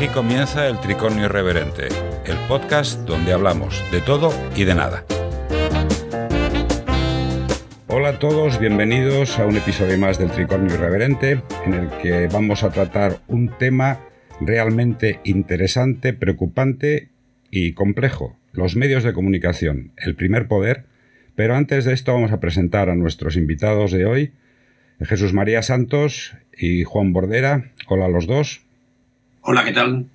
Aquí comienza el Tricornio Irreverente, el podcast donde hablamos de todo y de nada. Hola a todos, bienvenidos a un episodio más del Tricornio Irreverente, en el que vamos a tratar un tema realmente interesante, preocupante y complejo, los medios de comunicación, el primer poder, pero antes de esto vamos a presentar a nuestros invitados de hoy, Jesús María Santos y Juan Bordera. Hola a los dos. Hola, ¿qué tal?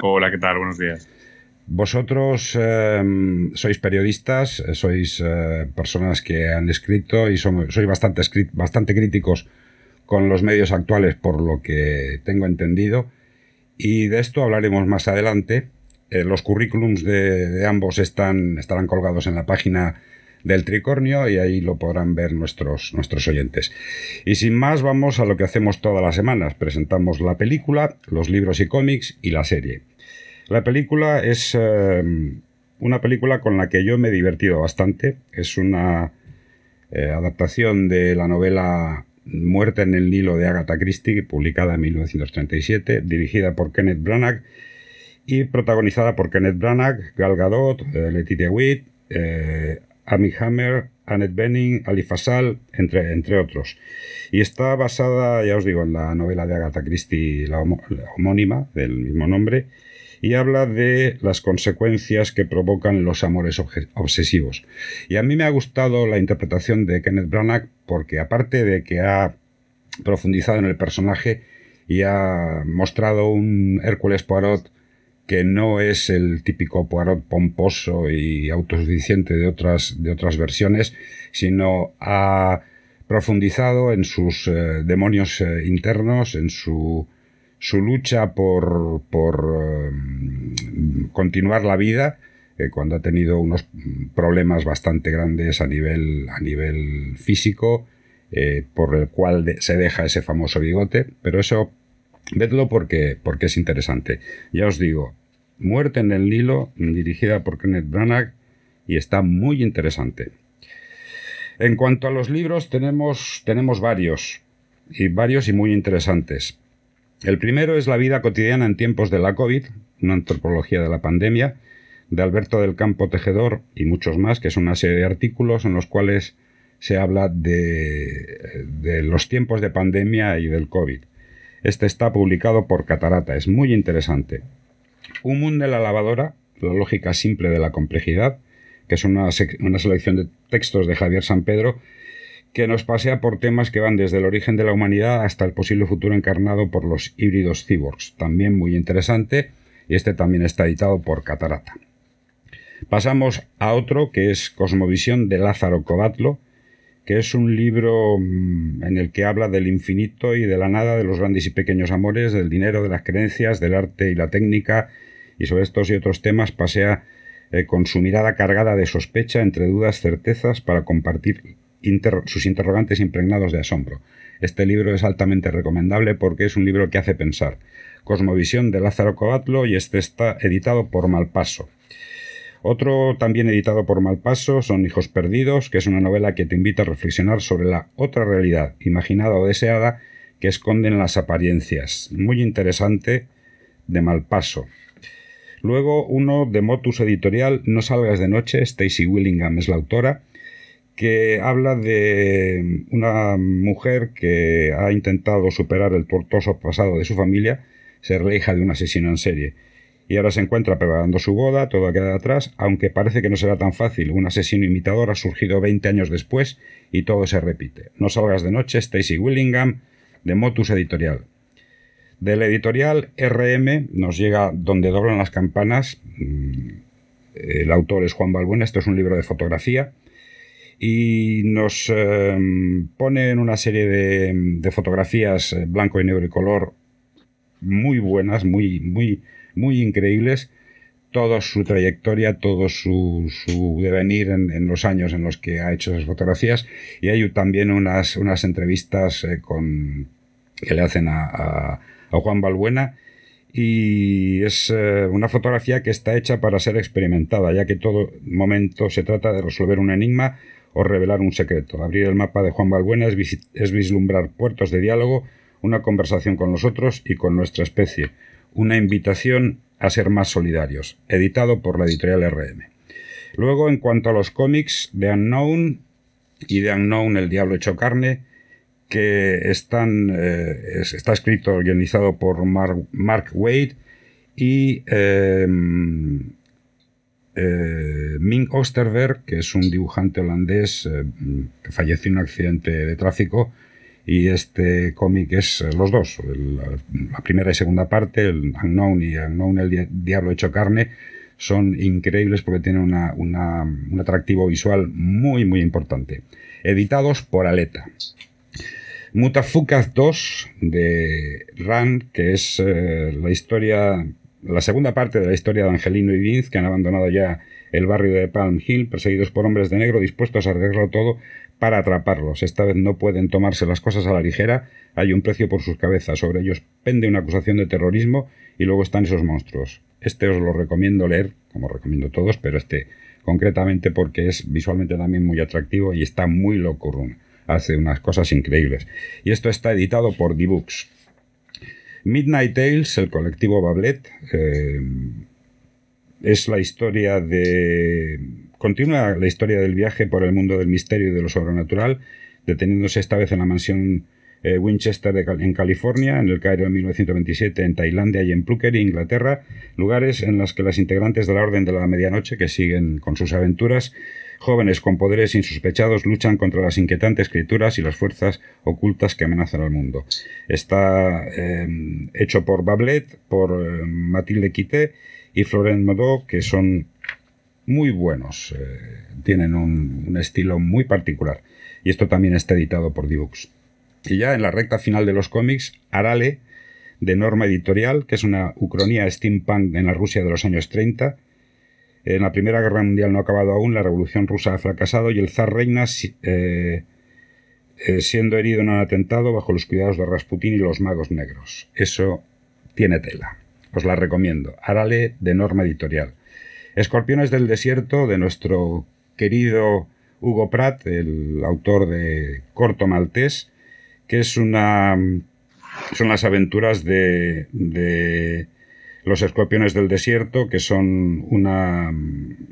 Hola, ¿qué tal? Buenos días. Vosotros em, sois periodistas, sois eh, personas que han escrito y sois bastante, bastante críticos con los medios actuales por lo que tengo entendido. Y de esto hablaremos más adelante. Eh, los currículums de, ambos están, estarán colgados en la página del tricornio y ahí lo podrán ver nuestros, nuestros oyentes. Y sin más, vamos a lo que hacemos todas las semanas. Presentamos la película, los libros y cómics y la serie. La película es em, una película con la que yo me he divertido bastante. Es una eh, adaptación de la novela Muerte en el Nilo de Agatha Christie, publicada en 1937, dirigida por Kenneth Branagh y protagonizada por Kenneth Branagh, Gal Gadot, eh, Letitia Witt, eh, Amy Hammer, Annette Bening, Ali Fasal, entre, entre otros. Y está basada, ya os digo, en la novela de Agatha Christie, la, homónima, del mismo nombre, y habla de las consecuencias que provocan los amores obsesivos. Y a mí me ha gustado la interpretación de Kenneth Branagh porque aparte de que ha profundizado en el personaje y ha mostrado un Hércules Poirot que no es el típico Poirot pomposo y autosuficiente de otras, de otras versiones, sino ha profundizado en sus eh, demonios eh, internos, en su, su lucha por, por eh, continuar la vida, cuando ha tenido unos problemas bastante grandes a nivel, a nivel físico, por el cual se deja ese famoso bigote, pero eso Vedlo porque, porque es interesante. Ya os digo, Muerte en el Nilo, dirigida por Kenneth Branagh, y está muy interesante. En cuanto a los libros, tenemos, tenemos varios, y varios y muy interesantes. El primero es La vida cotidiana en tiempos de la COVID, una antropología de la pandemia, de Alberto del Campo Tejedor y muchos más, que es una serie de artículos en los cuales se habla de, de los tiempos de pandemia y del COVID. Este está publicado por Catarata, es muy interesante. Un mundo de la lavadora, la lógica simple de la complejidad, que es una, selección de textos de Javier San Pedro, que nos pasea por temas que van desde el origen de la humanidad hasta el posible futuro encarnado por los híbridos cyborgs. También muy interesante, y este también está editado por Catarata. Pasamos a otro que es Cosmovisión de Lázaro Cobatlo, que es un libro mm, en el que habla del infinito y de la nada, de los grandes y pequeños amores, del dinero, de las creencias, del arte y la técnica, y sobre estos y otros temas pasea eh, con su mirada cargada de sospecha entre dudas, certezas, para compartir sus interrogantes impregnados de asombro. Este libro es altamente recomendable porque es un libro que hace pensar. Cosmovisión de Lázaro Coatlo y este está editado por Malpaso. Otro también editado por Malpaso son Hijos Perdidos, que es una novela que te invita a reflexionar sobre la otra realidad, imaginada o deseada, que esconden las apariencias. Muy interesante de Malpaso. Luego uno de Motus Editorial, No salgas de noche, Stacy Willingham es la autora, que habla de una mujer que ha intentado superar el tortuoso pasado de su familia, ser la hija de un asesino en serie y ahora se encuentra preparando su boda, todo queda atrás, aunque parece que no será tan fácil. Un asesino imitador ha surgido 20 años después y todo se repite. No salgas de noche, Stacy Willingham, de Motus Editorial. Del editorial RM nos llega Donde doblan las campanas. Mm, el autor es Juan Balbuena, esto es un libro de fotografía. Y nos em, pone en una serie de, de fotografías eh, blanco y negro y color muy buenas, muy, muy, muy increíbles, toda su trayectoria, todo su, devenir en, los años en los que ha hecho esas fotografías. Y hay también unas, unas entrevistas eh, con, que le hacen a, Juan Balbuena. Y es eh, una fotografía que está hecha para ser experimentada, ya que todo momento se trata de resolver un enigma o revelar un secreto. Abrir el mapa de Juan Balbuena es vislumbrar puertos de diálogo, una conversación con nosotros y con nuestra especie una invitación a ser más solidarios, editado por la editorial RM. Luego, en cuanto a los cómics, de Unknown y de Unknown El Diablo Hecho Carne, que están, eh, está escrito, guionizado por Mark, Wade y eh, eh, Ming Osterberg, que es un dibujante holandés que falleció en un accidente de tráfico. Y este cómic es los dos, la primera y segunda parte, el Unknown y Unknown el Diablo hecho carne, son increíbles porque tienen un atractivo visual muy, muy importante. Editados por Aleta. Mutafukaz 2 de Rand, que es eh, la historia, la segunda parte de la historia de Angelino y Vince, que han abandonado ya el barrio de Palm Hill, perseguidos por hombres de negro dispuestos a arreglarlo todo para atraparlos. Esta vez no pueden tomarse las cosas a la ligera, hay un precio por sus cabezas, sobre ellos pende una acusación de terrorismo y luego están esos monstruos. Este os lo recomiendo leer, como recomiendo todos, pero este concretamente porque es visualmente también muy atractivo y está muy loco hace unas cosas increíbles. Y esto está editado por D-Books. Midnight Tales, el colectivo Bablet, eh, es la historia de... Continúa la historia del viaje por el mundo del misterio y de lo sobrenatural, deteniéndose esta vez en la mansión eh, Winchester en California, en el Cairo en 1927, en Tailandia y en Plucker, Inglaterra, lugares en los que las integrantes de la Orden de la Medianoche, que siguen con sus aventuras, Jóvenes con poderes insospechados luchan contra las inquietantes criaturas y las fuerzas ocultas que amenazan al mundo. Está eh, hecho por Bablet, por eh, Mathilde Quité y Florent Modot, que son muy buenos. Eh, tienen un, estilo muy particular. Y esto también está editado por Dibux. Y ya en la recta final de los cómics, Arale, de Norma Editorial, que es una ucronía steampunk en la Rusia de los años 30, en la Primera Guerra Mundial no ha acabado aún, la Revolución Rusa ha fracasado y el zar reina eh, eh, siendo herido en un atentado bajo los cuidados de Rasputín y los magos negros. Eso tiene tela. Os la recomiendo. Arale de Norma Editorial. Escorpiones del Desierto de nuestro querido Hugo Pratt, el autor de Corto Maltés, que es una... son las aventuras de los escorpiones del desierto, que son una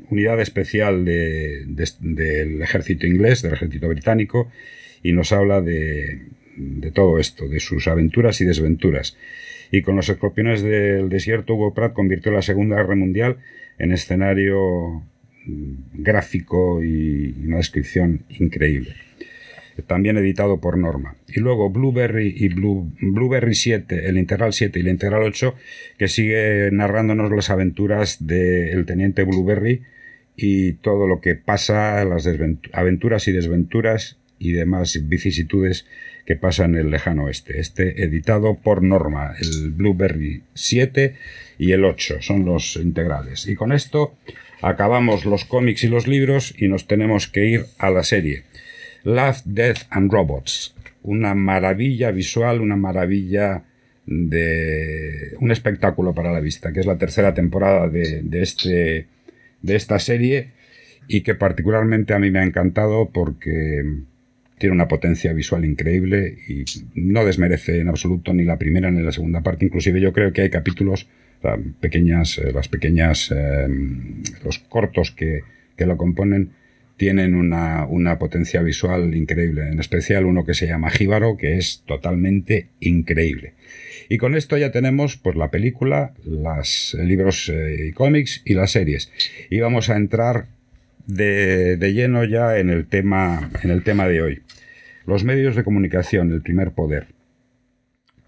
unidad especial del ejército inglés, del ejército británico, y nos habla de, todo esto, de sus aventuras y desventuras. Y con los escorpiones del desierto, Hugo Pratt convirtió la Segunda Guerra Mundial en escenario mm, gráfico y una descripción increíble también editado por Norma. Y luego Blueberry y Blueberry 7, el Integral 7 y el Integral 8, que sigue narrándonos las aventuras del teniente Blueberry y todo lo que pasa, las aventuras y desventuras y demás vicisitudes que pasan en el lejano oeste. Este editado por Norma, el Blueberry 7 y el 8 son los integrales. Y con esto acabamos los cómics y los libros y nos tenemos que ir a la serie. Love, Death and Robots. Una maravilla visual, una maravilla de un espectáculo para la vista, que es la tercera temporada de, este, de esta serie y que particularmente a mí me ha encantado porque tiene una potencia visual increíble y no desmerece en absoluto ni la primera ni la segunda parte. Inclusive yo creo que hay capítulos, pequeñas, eh, las pequeñas, eh, los cortos que, que lo componen, tienen una, potencia visual increíble, en especial uno que se llama Jíbaro, que es totalmente increíble. Y con esto ya tenemos pues la película, los libros eh, y cómics y las series. Y vamos a entrar de, de, lleno ya en el, tema, en el tema de hoy. Los medios de comunicación, el primer poder.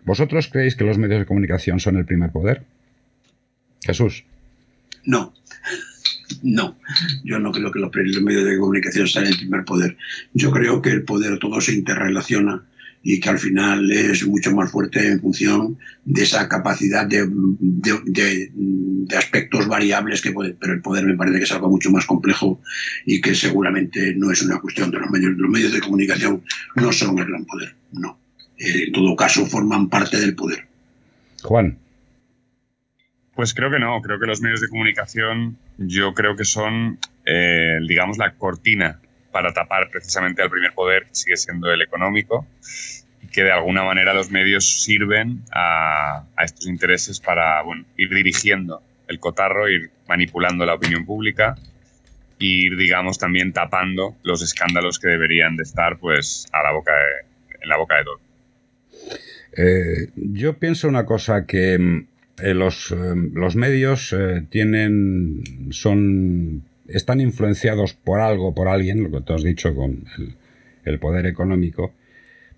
¿Vosotros creéis que los medios de comunicación son el primer poder? Jesús. No. No, yo no creo que los medios de comunicación sean el primer poder. Yo creo que el poder todo se interrelaciona y que al final es mucho más fuerte en función de esa capacidad de, aspectos variables que puede, pero el poder me parece que es algo mucho más complejo y que seguramente no es una cuestión de los medios. Los medios de comunicación no son el gran poder, no. En todo caso forman parte del poder. Juan. Pues creo que no, creo que los medios de comunicación yo creo que son, eh, digamos, la cortina para tapar precisamente al primer poder, que sigue siendo el económico. Y que de alguna manera los medios sirven a, estos intereses para ir dirigiendo el cotarro, ir manipulando la opinión pública e ir, digamos, también tapando los escándalos que deberían de estar pues, a la boca en la boca de todos. Eh, yo pienso una cosa que mm, eh, los, eh, los, medios tienen son están influenciados por algo, por alguien, lo que tú has dicho con el, poder económico.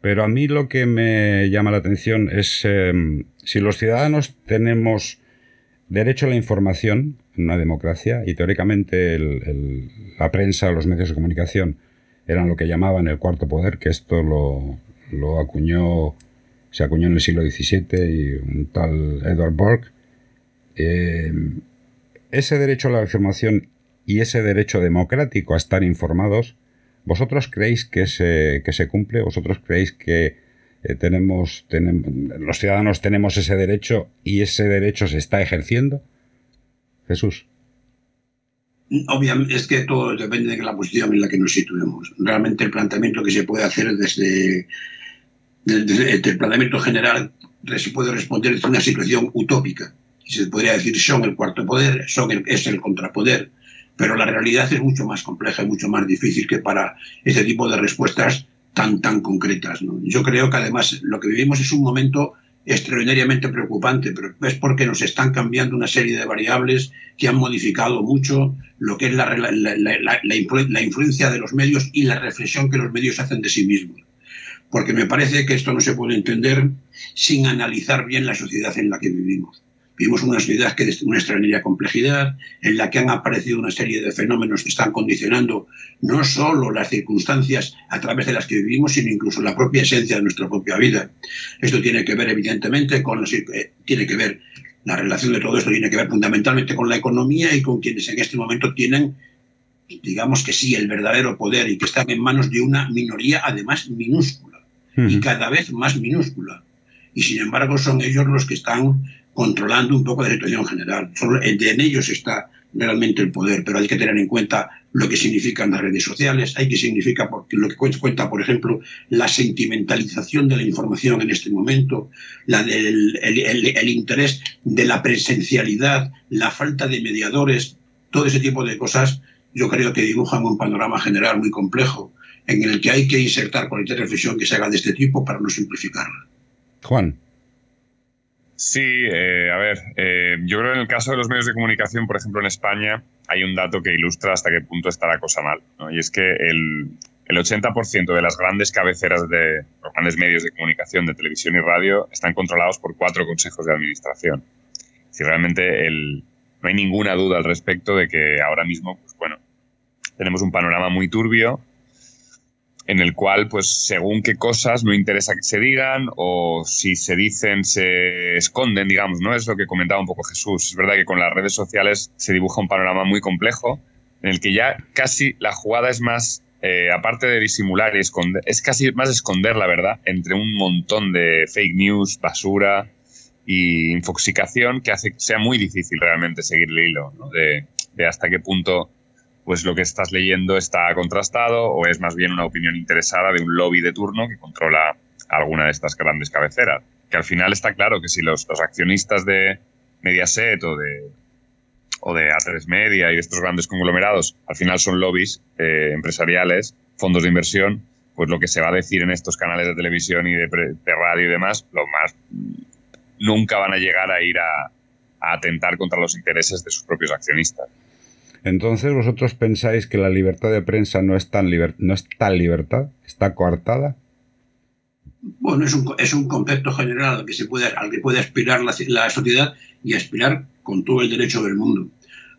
Pero a mí lo que me llama la atención es si los ciudadanos tenemos derecho a la información en una democracia y teóricamente la prensa los medios de comunicación eran lo que llamaban el cuarto poder, que esto lo, lo acuñó se acuñó en el siglo XVII y un tal Edward Burke. Eh, ese derecho a la información y ese derecho democrático a estar informados, ¿vosotros creéis que se, que se cumple? ¿Vosotros creéis que eh, tenemos, tenemos, los ciudadanos tenemos ese derecho y ese derecho se está ejerciendo? Jesús. Obviamente, es que todo depende de la posición en la que nos situemos. Realmente el planteamiento que se puede hacer desde del, planteamiento general se puede responder desde una situación utópica. Y se podría decir son el cuarto poder, son es el contrapoder, pero la realidad es mucho más compleja y mucho más difícil que para ese tipo de respuestas tan, tan concretas. Yo creo que además lo que vivimos es un momento extraordinariamente preocupante, pero es porque nos están cambiando una serie de variables que han modificado mucho lo que es la, la, la, la influencia de los medios y la reflexión que los medios hacen de sí mismos porque me parece que esto no se puede entender sin analizar bien la sociedad en la que vivimos. Vivimos una sociedad que es de una extraordinaria complejidad, en la que han aparecido una serie de fenómenos que están condicionando no solo las circunstancias a través de las que vivimos, sino incluso la propia esencia de nuestra propia vida. Esto tiene que ver, evidentemente, con los, eh, tiene que ver, la relación de todo esto tiene que ver fundamentalmente con la economía y con quienes en este momento tienen digamos que sí, el verdadero poder y que están en manos de una minoría, además minúscula y cada vez más minúscula. Y sin embargo son ellos los que están controlando un poco la situación general. en ellos está realmente el poder, pero hay que tener en cuenta lo que significan las redes sociales, hay que significa lo que cuenta, por ejemplo, la sentimentalización de la información en este momento, del, el, interés de la presencialidad, la falta de mediadores, todo ese tipo de cosas, yo creo que dibujan un panorama general muy complejo en el que hay que insertar cualquier reflexión que se haga de este tipo para no simplificarla. Juan. Sí, eh, a ver, eh, yo creo que en el caso de los medios de comunicación, por ejemplo en España, hay un dato que ilustra hasta qué punto está la cosa mal. Y es que el, el 80% de las grandes cabeceras de los grandes medios de comunicación de televisión y radio están controlados por cuatro consejos de administración. Si realmente el, no hay ninguna duda al respecto de que ahora mismo, pues bueno, tenemos un panorama muy turbio en el cual, pues, según qué cosas no interesa que se digan o si se dicen se esconden, digamos, ¿no? Es lo que comentaba un poco Jesús. Es verdad que con las redes sociales se dibuja un panorama muy complejo en el que ya casi la jugada es más, eh, aparte de disimular y esconder, es casi más esconder la verdad entre un montón de fake news, basura y infoxicación que hace que sea muy difícil realmente seguir el hilo, ¿no? de, de hasta qué punto pues lo que estás leyendo está contrastado o es más bien una opinión interesada de un lobby de turno que controla alguna de estas grandes cabeceras. Que al final está claro que si los, accionistas de Mediaset o de, o de A3 Media y de estos grandes conglomerados al final son lobbies eh, empresariales, fondos de inversión, pues lo que se va a decir en estos canales de televisión y de, radio y demás, lo más nunca van a llegar a ir a atentar contra los intereses de sus propios accionistas. Entonces, ¿vosotros pensáis que la libertad de prensa no es tan, no es tal libertad? ¿Está coartada? Bueno, es un, es un concepto general al que, se puede, al que puede aspirar la, la, sociedad y aspirar con todo el derecho del mundo.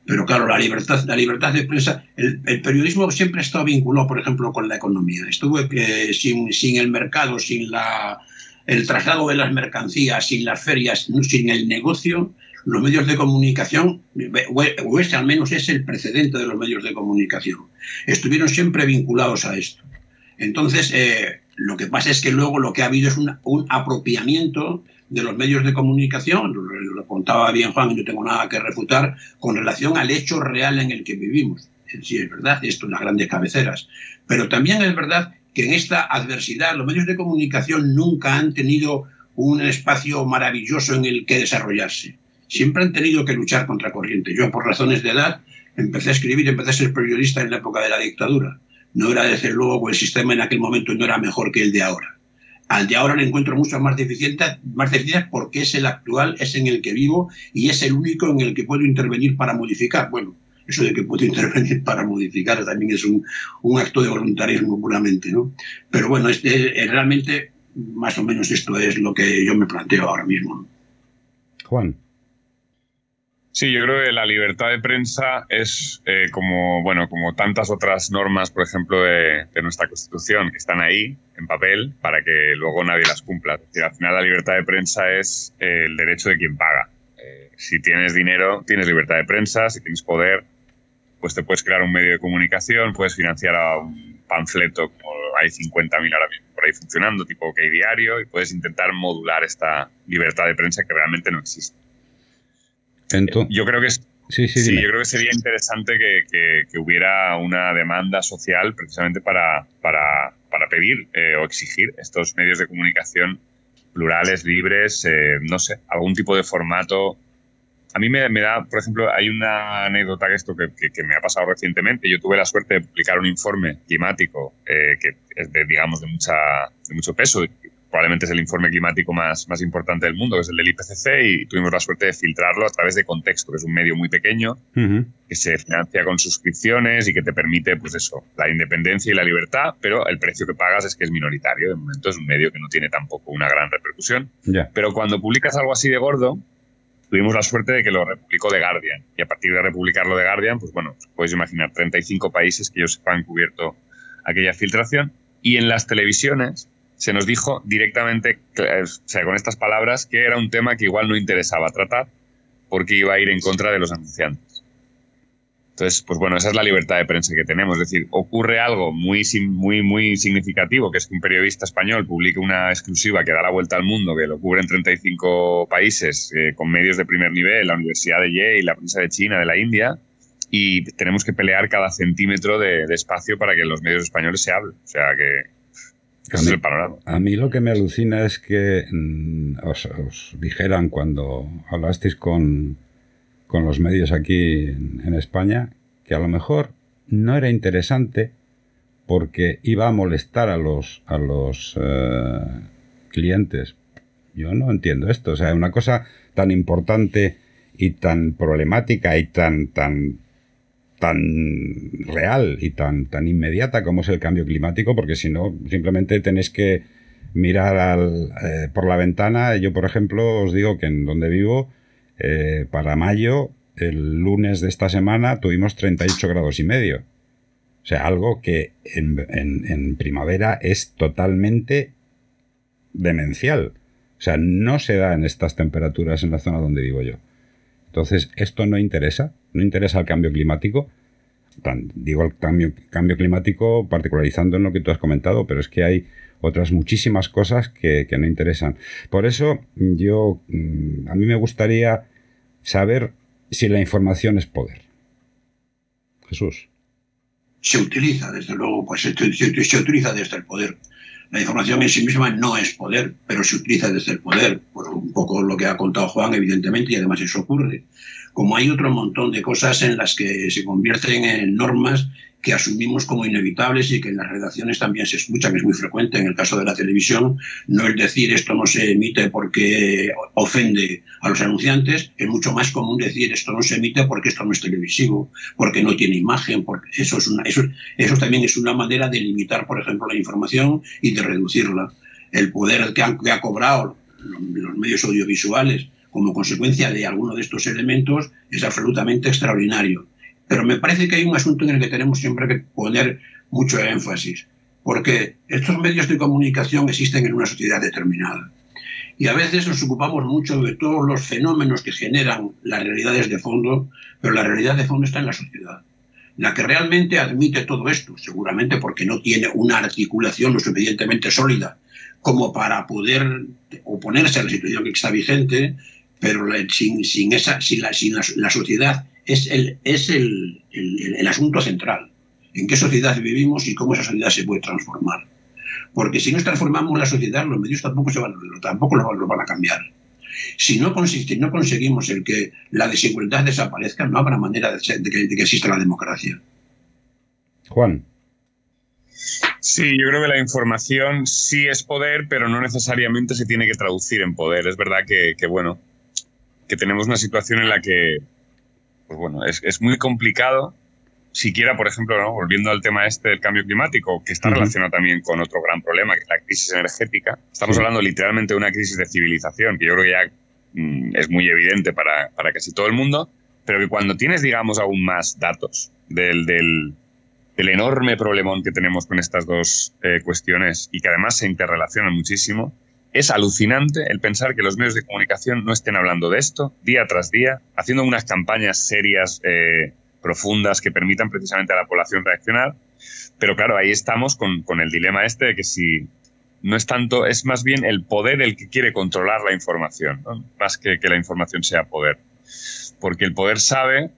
Pero claro, la libertad, la libertad de prensa, el, el periodismo siempre ha estado vinculado, por ejemplo, con la economía. Estuvo eh, sin, sin el mercado, sin la, el traslado de las mercancías, sin las ferias, sin el negocio, los medios de comunicación, o este al menos es el precedente de los medios de comunicación, estuvieron siempre vinculados a esto. Entonces, eh, lo que pasa es que luego lo que ha habido es un, apropiamiento de los medios de comunicación, lo, contaba bien Juan, y no tengo nada que refutar, con relación al hecho real en el que vivimos. Sí, es verdad, esto las grandes cabeceras. Pero también es verdad que en esta adversidad los medios de comunicación nunca han tenido un espacio maravilloso en el que desarrollarse. Siempre han tenido que luchar contra corriente. Yo, por razones de edad, empecé a escribir, empecé a ser periodista en la época de la dictadura. No era, desde luego, el sistema en aquel momento no era mejor que el de ahora. Al de ahora lo encuentro mucho más deficiente, más deficiente porque es el actual, es en el que vivo y es el único en el que puedo intervenir para modificar. Bueno, eso de que puedo intervenir para modificar también es un, acto de voluntarismo puramente, ¿no? Pero bueno, es, realmente más o menos esto es lo que yo me planteo ahora mismo. Juan. Sí, yo creo que la libertad de prensa es eh, como, bueno, como tantas otras normas, por ejemplo, de, nuestra Constitución, que están ahí en papel para que luego nadie las cumpla. al final la libertad de prensa es el derecho de quien paga. Eh, si tienes dinero, tienes libertad de prensa, si tienes poder, pues te puedes crear un medio de comunicación, puedes financiar a un panfleto, como hay 50.000 ahora mismo por ahí funcionando, tipo OK Diario, y puedes intentar modular esta libertad de prensa que realmente no existe. Yo creo que Sí, sí, sí, yo creo que sería interesante que, hubiera una demanda social precisamente para, para, para pedir eh, o exigir estos medios de comunicación plurales, libres, eh, no sé, algún tipo de formato a mí me, da, por ejemplo, hay una anécdota que esto que, que, me ha pasado recientemente. Yo tuve la suerte de publicar un informe climático eh, que es de, digamos, de, mucha, de mucho peso. Probablemente es el informe climático más, más importante del mundo, que es el del IPCC, y tuvimos la suerte de filtrarlo a través de Contexto, que es un medio muy pequeño, que se financia con suscripciones y que te permite, pues eso, la independencia y la libertad, pero el precio que pagas es que es minoritario. De momento es un medio que no tiene tampoco una gran repercusión. Pero cuando publicas algo así de gordo, tuvimos la suerte de que lo republicó The Guardian. Y a partir de republicarlo The Guardian, pues bueno, puedes imaginar 35 países que ellos han cubierto aquella filtración. Y en las televisiones se nos dijo directamente, o sea, con estas palabras, que era un tema que igual no interesaba tratar porque iba a ir en contra de los anunciantes. Entonces, pues bueno, esa es la libertad de prensa que tenemos. Es decir, ocurre algo muy, muy, muy significativo, que es que un periodista español publique una exclusiva que da la vuelta al mundo, que lo cubre en 35 países, eh, con medios de primer nivel, la Universidad de Yale, la prensa de China, de la India, y tenemos que pelear cada centímetro de, espacio para que en los medios españoles se hable. O sea que ese es el panorama. A mí lo que me alucina es que mm, os, dijeran cuando hablasteis con con los medios aquí en, España, que a lo mejor no era interesante porque iba a molestar a los, a los eh, clientes. Yo no entiendo esto. O sea, una cosa tan importante y tan problemática y tan, tan, tan real y tan, tan inmediata como es el cambio climático, porque si no, simplemente tenéis que mirar eh, por la ventana. Yo, por ejemplo, os digo que en donde vivo eh, para mayo, el lunes de esta semana, tuvimos 38 grados y medio. O sea, algo que en, primavera es totalmente demencial. O sea, no se da en estas temperaturas en la zona donde vivo yo. Entonces, esto no interesa, no interesa el cambio climático. digo el cambio, cambio climático particularizando en lo que tú has comentado, pero es que hay otras muchísimas cosas que, no interesan. Por eso yo, mm, a mí me gustaría saber si la información es poder. Jesús. Se utiliza, desde luego, pues se, se, utiliza desde el poder. La información en sí misma no es poder, pero se utiliza desde el poder, por un poco lo que ha contado Juan, evidentemente, y además eso ocurre. Como hay otro montón de cosas en las que se convierten en normas que asumimos como inevitables y que en las redacciones también se escuchan, es muy frecuente en el caso de la televisión, no es decir esto no se emite porque ofende a los anunciantes, es mucho más común decir esto no se emite porque esto no es televisivo, porque no tiene imagen, porque eso, es una, eso, eso también es una manera de limitar, por ejemplo, la información y de reducirla. El poder que han, que ha cobrado los medios audiovisuales como consecuencia de alguno de estos elementos es absolutamente extraordinario pero me parece que hay un asunto en el que tenemos siempre que poner mucho énfasis, porque estos medios de comunicación existen en una sociedad determinada. Y a veces nos ocupamos mucho de todos los fenómenos que generan las realidades de fondo, pero la realidad de fondo está en la sociedad. La que realmente admite todo esto, seguramente porque no tiene una articulación lo suficientemente sólida como para poder oponerse a la situación que está vigente, pero sin, sin, esa, sin, la, sin la sociedad es, el, es el, el, asunto central. ¿En qué sociedad vivimos y cómo esa sociedad se puede transformar? Porque si no transformamos la sociedad, los medios tampoco, se van, tampoco lo, van a cambiar. Si no, no, conseguimos el que la desigualdad desaparezca, no habrá manera de, de, que, de que exista la democracia. Juan. Sí, yo creo que la información sí es poder, pero no necesariamente se tiene que traducir en poder. Es verdad que, bueno, que tenemos una situación en la que, pues bueno, es, es muy complicado siquiera, por ejemplo, volviendo al tema este del cambio climático, que está relacionado también con otro gran problema, que es la crisis energética. Estamos hablando literalmente de una crisis de civilización, que yo creo que ya mm, es muy evidente para, para, casi todo el mundo, pero que cuando tienes, digamos, aún más datos del, del, del enorme problemón que tenemos con estas dos eh, cuestiones y que además se interrelacionan muchísimo, es alucinante el pensar que los medios de comunicación no estén hablando de esto día tras día, haciendo unas campañas serias eh, profundas que permitan precisamente a la población reaccionar. Pero claro, ahí estamos con, el dilema este de que si no es tanto, es más bien el poder el que quiere controlar la información, más que que la información sea poder. Porque el poder sabe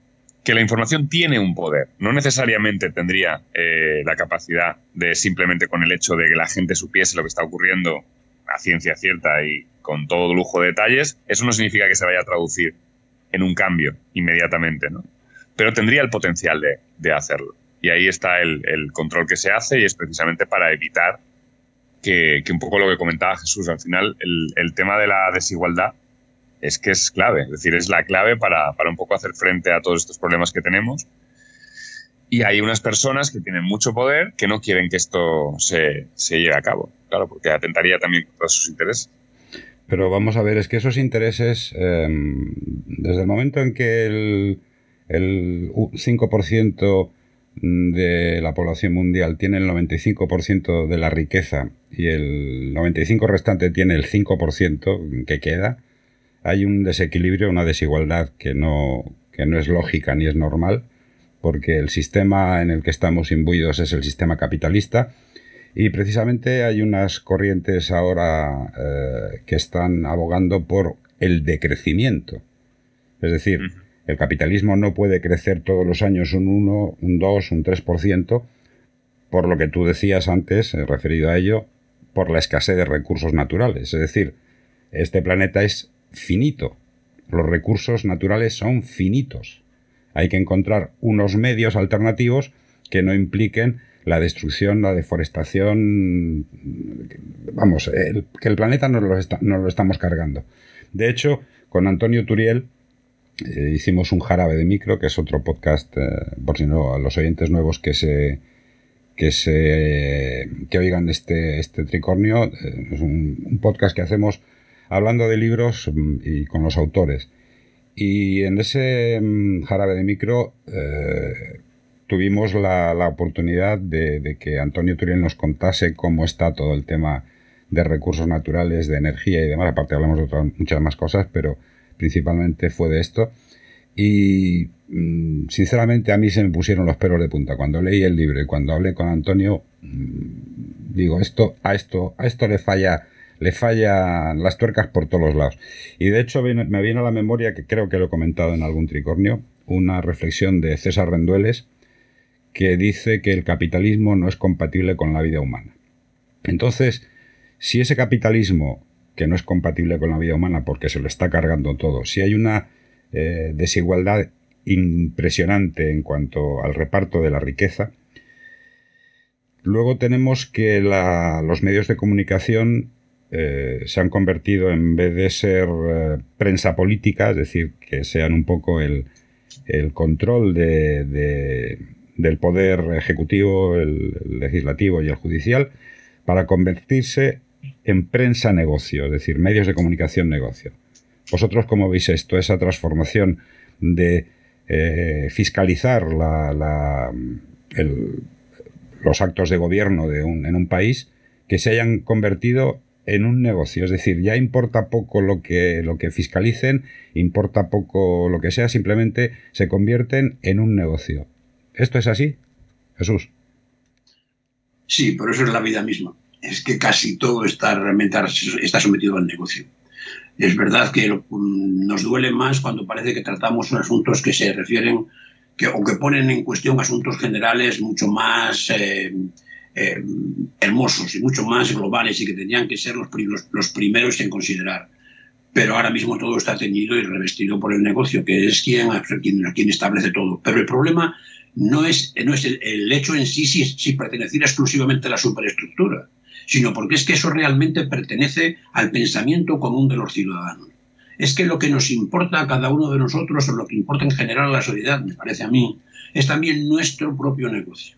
que la información tiene un poder. No necesariamente tendría eh, la capacidad de simplemente con el hecho de que la gente supiese lo que está ocurriendo a ciencia cierta y con todo lujo de detalles, eso no significa que se vaya a traducir en un cambio inmediatamente, ¿no? pero tendría el potencial de, hacerlo. Y ahí está el, control que se hace y es precisamente para evitar que, un poco lo que comentaba Jesús, al final el, tema de la desigualdad es que es clave, es decir, es la clave para, un poco hacer frente a todos estos problemas que tenemos. Y hay unas personas que tienen mucho poder que no quieren que esto se, lleve a cabo, claro, porque atentaría también contra sus intereses. Pero vamos a ver, es que esos intereses, em, desde el momento en que el, el 5% de la población mundial tiene el 95% de la riqueza y el 95% restante tiene el 5% que queda, hay un desequilibrio, una desigualdad que no, que no es lógica ni es normal, porque el sistema en el que estamos imbuidos es el sistema capitalista y precisamente hay unas corrientes ahora eh, que están abogando por el decrecimiento. Es decir, el capitalismo no puede crecer todos los años un 1, un 2, un 3%, por lo que tú decías antes, eh, referido a ello, por la escasez de recursos naturales. Es decir, este planeta es finito. Los recursos naturales son finitos. Hay que encontrar unos medios alternativos que no impliquen la destrucción, la deforestación. Vamos, que el planeta nos lo, nos lo estamos cargando. De hecho, con Antonio Turiel eh, hicimos un jarabe de micro, que es otro podcast, eh, por si no, a los oyentes nuevos que se que se que oigan este, este tricornio. Eh, es un, podcast que hacemos hablando de libros mm, y con los autores. Y en ese mm, jarabe de micro tuvimos la, la oportunidad de, de, que Antonio Turiel nos contase cómo está todo el tema de recursos naturales, de energía y demás. Aparte hablamos de otras, muchas más cosas, pero principalmente fue de esto. Y mm, sinceramente a mí se me pusieron los pelos de punta. Cuando leí el libro y cuando hablé con Antonio, mm, digo, esto, a esto, a esto le falla, le fallan las tuercas por todos los lados. Y de hecho me viene a la memoria, que creo que lo he comentado en algún tricornio, una reflexión de César Rendueles, que dice que el capitalismo no es compatible con la vida humana. Entonces, si ese capitalismo que no es compatible con la vida humana porque se lo está cargando todo. Si hay una eh, desigualdad impresionante en cuanto al reparto de la riqueza, luego tenemos que los medios de comunicación eh, se han convertido, en vez de ser eh, prensa política, es decir, que sean un poco el, control del poder ejecutivo, el legislativo y el judicial, para convertirse en prensa negocio, es decir, medios de comunicación negocio. ¿Vosotros cómo veis esto, esa transformación de eh, fiscalizar los actos de gobierno de en un país que se hayan convertido en un negocio? Es decir, ya importa poco lo que, lo que fiscalicen, importa poco lo que sea, simplemente se convierten en un negocio. ¿Esto es así? Jesús. Sí, por eso es la vida misma es que casi todo está realmente está sometido al negocio. Es verdad que nos duele más cuando parece que tratamos asuntos que se refieren que, o que ponen en cuestión asuntos generales mucho más eh, eh, hermosos y mucho más globales y que tendrían que ser los, primeros en considerar. Pero ahora mismo todo está teñido y revestido por el negocio, que es quien, quien, quien establece todo. Pero el problema no es, no es el, hecho en sí si, si perteneciera exclusivamente a la superestructura, sino porque es que eso realmente pertenece al pensamiento común de los ciudadanos. Es que lo que nos importa a cada uno de nosotros, o lo que importa en general a la sociedad, me parece a mí, es también nuestro propio negocio.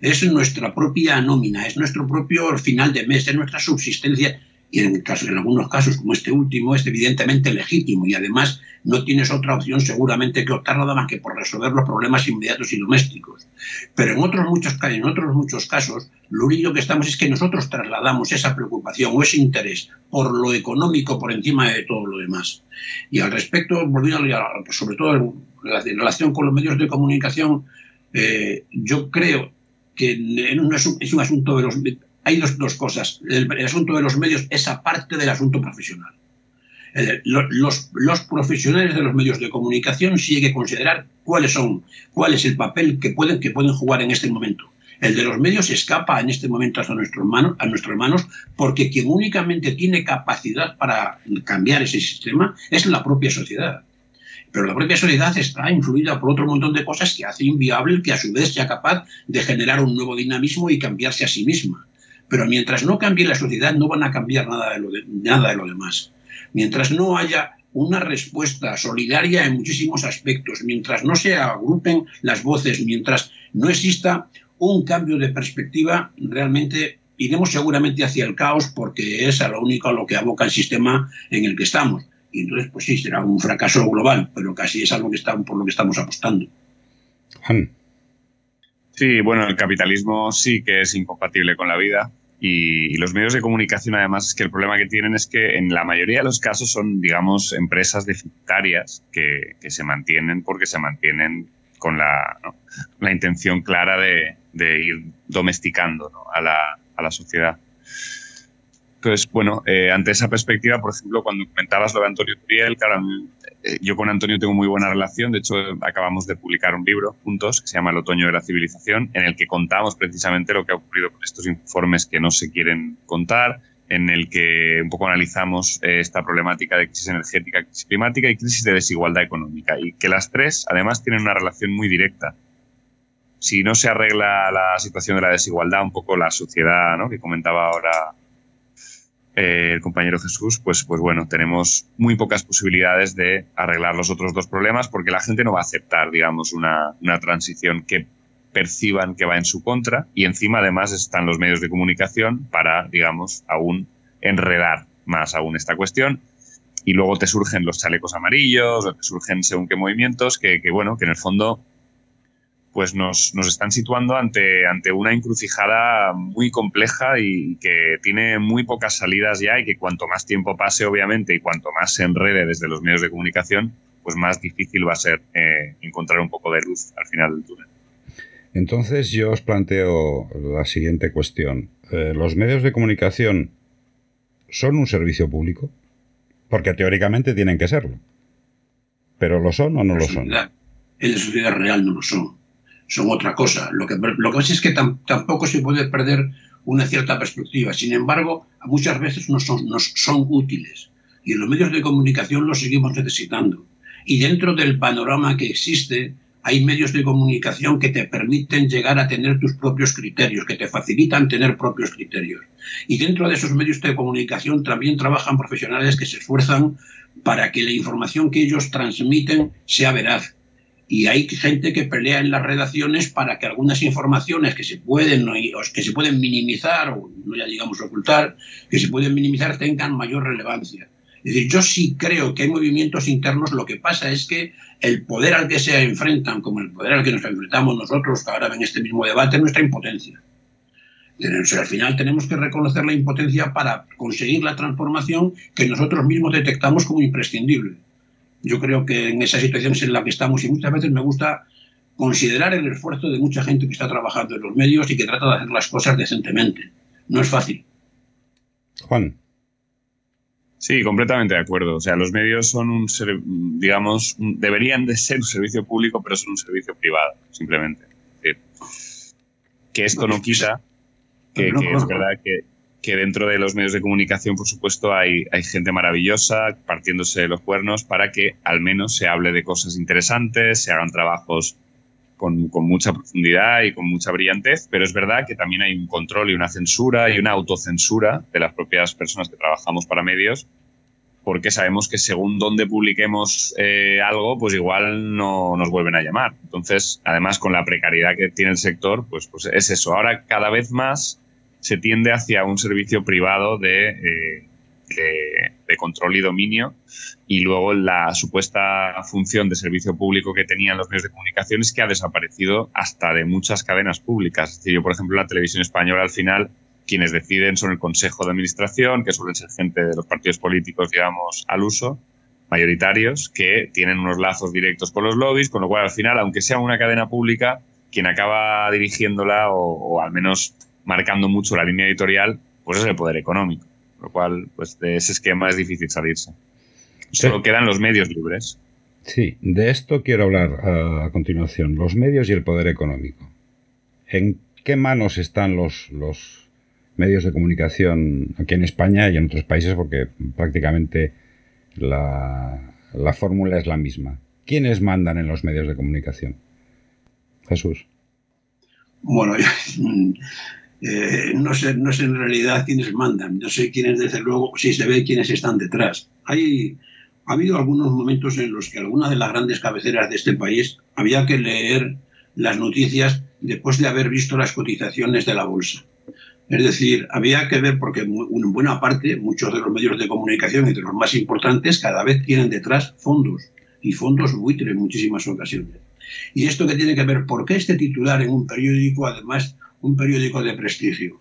Es nuestra propia nómina, es nuestro propio final de mes, es nuestra subsistencia y en, caso, en algunos casos, como este último, es evidentemente legítimo y además no tienes otra opción seguramente que optar nada más que por resolver los problemas inmediatos y domésticos. Pero en otros muchos, en otros muchos casos, lo único que estamos es que nosotros trasladamos esa preocupación o ese interés por lo económico por encima de todo lo demás. Y al respecto, volviendo sobre todo en relación con los medios de comunicación, eh, yo creo que es un asunto de los hay dos, cosas. El, asunto de los medios es aparte del asunto profesional. los, profesionales de los medios de comunicación sí hay que considerar cuáles son, cuál es el papel que pueden, que pueden jugar en este momento. El de los medios escapa en este momento a nuestras manos, a nuestras manos porque quien únicamente tiene capacidad para cambiar ese sistema es la propia sociedad. Pero la propia sociedad está influida por otro montón de cosas que hace inviable que a su vez sea capaz de generar un nuevo dinamismo y cambiarse a sí misma. Pero mientras no cambie la sociedad, no van a cambiar nada de lo, nada de lo demás. Mientras no haya una respuesta solidaria en muchísimos aspectos, mientras no se agrupen las voces, mientras no exista un cambio de perspectiva, realmente iremos seguramente hacia el caos porque es a lo único a lo que aboca el sistema en el que estamos. Y entonces, pues sí, será un fracaso global, pero casi es algo que está, por lo que estamos apostando. Sí, bueno, el capitalismo sí que es incompatible con la vida y, los medios de comunicación además es que el problema que tienen es que en la mayoría de los casos son, digamos, empresas deficitarias que, que se mantienen porque se mantienen con la, la intención clara de, de ir domesticando a, la, a la sociedad. Entonces, bueno, eh, ante esa perspectiva, por ejemplo, cuando comentabas lo de Antonio Turiel, claro, eh, yo con Antonio tengo muy buena relación. De hecho, acabamos de publicar un libro juntos que se llama El otoño de la civilización, en el que contamos precisamente lo que ha ocurrido con estos informes que no se quieren contar, en el que un poco analizamos eh, esta problemática de crisis energética, crisis climática y crisis de desigualdad económica. Y que las tres, además, tienen una relación muy directa. Si no se arregla la situación de la desigualdad, un poco la sociedad ¿no? que comentaba ahora eh, el compañero Jesús, pues, pues bueno, tenemos muy pocas posibilidades de arreglar los otros dos problemas porque la gente no va a aceptar, digamos, una, una transición que perciban que va en su contra y encima además están los medios de comunicación para, digamos, aún enredar más aún esta cuestión. Y luego te surgen los chalecos amarillos o te surgen según qué movimientos que, que bueno, que en el fondo pues nos, nos, están situando ante, ante una encrucijada muy compleja y que tiene muy pocas salidas ya y que cuanto más tiempo pase, obviamente, y cuanto más se enrede desde los medios de comunicación, pues más difícil va a ser eh, encontrar un poco de luz al final del túnel. Entonces yo os planteo la siguiente cuestión. Eh, ¿Los medios de comunicación son un servicio público? Porque teóricamente tienen que serlo. ¿Pero lo son o no lo son? En la sociedad real no lo son son otra cosa. Lo que, lo que pasa es que tampoco se puede perder una cierta perspectiva. Sin embargo, muchas veces no son, nos son útiles y en los medios de comunicación los seguimos necesitando. Y dentro del panorama que existe, hay medios de comunicación que te permiten llegar a tener tus propios criterios, que te facilitan tener propios criterios. Y dentro de esos medios de comunicación también trabajan profesionales que se esfuerzan para que la información que ellos transmiten sea veraz, y hay gente que pelea en las redacciones para que algunas informaciones que se pueden que se pueden minimizar o no ya digamos ocultar que se pueden minimizar tengan mayor relevancia. Es decir yo sí creo que hay movimientos internos lo que pasa es que el poder al que se enfrentan como el poder al que nos enfrentamos nosotros ahora en este mismo debate es nuestra impotencia. Al final tenemos que reconocer la impotencia para conseguir la transformación que nosotros mismos detectamos como imprescindible yo creo que en esa situación es en la que estamos y muchas veces me gusta considerar el esfuerzo de mucha gente que está trabajando en los medios y que trata de hacer las cosas decentemente. No es fácil. Juan. Sí, completamente de acuerdo. O sea, los medios son un, digamos, deberían de ser un servicio público, pero son un servicio privado, simplemente. que esto no quita Que, es verdad que, que, dentro de los medios de comunicación, por supuesto, hay, hay gente maravillosa partiéndose los cuernos para que al menos se hable de cosas interesantes, se hagan trabajos con, con, mucha profundidad y con mucha brillantez, pero es verdad que también hay un control y una censura y una autocensura de las propias personas que trabajamos para medios porque sabemos que según dónde publiquemos eh, algo, pues igual no nos vuelven a llamar. Entonces, además, con la precariedad que tiene el sector, pues, pues es eso. Ahora cada vez más se tiende hacia un servicio privado de, eh, de, control y dominio y luego la supuesta función de servicio público que tenían los medios de comunicación es que ha desaparecido hasta de muchas cadenas públicas. Es decir, yo, por ejemplo, la televisión española al final quienes deciden son el Consejo de Administración, que suelen ser gente de los partidos políticos, digamos, al uso, mayoritarios, que tienen unos lazos directos con los lobbies, con lo cual al final, aunque sea una cadena pública, quien acaba dirigiéndola o, al menos marcando mucho la línea editorial, pues es el poder económico. Lo cual, pues de ese esquema es difícil salirse. Solo quedan los medios libres. Sí, de esto quiero hablar a, a continuación. Los medios y el poder económico. ¿En qué manos están los, los medios de comunicación aquí en España y en otros países porque prácticamente la, fórmula es la misma. ¿Quiénes mandan en los medios de comunicación? Jesús. Bueno, eh, no, sé, no sé en realidad quiénes mandan, no sé quiénes, desde luego, si se ve quiénes están detrás. Hay, ha habido algunos momentos en los que alguna de las grandes cabeceras de este país había que leer las noticias después de haber visto las cotizaciones de la bolsa. Es decir, había que ver, porque en buena parte, muchos de los medios de comunicación, entre los más importantes, cada vez tienen detrás fondos, y fondos buitre en muchísimas ocasiones. ¿Y esto que tiene que ver? ¿Por qué este titular en un periódico, además, un periódico de prestigio?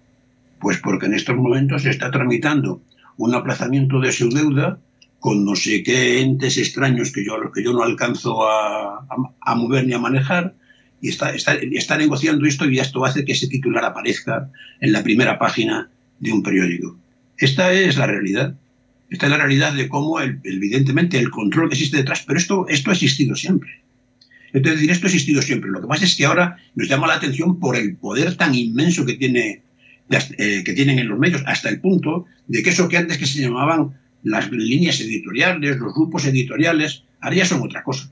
Pues porque en estos momentos se está tramitando un aplazamiento de su deuda con no sé qué entes extraños que yo, que yo no alcanzo a, mover ni a manejar, y está, está, negociando esto y esto hace que ese titular aparezca en la primera página de un periódico. Esta es la realidad. Esta es la realidad de cómo, evidentemente, el control que existe detrás, pero esto, esto ha existido siempre. Es decir, esto ha existido siempre. Lo que pasa es que ahora nos llama la atención por el poder tan inmenso que, tiene, eh, que tienen en los medios, hasta el punto de que eso que antes que se llamaban las líneas editoriales, los grupos editoriales, ahora ya son otra cosa.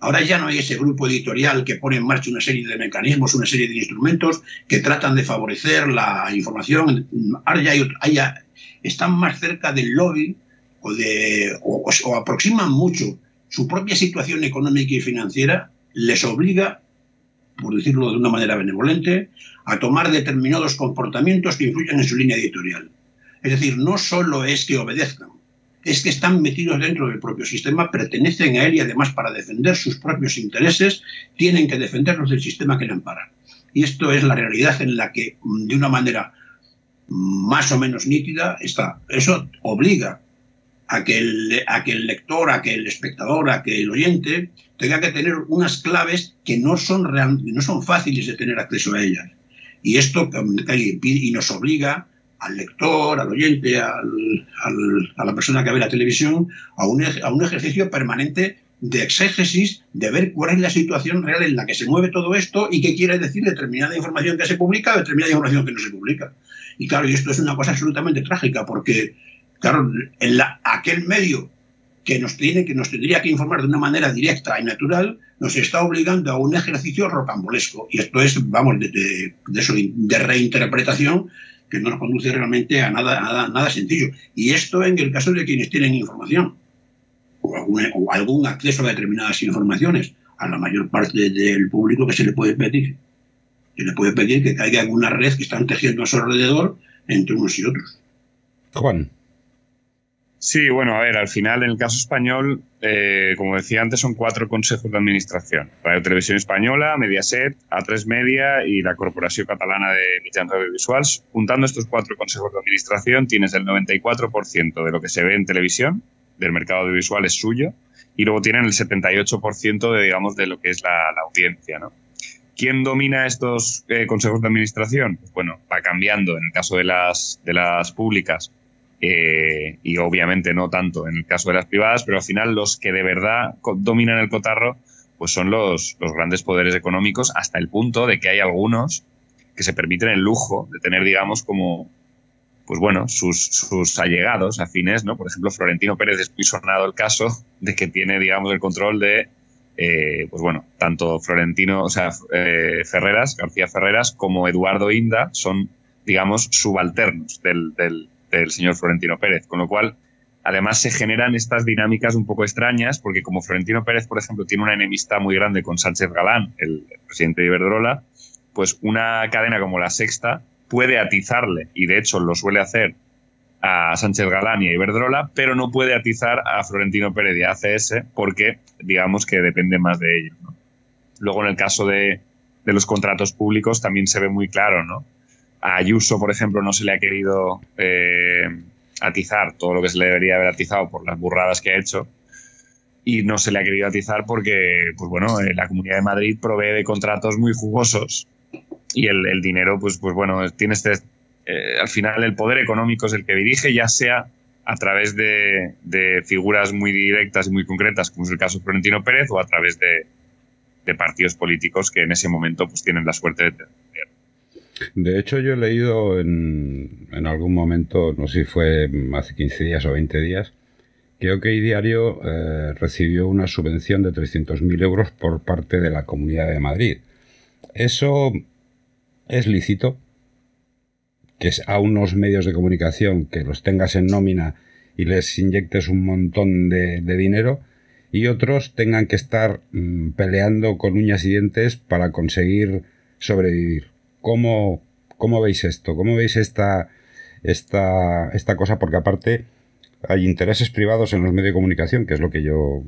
Ahora ya no hay ese grupo editorial que pone en marcha una serie de mecanismos, una serie de instrumentos que tratan de favorecer la información. Ahora ya están más cerca del lobby o, de, o, aproximan mucho su propia situación económica y financiera, les obliga, por decirlo de una manera benevolente, a tomar determinados comportamientos que influyen en su línea editorial. Es decir, no solo es que obedezcan, es que están metidos dentro del propio sistema, pertenecen a él y además para defender sus propios intereses tienen que defenderlos del sistema que le ampara. Y esto es la realidad en la que, mm, de una manera más o menos nítida, está. Eso obliga a que, el, a que el lector, a que el espectador, a que el oyente tenga que tener unas claves que no son, real, no son fáciles de tener acceso a ellas. Y esto y nos obliga al lector, al oyente, a la persona que ve la televisión, a un, a un ejercicio permanente de exégesis, de ver cuál es la situación real en la que se mueve todo esto y qué quiere decir determinada información que se publica o determinada información que no se publica. Y claro, y esto es una cosa absolutamente trágica porque, claro, aquel medio que nos tiene, que nos tendría que informar de una manera directa y natural, nos está obligando a un ejercicio rocambolesco. Y esto es, vamos, de, de, de reinterpretación que no nos conduce realmente a nada, nada, nada sencillo. Y esto en el caso de quienes tienen información o algún, acceso a determinadas informaciones a la mayor parte del público que se le puede pedir. Se le puede pedir que caiga en una red que están tejiendo a su alrededor entre unos y otros. Juan. Sí, bueno, a ver, al final en el caso español, eh, como decía antes, son cuatro consejos de administración. Radio Televisión Española, Mediaset, A3 Media y la Corporación Catalana de Mitjans Audiovisuals. Juntando estos cuatro consejos de administración tienes el 94% de lo que se ve en televisión, del mercado audiovisual es suyo, y luego tienen el 78% de, digamos, de lo que es la, audiencia, ¿no? ¿Quién domina estos eh, consejos de administración? Pues bueno, va cambiando. En el caso de las, de las públicas, eh, y obviamente no tanto en el caso de las privadas, pero al final los que de verdad dominan el cotarro pues son los, los grandes poderes económicos hasta el punto de que hay algunos que se permiten el lujo de tener, digamos, como, pues bueno, sus, sus allegados afines, ¿no? Por ejemplo, Florentino Pérez es muy el caso de que tiene, digamos, el control de, eh, pues bueno, tanto Florentino, o sea, eh, Ferreras, García Ferreras, como Eduardo Inda son, digamos, subalternos del, del señor Florentino Pérez, con lo cual además se generan estas dinámicas un poco extrañas, porque como Florentino Pérez, por ejemplo, tiene una enemistad muy grande con Sánchez Galán, el, presidente de Iberdrola, pues una cadena como la Sexta puede atizarle, y de hecho lo suele hacer a Sánchez Galán y a Iberdrola, pero no puede atizar a Florentino Pérez y a ACS porque, digamos, que depende más de ellos. Luego, en el caso de, de los contratos públicos, también se ve muy claro, ¿no? A Ayuso, por ejemplo, no se le ha querido eh, atizar todo lo que se le debería haber atizado por las burradas que ha hecho. Y no se le ha querido atizar porque, pues bueno, eh, la Comunidad de Madrid provee de contratos muy jugosos y el, dinero, pues, pues bueno, tiene este, eh, al final el poder económico es el que dirige, ya sea a través de, figuras muy directas y muy concretas, como es el caso de Florentino Pérez, o a través de, de partidos políticos que en ese momento pues tienen la suerte de de hecho, yo he leído en, en, algún momento, no sé si fue hace 15 días o 20 días, que OK Diario eh, recibió una subvención de 300.000 euros por parte de la Comunidad de Madrid. ¿Eso es lícito? Que a unos medios de comunicación que los tengas en nómina y les inyectes un montón de, dinero y otros tengan que estar mmm, peleando con uñas y dientes para conseguir sobrevivir. ¿Cómo, cómo veis esto? ¿Cómo veis esta, esta, esta cosa? Porque aparte hay intereses privados en los medios de comunicación, que es lo que yo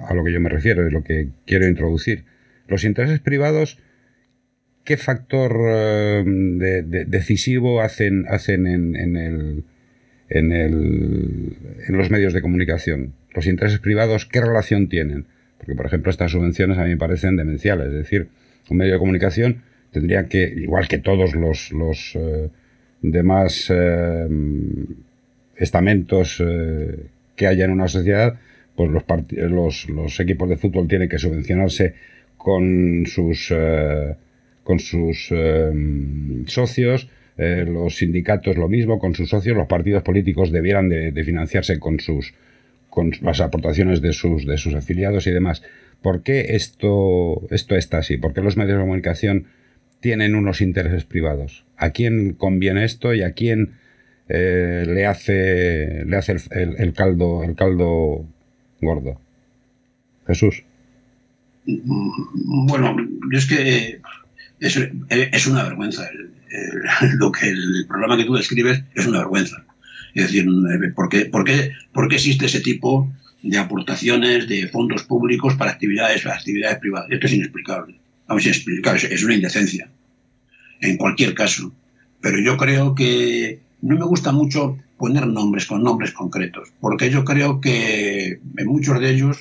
a lo que yo me refiero, es lo que quiero introducir. Los intereses privados, ¿qué factor eh, de, de, decisivo hacen, hacen en, en, el, en, el, en los medios de comunicación? Los intereses privados, ¿qué relación tienen? Porque, por ejemplo, estas subvenciones a mí me parecen demenciales. Es decir, un medio de comunicación tendría que, igual que todos los, los eh, demás eh, estamentos eh, que haya en una sociedad, pues los, los, los, equipos de fútbol tienen que subvencionarse con sus, con sus socios, los sindicatos lo mismo, con sus socios, los partidos políticos debieran de, de financiarse con sus con las aportaciones de sus, de sus afiliados y demás. ¿Por qué esto, esto está así? ¿Por qué los medios de comunicación tienen unos intereses privados. ¿A quién conviene esto y a quién eh, le hace, le hace el, el, caldo, el caldo gordo? Jesús. Bueno, es que es, es una vergüenza. El, lo que el programa que tú describes es una vergüenza. Es decir, ¿por qué, por qué, por qué existe ese tipo de aportaciones de fondos públicos para actividades, para actividades privadas? Esto es inexplicable a explicar, es una indecencia, en cualquier caso. Pero yo creo que no me gusta mucho poner nombres con nombres concretos, porque yo creo que en muchos de ellos,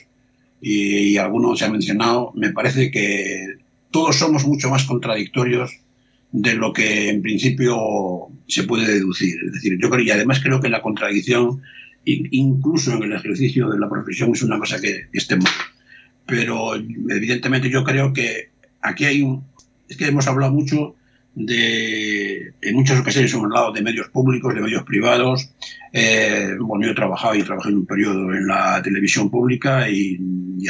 y, y algunos se han mencionado, me parece que todos somos mucho más contradictorios de lo que en principio se puede deducir. Es decir, yo creo, y además creo que la contradicción, incluso en el ejercicio de la profesión, es una cosa que esté mal. Pero evidentemente yo creo que aquí hay un... Es que hemos hablado mucho de... En muchas ocasiones hemos hablado de medios públicos, de medios privados. Eh, bueno, yo he trabajado y trabajé en un periodo en la televisión pública y,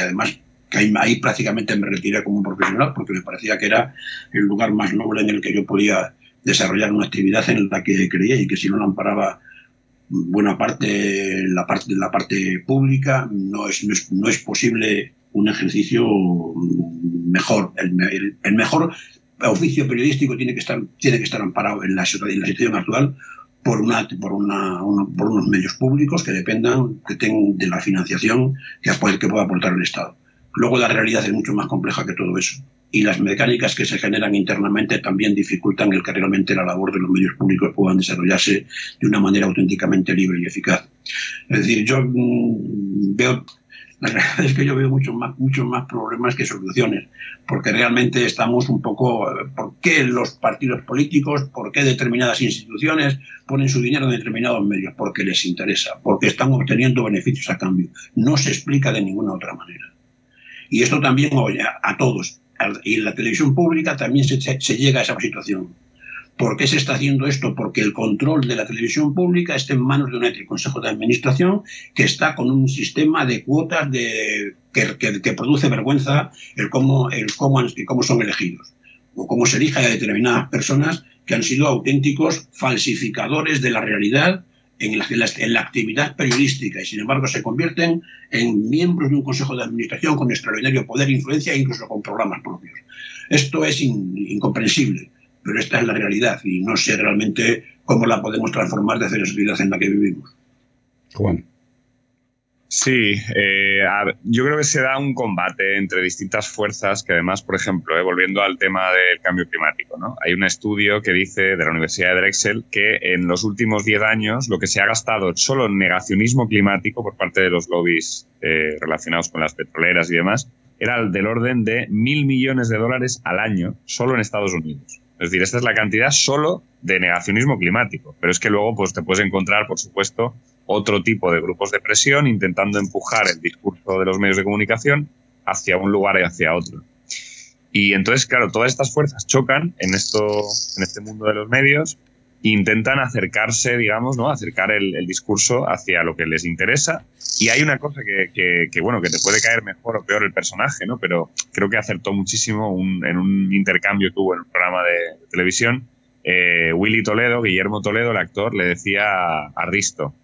además que ahí, ahí, prácticamente me retiré como un profesional porque me parecía que era el lugar más noble en el que yo podía desarrollar una actividad en la que creía y que si no la amparaba buena parte la parte la parte pública no es, no es, no es posible un ejercicio mejor. El, el, el, mejor oficio periodístico tiene que estar, tiene que estar amparado en la, en la situación actual por, una, por, una, por unos medios públicos que dependan que tengan de la financiación que, que pueda aportar el Estado. Luego la realidad es mucho más compleja que todo eso. Y las mecánicas que se generan internamente también dificultan el que realmente la labor de los medios públicos puedan desarrollarse de una manera auténticamente libre y eficaz. Es decir, yo mmm, veo la realidad es que yo veo muchos más, muchos más problemas que soluciones, porque realmente estamos un poco, ¿por qué los partidos políticos, por qué determinadas instituciones ponen su dinero en determinados medios? Porque les interesa, porque están obteniendo beneficios a cambio. No se explica de ninguna otra manera. Y esto también, oye, a todos, y en la televisión pública también se, se llega a esa situación. ¿Por qué se está haciendo esto? Porque el control de la televisión pública está en manos de un consejo de administración que está con un sistema de cuotas que, produce vergüenza el cómo, el cómo, cómo son elegidos o cómo se elige a determinadas personas que han sido auténticos falsificadores de la realidad en la, en la, actividad periodística y sin embargo se convierten en miembros de un consejo de administración con extraordinario poder e influencia incluso con programas propios. Esto es incomprensible pero esta es la realidad y no sé realmente cómo la podemos transformar desde la sociedad en la que vivimos. Juan. Sí, eh, yo creo que se da un combate entre distintas fuerzas que además, por ejemplo, eh, volviendo al tema del cambio climático, ¿no? hay un estudio que dice de la Universidad de Drexel que en los últimos 10 años lo que se ha gastado solo en negacionismo climático por parte de los lobbies eh, relacionados con las petroleras y demás era del orden de mil millones de dólares al año solo en Estados Unidos. Es decir, esta es la cantidad solo de negacionismo climático. Pero es que luego pues, te puedes encontrar, por supuesto, otro tipo de grupos de presión intentando empujar el discurso de los medios de comunicación hacia un lugar y hacia otro. Y entonces, claro, todas estas fuerzas chocan en, esto, en este mundo de los medios intentan acercarse, digamos, ¿no? Acercar el, discurso hacia lo que les interesa. Y hay una cosa que, que, bueno, que te puede caer mejor o peor el personaje, ¿no? Pero creo que acertó muchísimo en un intercambio tuvo en un programa de, televisión. Eh, Willy Toledo, Guillermo Toledo, el actor, le decía a Risto,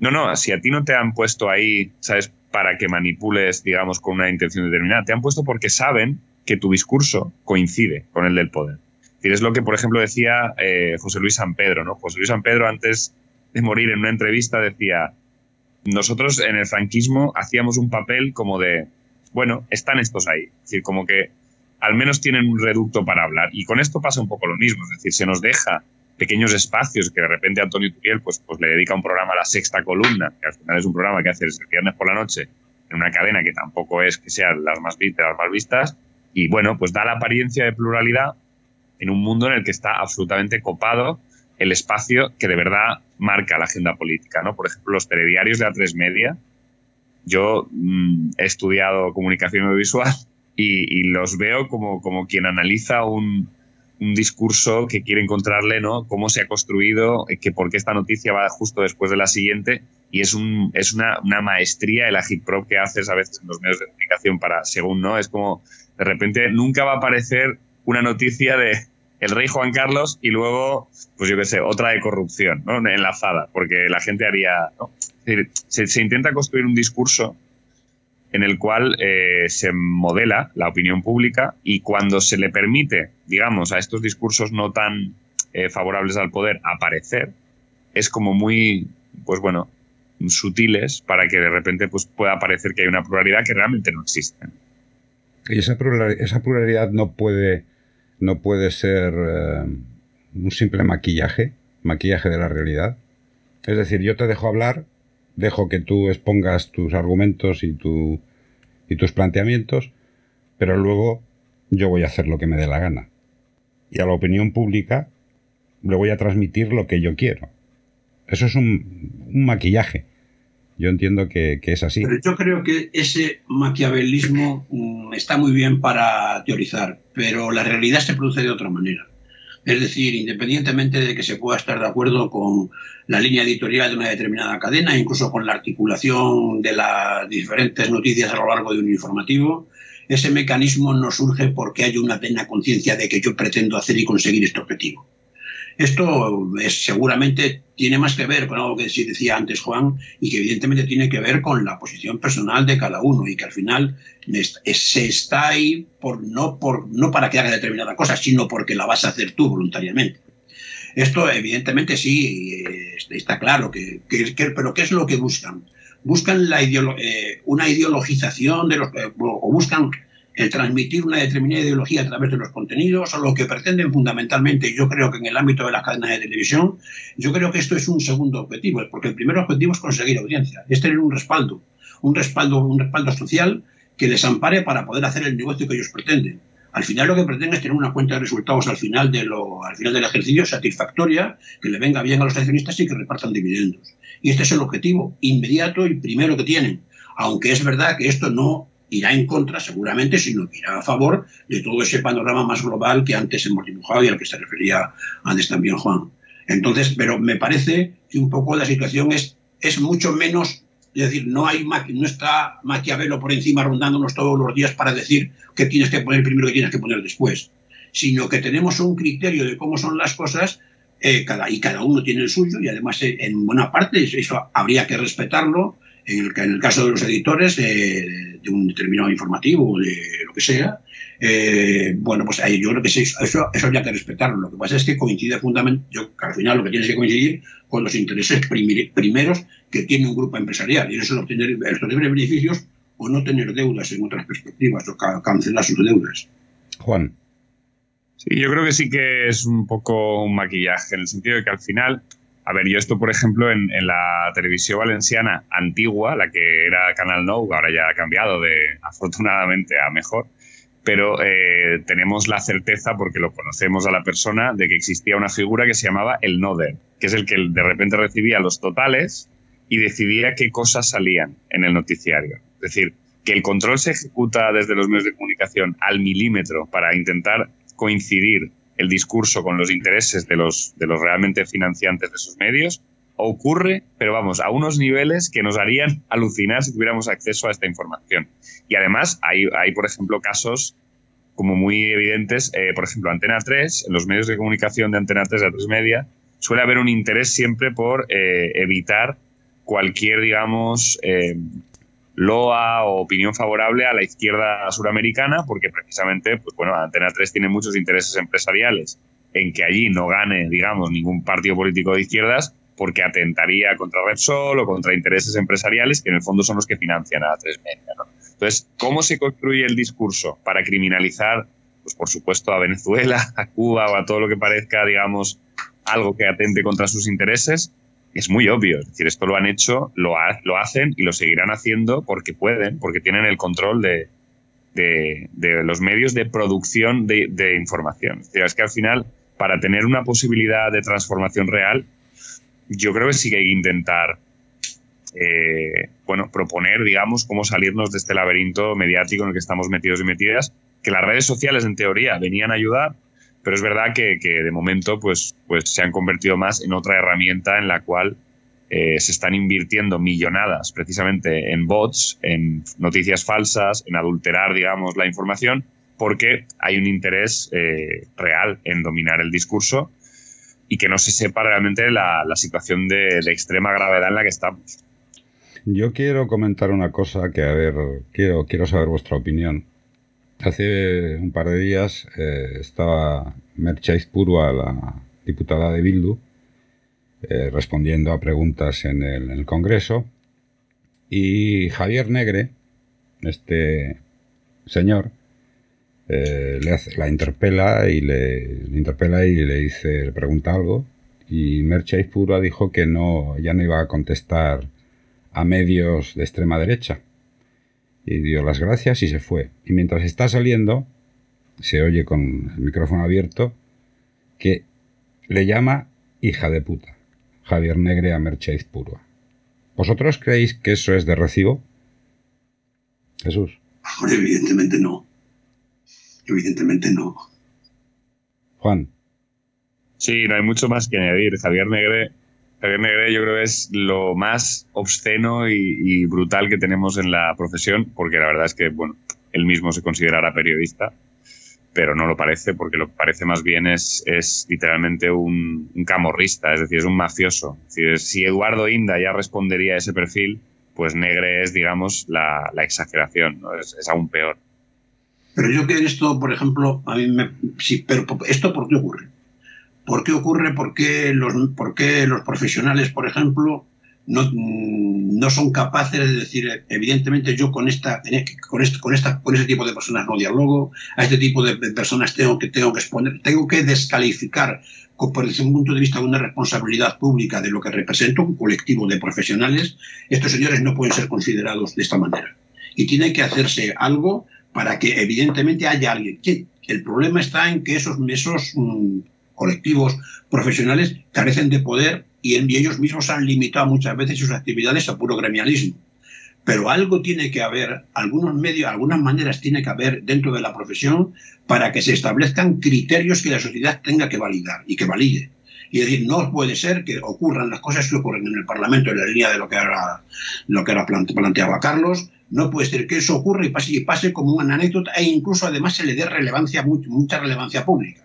no, no, si a ti no te han puesto ahí, ¿sabes? Para que manipules, digamos, con una intención determinada, te han puesto porque saben que tu discurso coincide con el del poder es lo que, por ejemplo, decía eh, José Luis San Pedro, ¿no? José Luis San Pedro, antes de morir en una entrevista, decía, nosotros en el franquismo hacíamos un papel como de, bueno, están estos ahí. Es decir, como que al menos tienen un reducto para hablar. Y con esto pasa un poco lo mismo, es decir, se nos deja pequeños espacios que de repente Antonio Turiel pues, pues le dedica un programa a la sexta columna, que al final es un programa que hace el viernes por la noche en una cadena que tampoco es que sean las más, las más vistas, y bueno, pues da la apariencia de pluralidad, en un mundo en el que está absolutamente copado el espacio que de verdad marca la agenda política. ¿no? Por ejemplo, los telediarios de A3 Media. Yo mm, he estudiado comunicación audiovisual y, los veo como, como quien analiza un, un, discurso que quiere encontrarle, ¿no? Cómo se ha construido, que por qué esta noticia va justo después de la siguiente. Y es, un, es una, una maestría el agitprop que haces a veces en los medios de comunicación para, según, ¿no? Es como, de repente, nunca va a aparecer una noticia de el rey Juan Carlos y luego, pues yo qué sé, otra de corrupción, ¿no? Enlazada, porque la gente haría... Se, intenta construir un discurso en el cual eh, se modela la opinión pública y cuando se le permite, digamos, a estos discursos no tan eh, favorables al poder aparecer, es como muy, pues bueno, sutiles para que de repente pues, pueda parecer que hay una pluralidad que realmente no existe. Y esa esa pluralidad no puede no puede ser eh, un simple maquillaje, maquillaje de la realidad. Es decir, yo te dejo hablar, dejo que tú expongas tus argumentos y, tu, y tus planteamientos, pero luego yo voy a hacer lo que me dé la gana. Y a la opinión pública le voy a transmitir lo que yo quiero. Eso es un, un maquillaje. Yo entiendo que, es así. Pero yo creo que ese maquiavelismo mm, está muy bien para teorizar, pero la realidad se produce de otra manera. Es decir, independientemente de que se pueda estar de acuerdo con la línea editorial de una determinada cadena, incluso con la articulación de las diferentes noticias a lo largo de un informativo, ese mecanismo no surge porque hay una plena conciencia de que yo pretendo hacer y conseguir este objetivo. Esto es, seguramente tiene más que ver con algo que decía antes Juan y que evidentemente tiene que ver con la posición personal de cada uno y que al final se está ahí por, no, por, no para que haga determinada cosa, sino porque la vas a hacer tú voluntariamente. Esto evidentemente sí eh, está claro, que, pero ¿qué es lo que buscan? Buscan la eh, una ideologización de los, o buscan el transmitir una determinada ideología a través de los contenidos, o lo que pretenden fundamentalmente, yo creo que en el ámbito de las cadenas de televisión, yo creo que esto es un segundo objetivo, porque el primer objetivo es conseguir audiencia, es tener un respaldo, un respaldo, un respaldo social que les ampare para poder hacer el negocio que ellos pretenden. Al final lo que pretenden es tener una cuenta de resultados al final, de lo, al final del ejercicio satisfactoria, que le venga bien a los accionistas y que repartan dividendos. Y este es el objetivo inmediato y primero que tienen. Aunque es verdad que esto no irá en contra seguramente, sino que irá a favor de todo ese panorama más global que antes hemos dibujado y al que se refería antes también Juan. Entonces, pero me parece que un poco la situación es, es mucho menos, es decir, no, hay, no está Maquiavelo por encima rondándonos todos los días para decir qué tienes que poner primero y qué tienes que poner después, sino que tenemos un criterio de cómo son las cosas eh, y cada uno tiene el suyo y además eh, en buena parte eso habría que respetarlo en el, en el caso de los editores de, un determinado informativo o de lo que sea, eh, bueno, pues ahí yo creo que eso, eso, habría que respetarlo. Lo que pasa es que coincide fundamentalmente, yo al final lo que tiene que coincidir con los intereses primeros que tiene un grupo empresarial, y eso es obtener, obtener beneficios o no tener deudas en otras perspectivas, o cancelar sus deudas. Juan. Sí, yo creo que sí que es un poco un maquillaje, en el sentido de que al final a ver, yo esto, por ejemplo, en, la televisión valenciana antigua, la que era Canal No, ahora ya ha cambiado de afortunadamente a mejor, pero eh, tenemos la certeza, porque lo conocemos a la persona, de que existía una figura que se llamaba el noder, que es el que de repente recibía los totales y decidía qué cosas salían en el noticiario. Es decir, que el control se ejecuta desde los medios de comunicación al milímetro para intentar coincidir el discurso con los intereses de los, de los realmente financiantes de esos medios, ocurre, pero vamos, a unos niveles que nos harían alucinar si tuviéramos acceso a esta información. Y además hay, hay por ejemplo, casos como muy evidentes, eh, por ejemplo, Antena 3, en los medios de comunicación de Antena 3 de A3 Media, suele haber un interés siempre por eh, evitar cualquier, digamos, eh, loa o opinión favorable a la izquierda suramericana, porque precisamente, pues bueno, Antena 3 tiene muchos intereses empresariales en que allí no gane, digamos, ningún partido político de izquierdas, porque atentaría contra Repsol o contra intereses empresariales que en el fondo son los que financian a A3 Media. Entonces, ¿cómo se construye el discurso para criminalizar, pues por supuesto, a Venezuela, a Cuba o a todo lo que parezca, digamos, algo que atente contra sus intereses? Es muy obvio. Es decir, esto lo han hecho, lo, lo hacen y lo seguirán haciendo porque pueden, porque tienen el control de, de, los medios de producción de, información. Es, es que al final, para tener una posibilidad de transformación real, yo creo que sí que hay que intentar eh, bueno, proponer, digamos, cómo salirnos de este laberinto mediático en el que estamos metidos y metidas, que las redes sociales, en teoría, venían a ayudar, pero es verdad que, de momento pues, pues se han convertido más en otra herramienta en la cual eh, se están invirtiendo millonadas precisamente en bots, en noticias falsas, en adulterar, digamos, la información, porque hay un interés eh, real en dominar el discurso y que no se sepa realmente la, situación de, de, extrema gravedad en la que estamos. Yo quiero comentar una cosa que, a ver, quiero, quiero saber vuestra opinión. Hace un par de días eh, estaba Merchais Purua, la diputada de Bildu, eh, respondiendo a preguntas en el, Congreso, y Javier Negre, este señor, eh, le la interpela y le, interpela y le dice, le pregunta algo, y Merchais Purua dijo que no, ya no iba a contestar a medios de extrema derecha y dio las gracias y se fue. Y mientras está saliendo, se oye con el micrófono abierto que le llama hija de puta. Javier Negre a Mercheiz Purua. ¿Vosotros creéis que eso es de recibo? Jesús. Evidentemente no. Evidentemente no. Juan. Sí, no hay mucho más que añadir. Javier Negre Javier Negre yo creo que es lo más obsceno y, brutal que tenemos en la profesión, porque la verdad es que, bueno, él mismo se considerará periodista, pero no lo parece, porque lo que parece más bien es, es literalmente un, camorrista, es decir, es un mafioso. si Eduardo Inda ya respondería a ese perfil, pues Negre es, digamos, la, exageración, es, aún peor. Pero yo que esto, por ejemplo, a mí me... Sí, pero ¿esto por qué ocurre? ¿Por qué ocurre? ¿Por qué los, por qué los profesionales, por ejemplo, no, no, son capaces de decir, evidentemente yo con esta, con este, con esta, con este tipo de personas no dialogo, a este tipo de personas tengo que, tengo que exponer, tengo que descalificar por un punto de vista de una responsabilidad pública de lo que representa un colectivo de profesionales, estos señores no pueden ser considerados de esta manera. Y tiene que hacerse algo para que evidentemente haya alguien. El problema está en que esos, esos mm, colectivos profesionales carecen de poder y, ellos mismos han limitado muchas veces sus actividades a puro gremialismo. pero algo tiene que haber, algunos medios, algunas maneras tiene que haber dentro de la profesión para que se establezcan criterios que la sociedad tenga que validar y que valide. Y es decir, no puede ser que ocurran las cosas que ocurren en el Parlamento en la línea de lo que ahora, lo que planteaba Carlos. No puede ser que eso ocurra y pase, y pase como una anécdota e incluso además se le dé relevancia, mucha relevancia pública.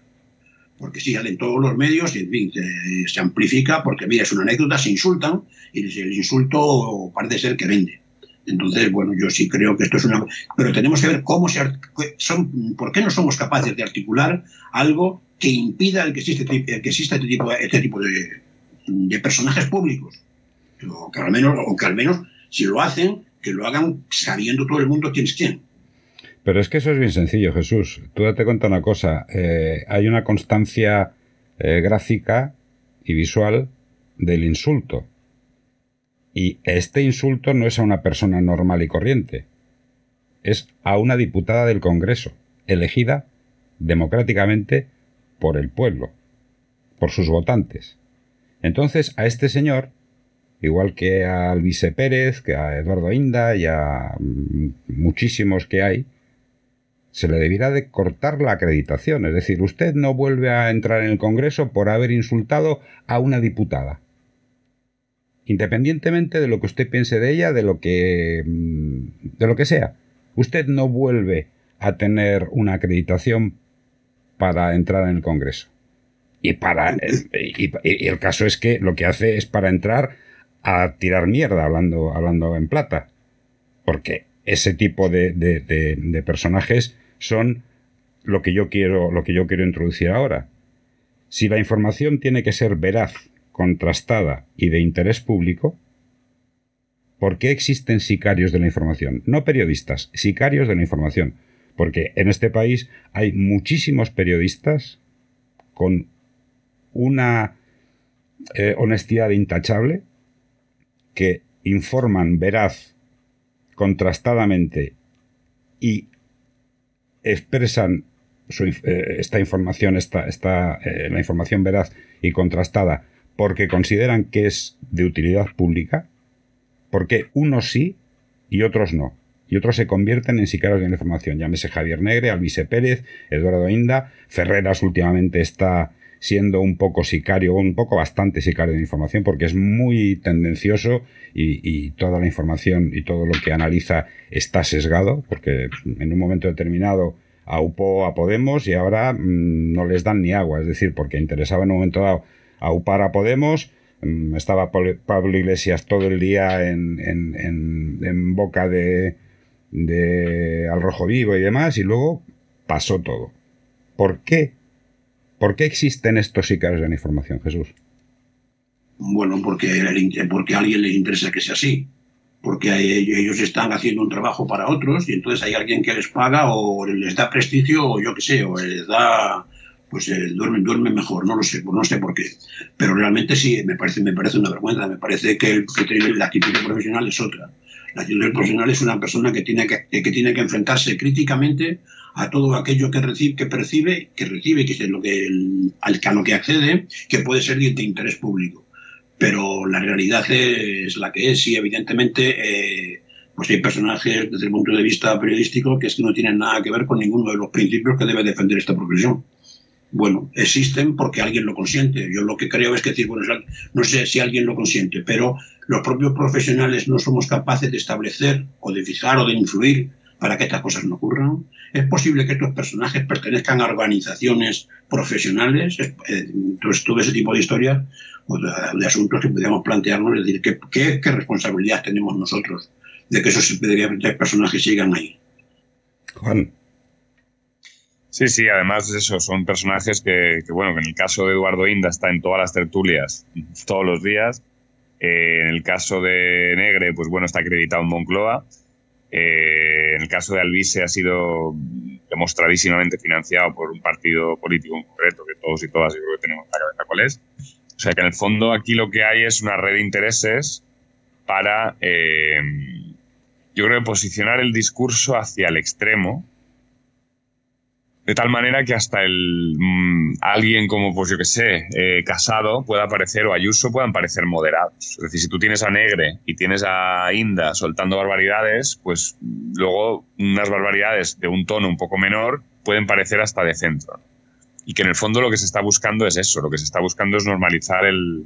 Porque si salen todos los medios y en fin, se, amplifica porque mira, es una anécdota, se insultan y el insulto parece ser que vende. Entonces, bueno, yo sí creo que esto es una... Pero tenemos que ver cómo se... Son, ¿Por qué no somos capaces de articular algo que impida el que existe, que exista este tipo, este tipo de, de personajes públicos? O que, al menos, o que al menos, si lo hacen, que lo hagan sabiendo todo el mundo quién es quién. Pero es que eso es bien sencillo, Jesús. Tú date cuenta una cosa. Eh, hay una constancia eh, gráfica y visual del insulto. Y este insulto no es a una persona normal y corriente, es a una diputada del Congreso, elegida democráticamente por el pueblo, por sus votantes. Entonces, a este señor, igual que a Alvise Pérez, que a Eduardo Inda y a muchísimos que hay, se le debiera de cortar la acreditación. Es decir, usted no vuelve a entrar en el Congreso por haber insultado a una diputada independientemente de lo que usted piense de ella, de lo que mm, de lo que sea. Usted no vuelve a tener una acreditación para entrar en el Congreso. Y para y, el caso es que lo que hace es para entrar a tirar mierda hablando hablando en plata, porque ese tipo de, de personajes son lo que yo quiero lo que yo quiero introducir ahora. Si la información tiene que ser veraz contrastada y de interés público, ¿por qué existen sicarios de la información? No periodistas, sicarios de la información. Porque en este país hay muchísimos periodistas con una eh, honestidad intachable que informan veraz, contrastadamente y expresan eh, esta información, esta, eh, la información veraz y contrastada porque consideran que es de utilidad pública, porque unos sí y otros no. Y otros se convierten en sicarios de la información. Llámese Javier Negre, Alvise Pérez, Eduardo Inda. Ferreras últimamente está siendo un poco sicario, un poco bastante sicario de información, porque es muy tendencioso y, toda la información y todo lo que analiza está sesgado, porque en un momento determinado aupó a Podemos y ahora mm, no les dan ni agua, es decir, porque interesaba en un momento dado aupar a Podemos. Mm, estaba Pablo Iglesias todo el día en, en, boca de, de Al Rojo Vivo y demás, y luego pasó todo. ¿Por qué? ¿Por qué existen estos sicarios de la información, Jesús? Bueno, porque, a alguien les interesa que sea así. Porque ellos están haciendo un trabajo para otros y entonces hay alguien que les paga o les da prestigio o yo qué sé, o les da pues eh, duermen, duermen mejor, no lo sé, no sé por qué. Pero realmente sí, me parece, me parece una vergüenza, me parece que, la actitud profesional es otra. La actitud profesional es una persona que tiene que, que tiene que enfrentarse críticamente a todo aquello que recibe, que percibe, que recibe, que es lo que al a lo que accede, que puede ser de interés público. Pero la realidad es la que es, y evidentemente eh, pues hay personajes desde el punto de vista periodístico que es que no tienen nada que ver con ninguno de los principios que debe defender esta profesión bueno, existen porque alguien lo consiente. Yo lo que creo es que decir, bueno, no sé si alguien lo consiente, pero los propios profesionales no somos capaces de establecer o de fijar o de influir para que estas cosas no ocurran. Es posible que estos personajes pertenezcan a organizaciones profesionales. Entonces, eh, todo ese tipo de historias o de, asuntos que podríamos plantearnos, es decir, ¿qué, qué, responsabilidad tenemos nosotros de que esos personajes sigan ahí? Juan. Sí, sí, además eso, son personajes que, bueno, que en el caso de Eduardo Inda está en todas las tertulias todos los días. Eh, en el caso de Negre, pues bueno, está acreditado en Moncloa. Eh, en el caso de Alvise ha sido demostradísimamente financiado por un partido político en concreto, que todos y todas yo creo que tenemos la cabeza cuál es. O sea que en el fondo aquí lo que hay es una red de intereses para, eh, yo creo, posicionar el discurso hacia el extremo de tal manera que hasta el mm, alguien como, pues yo que sé, eh, Casado pueda parecer, o Ayuso puedan parecer moderados. Es decir, si tú tienes a Negre y tienes a Inda soltando barbaridades, pues luego unas barbaridades de un tono un poco menor pueden parecer hasta de centro. Y que en el fondo lo que se está buscando es eso, lo que se está buscando es normalizar el,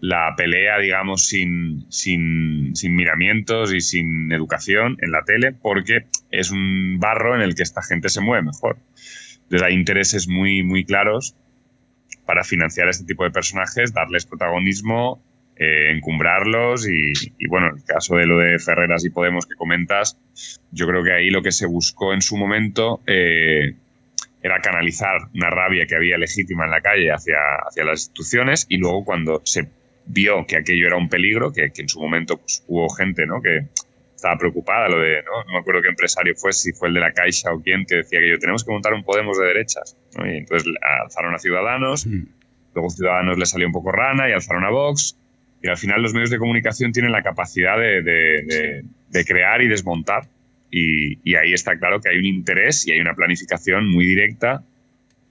la pelea, digamos, sin, sin, sin, miramientos y sin educación en la tele, porque es un barro en el que esta gente se mueve mejor. Entonces hay intereses muy, muy claros para financiar este tipo de personajes, darles protagonismo, eh, encumbrarlos y, bueno, el caso de lo de Ferreras y Podemos que comentas, yo creo que ahí lo que se buscó en su momento eh, era canalizar una rabia que había legítima en la calle hacia, hacia las instituciones y luego cuando se vio que aquello era un peligro, que, en su momento pues, hubo gente ¿no? que estaba preocupada, lo de, ¿no? me acuerdo qué empresario fue, si fue el de la Caixa o quién, que decía que yo tenemos que montar un Podemos de derechas. Y entonces alzaron a Ciudadanos, mm. luego Ciudadanos le salió un poco rana y alzaron a Vox. Y al final los medios de comunicación tienen la capacidad de, crear y desmontar. Y, y, ahí está claro que hay un interés y hay una planificación muy directa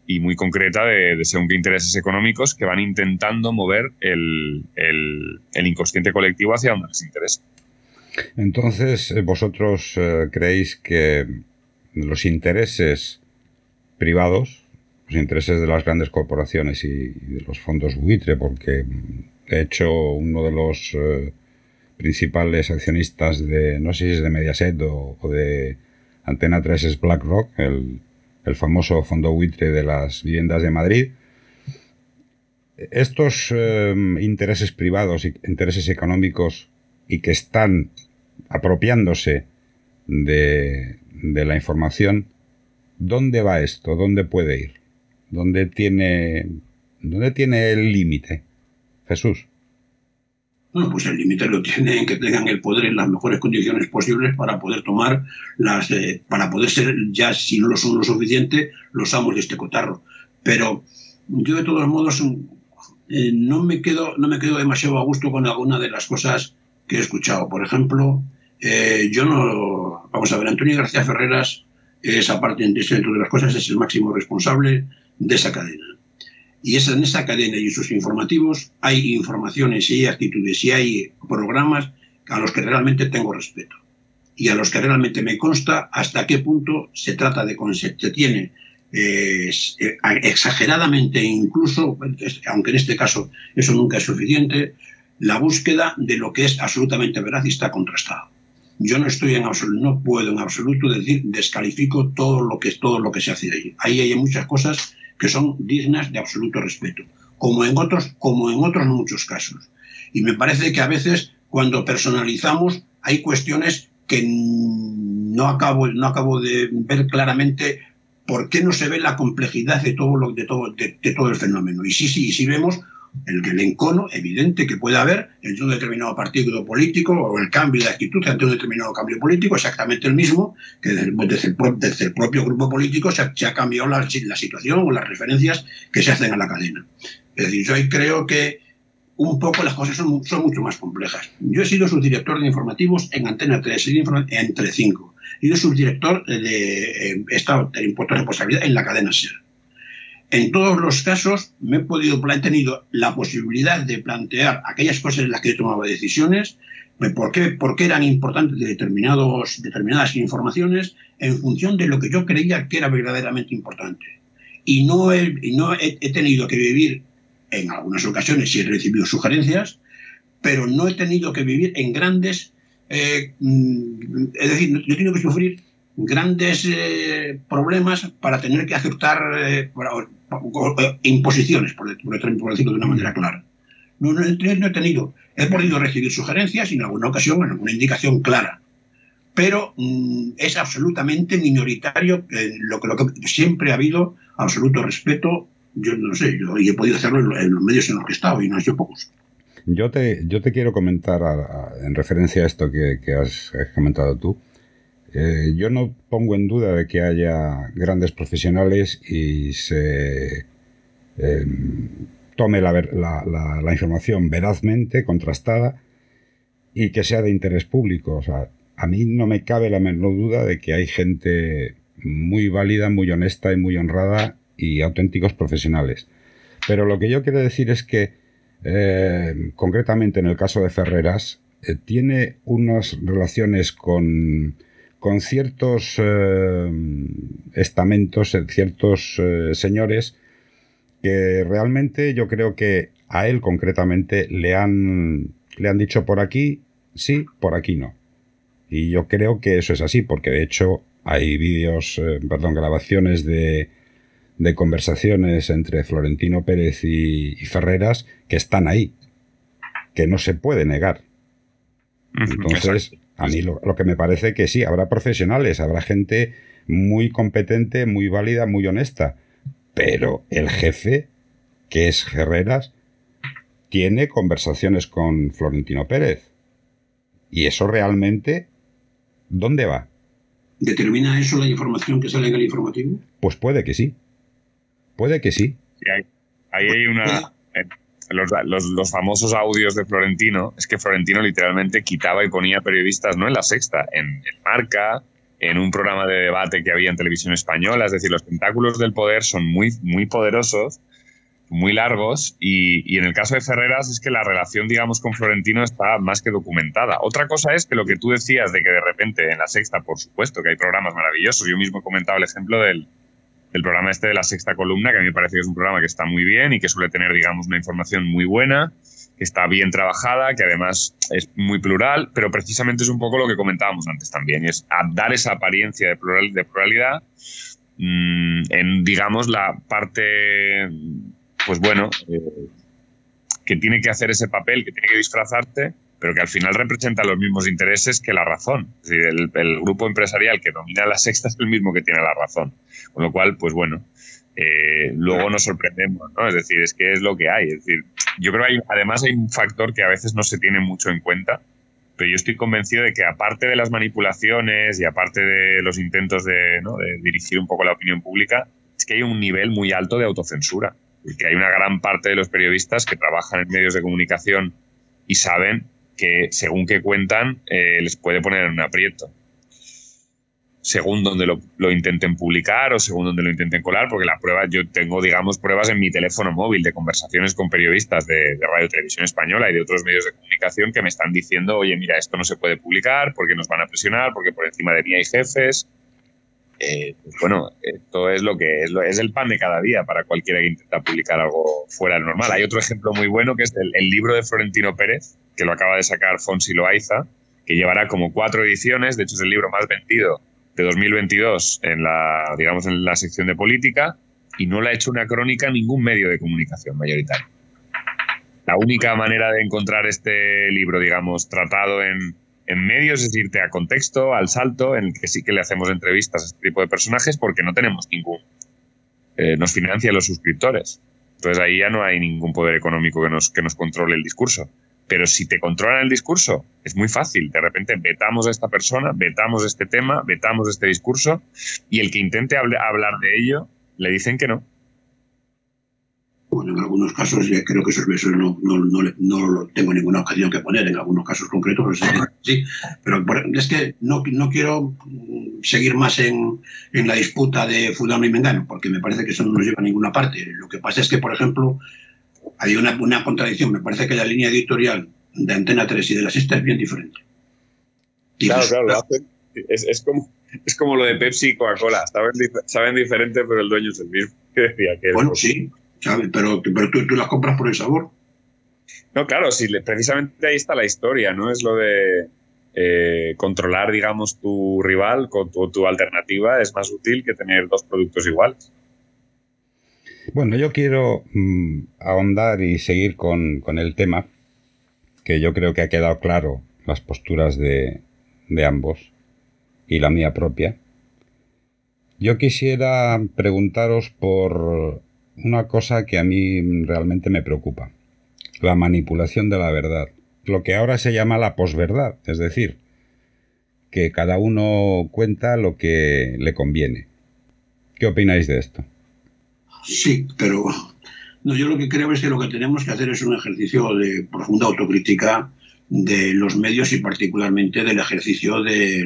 y muy concreta de, según qué intereses económicos que van intentando mover el, el, inconsciente colectivo hacia donde les interesa. Entonces, eh, vosotros eh, creéis que los intereses privados, los intereses de las grandes corporaciones y, de los fondos buitre, porque de hecho uno de los eh, principales accionistas de, no sé si es de Mediaset o, o de Antena 3 es BlackRock, el, el famoso fondo buitre de las viviendas de Madrid. Estos intereses privados y intereses económicos y que están apropiándose de, la información, ¿dónde va esto? ¿Dónde puede ir? ¿Dónde tiene, dónde tiene el límite? Jesús. Bueno, pues el límite lo tiene en que tengan el poder en las mejores condiciones posibles para poder tomar las, eh, para poder ser ya, si no lo son lo suficiente, los amos de este cotarro. Pero yo de todos modos eh, no, me quedo, no me quedo demasiado a gusto con alguna de las cosas que he escuchado. Por ejemplo, eh, yo no, vamos a ver, Antonio García Ferreras es aparte, entre las cosas, es el máximo responsable de esa cadena. Y es en esa cadena y en sus informativos hay informaciones y hay actitudes y hay programas a los que realmente tengo respeto y a los que realmente me consta hasta qué punto se trata de se tiene eh, exageradamente incluso, aunque en este caso eso nunca es suficiente, la búsqueda de lo que es absolutamente veraz y está contrastado. Yo no estoy en absoluto, no puedo en absoluto decir descalifico todo lo que todo lo que se hace ahí. Ahí hay muchas cosas que son dignas de absoluto respeto, como en otros, como en otros muchos casos. Y me parece que a veces cuando personalizamos hay cuestiones que no acabo, no acabo de ver claramente por qué no se ve la complejidad de todo, lo, de todo, de, todo el fenómeno. Y sí, sí, sí vemos el, el encono evidente que puede haber entre un determinado partido político o el cambio de actitud ante un determinado cambio político, exactamente el mismo que desde, el, propio grupo político se ha, cambiado la, la, situación o las referencias que se hacen a la cadena. Es decir, yo creo que un poco las cosas son, son mucho más complejas. Yo he sido subdirector de informativos en Antena 3, en Telecinco. He sido subdirector de eh, Estado de Impuestos de Responsabilidad en la cadena SER. En todos los casos me he podido he tenido la posibilidad de plantear aquellas cosas en las que he tomado decisiones, qué, por qué eran importantes determinados, determinadas informaciones en función de lo que yo creía que era verdaderamente importante. Y no he, no he, tenido que vivir, en algunas ocasiones sí he recibido sugerencias, pero no he tenido que vivir en grandes, eh, mm, es decir, yo he tenido que sufrir grandes eh, problemas para tener que aceptar eh, imposiciones, por, decirlo de una manera clara. No, no, he tenido, he podido recibir sugerencias y en alguna ocasión en alguna indicación clara, pero mm, es absolutamente minoritario lo, que, lo que siempre ha habido absoluto respeto. Yo no sé, yo he podido hacerlo en, los medios en los que he estado y no han sido pocos. Yo te, yo te quiero comentar en referencia a esto que, has comentado tú. Eh, yo no pongo en duda de que haya grandes profesionales y se em, tome la, información verazmente, contrastada y que sea de interés público. O sea, a mí no me cabe la menor duda de que hay gente muy válida, muy honesta y muy honrada y auténticos profesionales. Pero lo que yo quiero decir es que, eh, concretamente en el caso de Ferreras, eh, tiene unas relaciones con, con ciertos eh, estamentos, ciertos señores, que realmente yo creo que a él concretamente le han, le han dicho por aquí sí, por aquí no. Y yo creo que eso es así, porque de hecho hay vídeos, eh, perdón, grabaciones de, de, conversaciones entre Florentino Pérez y, Ferreras que están ahí, que no se puede negar. Entonces, a mí lo, que me parece que sí, habrá profesionales, habrá gente muy competente, muy válida, muy honesta, pero el jefe, que es Ferreras, tiene conversaciones con Florentino Pérez. Y eso realmente, ¿dónde va? ¿Determina eso la información que sale en el informativo? Pues puede que sí. Puede que sí. ahí hay, una... Eh, los, famosos audios de Florentino, es que Florentino literalmente quitaba y ponía periodistas, no en la sexta, en, Marca, en un programa de debate que había en televisión española. Es decir, los tentáculos del poder son muy, muy poderosos muy largos y, en el caso de Ferreras es que la relación, digamos, con Florentino está más que documentada. Otra cosa es que lo que tú decías de que de repente en la sexta, por supuesto, que hay programas maravillosos. Yo mismo he comentado el ejemplo del, programa este de la sexta columna, que a mí me parece que es un programa que está muy bien y que suele tener, digamos, una información muy buena, que está bien trabajada, que además es muy plural, pero precisamente es un poco lo que comentábamos antes también, y es dar esa apariencia de pluralidad mm, en, digamos, la parte pues bueno, eh, que tiene que hacer ese papel, que tiene que disfrazarte, pero que al final representa los mismos intereses que la razón. Es decir, el, grupo empresarial que domina la sexta es el mismo que tiene la razón. Con lo cual, pues bueno, eh, luego nos sorprendemos, ¿no? Es decir, es que es lo que hay. Es decir, yo creo que hay, además hay un factor que a veces no se tiene mucho en cuenta, pero yo estoy convencido de que aparte de las manipulaciones y aparte de los intentos de, ¿no? de dirigir un poco la opinión pública, es que hay un nivel muy alto de autocensura que hay una gran parte de los periodistas que trabajan en medios de comunicación y saben que según que cuentan eh, les puede poner en un aprieto. Según donde lo, intenten publicar o según donde lo intenten colar, porque la prueba, yo tengo, digamos, pruebas en mi teléfono móvil de conversaciones con periodistas de, de Radio Televisión Española y de otros medios de comunicación que me están diciendo, oye, mira, esto no se puede publicar porque nos van a presionar, porque por encima de mí hay jefes, eh, bueno, esto es lo que es, es, el pan de cada día para cualquiera que intenta publicar algo fuera del normal. Hay otro ejemplo muy bueno que es el, libro de Florentino Pérez, que lo acaba de sacar Fonsi Loaiza, que llevará como cuatro ediciones, de hecho es el libro más vendido de 2022 en la, digamos, en la sección de política, y no le ha hecho una crónica ningún medio de comunicación mayoritario. La única manera de encontrar este libro, digamos, tratado en, en medios es irte a contexto, al salto, en el que sí que le hacemos entrevistas a este tipo de personajes porque no tenemos ningún. Eh, nos financian los suscriptores. Entonces ahí ya no hay ningún poder económico que nos, que nos controle el discurso. Pero si te controlan el discurso, es muy fácil. De repente vetamos a esta persona, vetamos este tema, vetamos este discurso, y el que intente hablar de ello, le dicen que no. Bueno, en algunos casos ya creo que esos besos no, no, no, no tengo ninguna ocasión que poner, en algunos casos concretos, sí, pero es que no, no quiero seguir más en, en la disputa de fulano y mengano, porque me parece que eso no nos lleva a ninguna parte. Lo que pasa es que, por ejemplo, hay una, una contradicción. Me parece que la línea editorial de Antena 3 y de la Sexta es bien diferente. claro, claro, es, es, como, es como lo de Pepsi y Coca-Cola. Saben, saben diferente, pero el dueño es el mismo. bueno, sí, pero, pero tú, las compras por el sabor. No, claro, sí, precisamente ahí está la historia, ¿no? Es lo de eh, controlar, digamos, tu rival con tu, alternativa es más útil que tener dos productos iguales. Bueno, yo quiero mm, ahondar y seguir con, el tema, que yo creo que ha quedado claro las posturas de, de ambos y la mía propia. Yo quisiera preguntaros por una cosa que a mí realmente me preocupa. La manipulación de la verdad. Lo que ahora se llama la posverdad, es decir, que cada uno cuenta lo que le conviene. ¿Qué opináis de esto? Sí, pero no, yo lo que creo es que lo que tenemos que hacer es un ejercicio de profunda autocrítica de los medios y particularmente del ejercicio de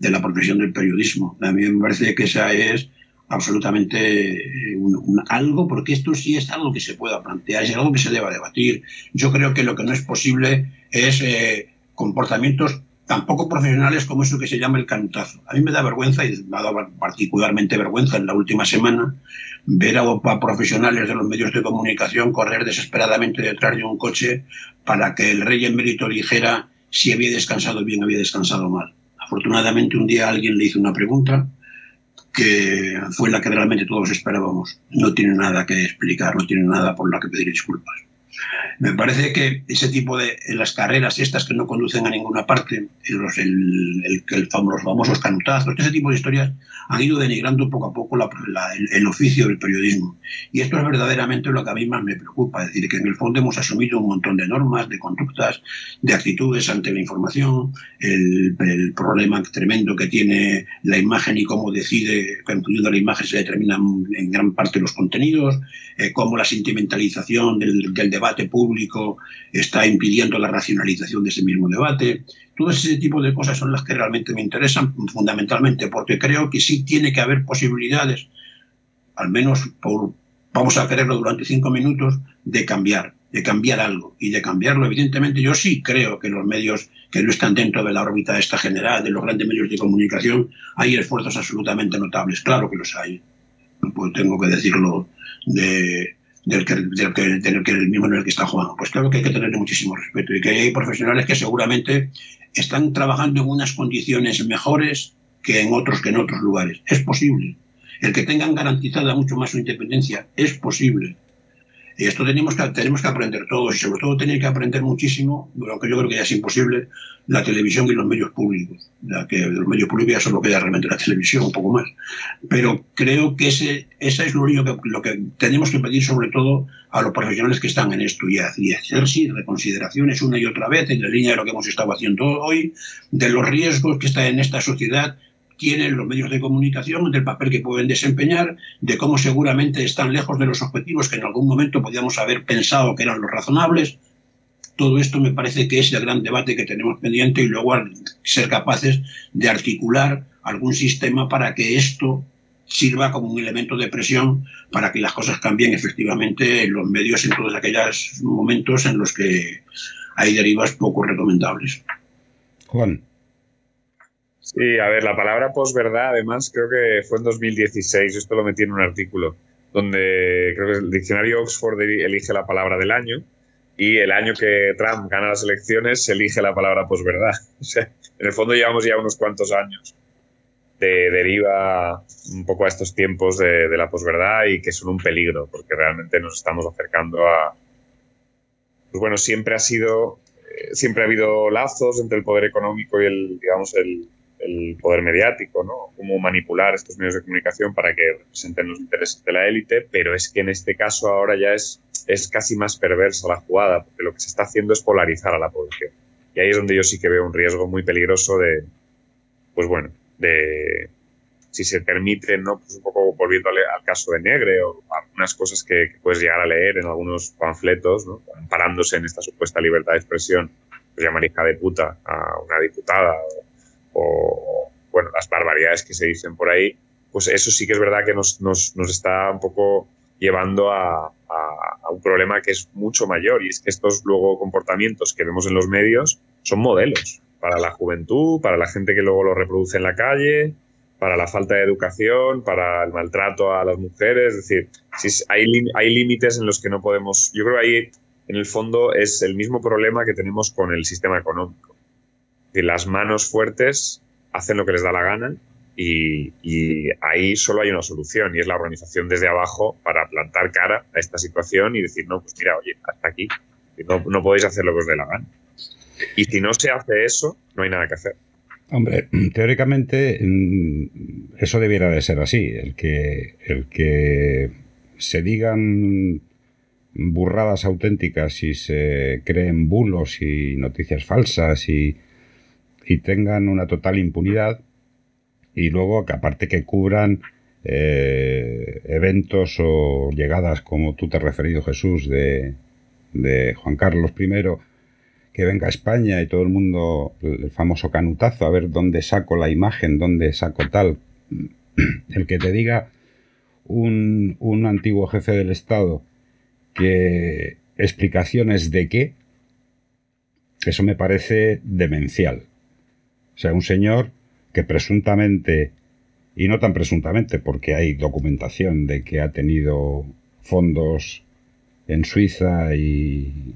la profesión del periodismo. A mí me parece que esa es absolutamente un, algo, porque esto sí es algo que se pueda plantear, es algo que se deba debatir. Yo creo que lo que no es posible es eh, comportamientos tan poco profesionales como eso que se llama el cantazo. A mí me da vergüenza, y me ha dado particularmente vergüenza en la última semana, ver a, profesionales de los medios de comunicación correr desesperadamente detrás de un coche para que el rey emérito dijera si había descansado bien, había descansado mal. Afortunadamente un día alguien le hizo una pregunta que fue la que realmente todos esperábamos. No tiene nada que explicar, no tiene nada por la que pedir disculpas. Me parece que ese tipo de las carreras estas que no conducen a ninguna parte, los, el, el, famosos canutazos, ese tipo de historias han ido denigrando poco a poco el, oficio del periodismo. Y esto es verdaderamente lo que a mí más me preocupa, es decir, que en el fondo hemos asumido un montón de normas, de conductas, de actitudes ante la información, el, problema tremendo que tiene la imagen y cómo decide, incluyendo la imagen se determinan en gran parte los contenidos, eh, cómo la sentimentalización del debate público está impidiendo la racionalización de ese mismo debate. Todo ese tipo de cosas son las que realmente me interesan fundamentalmente porque creo que sí tiene que haber posibilidades, al menos por, vamos a quererlo durante cinco minutos, de cambiar, de cambiar algo. Y de cambiarlo, evidentemente, yo sí creo que los medios que no están dentro de la órbita esta general, de los grandes medios de comunicación, hay esfuerzos absolutamente notables. Claro que los hay. Pues tengo que decirlo de, del que, del que, del que el mismo en el que está jugando. Pues claro que hay que tenerle muchísimo respeto y que hay profesionales que seguramente están trabajando en unas condiciones mejores que en otros que en otros lugares. Es posible. El que tengan garantizada mucho más su independencia es posible. Y esto tenemos que, tenemos que aprender todos y sobre todo tener que aprender muchísimo, aunque yo creo que ya es imposible, la televisión y los medios públicos. Ya que los medios públicos ya solo queda realmente la televisión, un poco más. Pero creo que ese, esa es lo único que, lo que tenemos que pedir sobre todo a los profesionales que están en esto y, hacer sí reconsideraciones una y otra vez en la línea de lo que hemos estado haciendo hoy, de los riesgos que está en esta sociedad tienen los medios de comunicación, del papel que pueden desempeñar, de cómo seguramente están lejos de los objetivos que en algún momento podíamos haber pensado que eran los razonables. Todo esto me parece que es el gran debate que tenemos pendiente y luego ser capaces de articular algún sistema para que esto sirva como un elemento de presión para que las cosas cambien efectivamente en los medios en todos aquellos momentos en los que hay derivas poco recomendables. Juan. Sí, a ver, la palabra posverdad, además, creo que fue en 2016, esto lo metí en un artículo, donde creo que el diccionario Oxford elige la palabra del año y el año que Trump gana las elecciones se elige la palabra posverdad. O sea, en el fondo llevamos ya unos cuantos años de deriva un poco a estos tiempos de, de la posverdad y que son un peligro, porque realmente nos estamos acercando a... Pues bueno, siempre ha sido eh, siempre ha habido lazos entre el poder económico y el, digamos, el, el poder mediático, ¿no? Cómo manipular estos medios de comunicación para que representen los intereses de la élite, pero es que en este caso ahora ya es, es casi más perversa la jugada, porque lo que se está haciendo es polarizar a la población. Y ahí es donde yo sí que veo un riesgo muy peligroso de, pues bueno, de si se permite, ¿no? Pues un poco volviendo al, caso de Negre o algunas cosas que, puedes llegar a leer en algunos panfletos, ¿no? Amparándose en esta supuesta libertad de expresión, pues llamar hija de puta a una diputada o bueno, las barbaridades que se dicen por ahí, pues eso sí que es verdad que nos, nos, nos está un poco llevando a, a, un problema que es mucho mayor y es que estos luego comportamientos que vemos en los medios son modelos para la juventud, para la gente que luego lo reproduce en la calle, para la falta de educación, para el maltrato a las mujeres, es decir, si hay, hay límites en los que no podemos, yo creo que ahí en el fondo es el mismo problema que tenemos con el sistema económico que las manos fuertes hacen lo que les da la gana y, ahí solo hay una solución y es la organización desde abajo para plantar cara a esta situación y decir, no, pues mira, oye, hasta aquí, no, no podéis hacer lo que os dé la gana. Y si no se hace eso, no hay nada que hacer. Hombre, teóricamente mm, eso debiera de ser así, el que, el que se digan burradas auténticas y se creen bulos y noticias falsas y, y tengan una total impunidad y luego que aparte que cubran eh, eventos o llegadas como tú te has referido Jesús de, de Juan Carlos I que venga a España y todo el mundo, el famoso canutazo, a ver dónde saco la imagen, dónde saco tal. El que te diga un, un antiguo jefe del Estado que explicaciones de qué, eso me parece demencial. O sea, un señor que presuntamente, y no tan presuntamente, porque hay documentación de que ha tenido fondos en Suiza y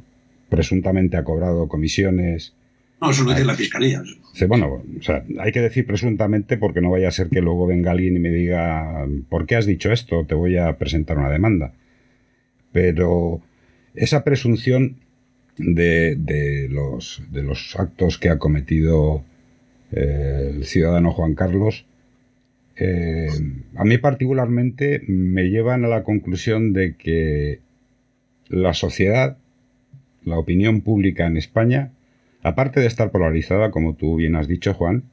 presuntamente ha cobrado comisiones. No, eso lo dice la fiscalía. Bueno, o sea, hay que decir presuntamente porque no vaya a ser que luego venga alguien y me diga, ¿por qué has dicho esto? Te voy a presentar una demanda. Pero esa presunción de, los, de los actos que ha cometido el ciudadano Juan Carlos, eh, a mí particularmente me llevan a la conclusión de que la sociedad, la opinión pública en España, aparte de estar polarizada, como tú bien has dicho, Juan,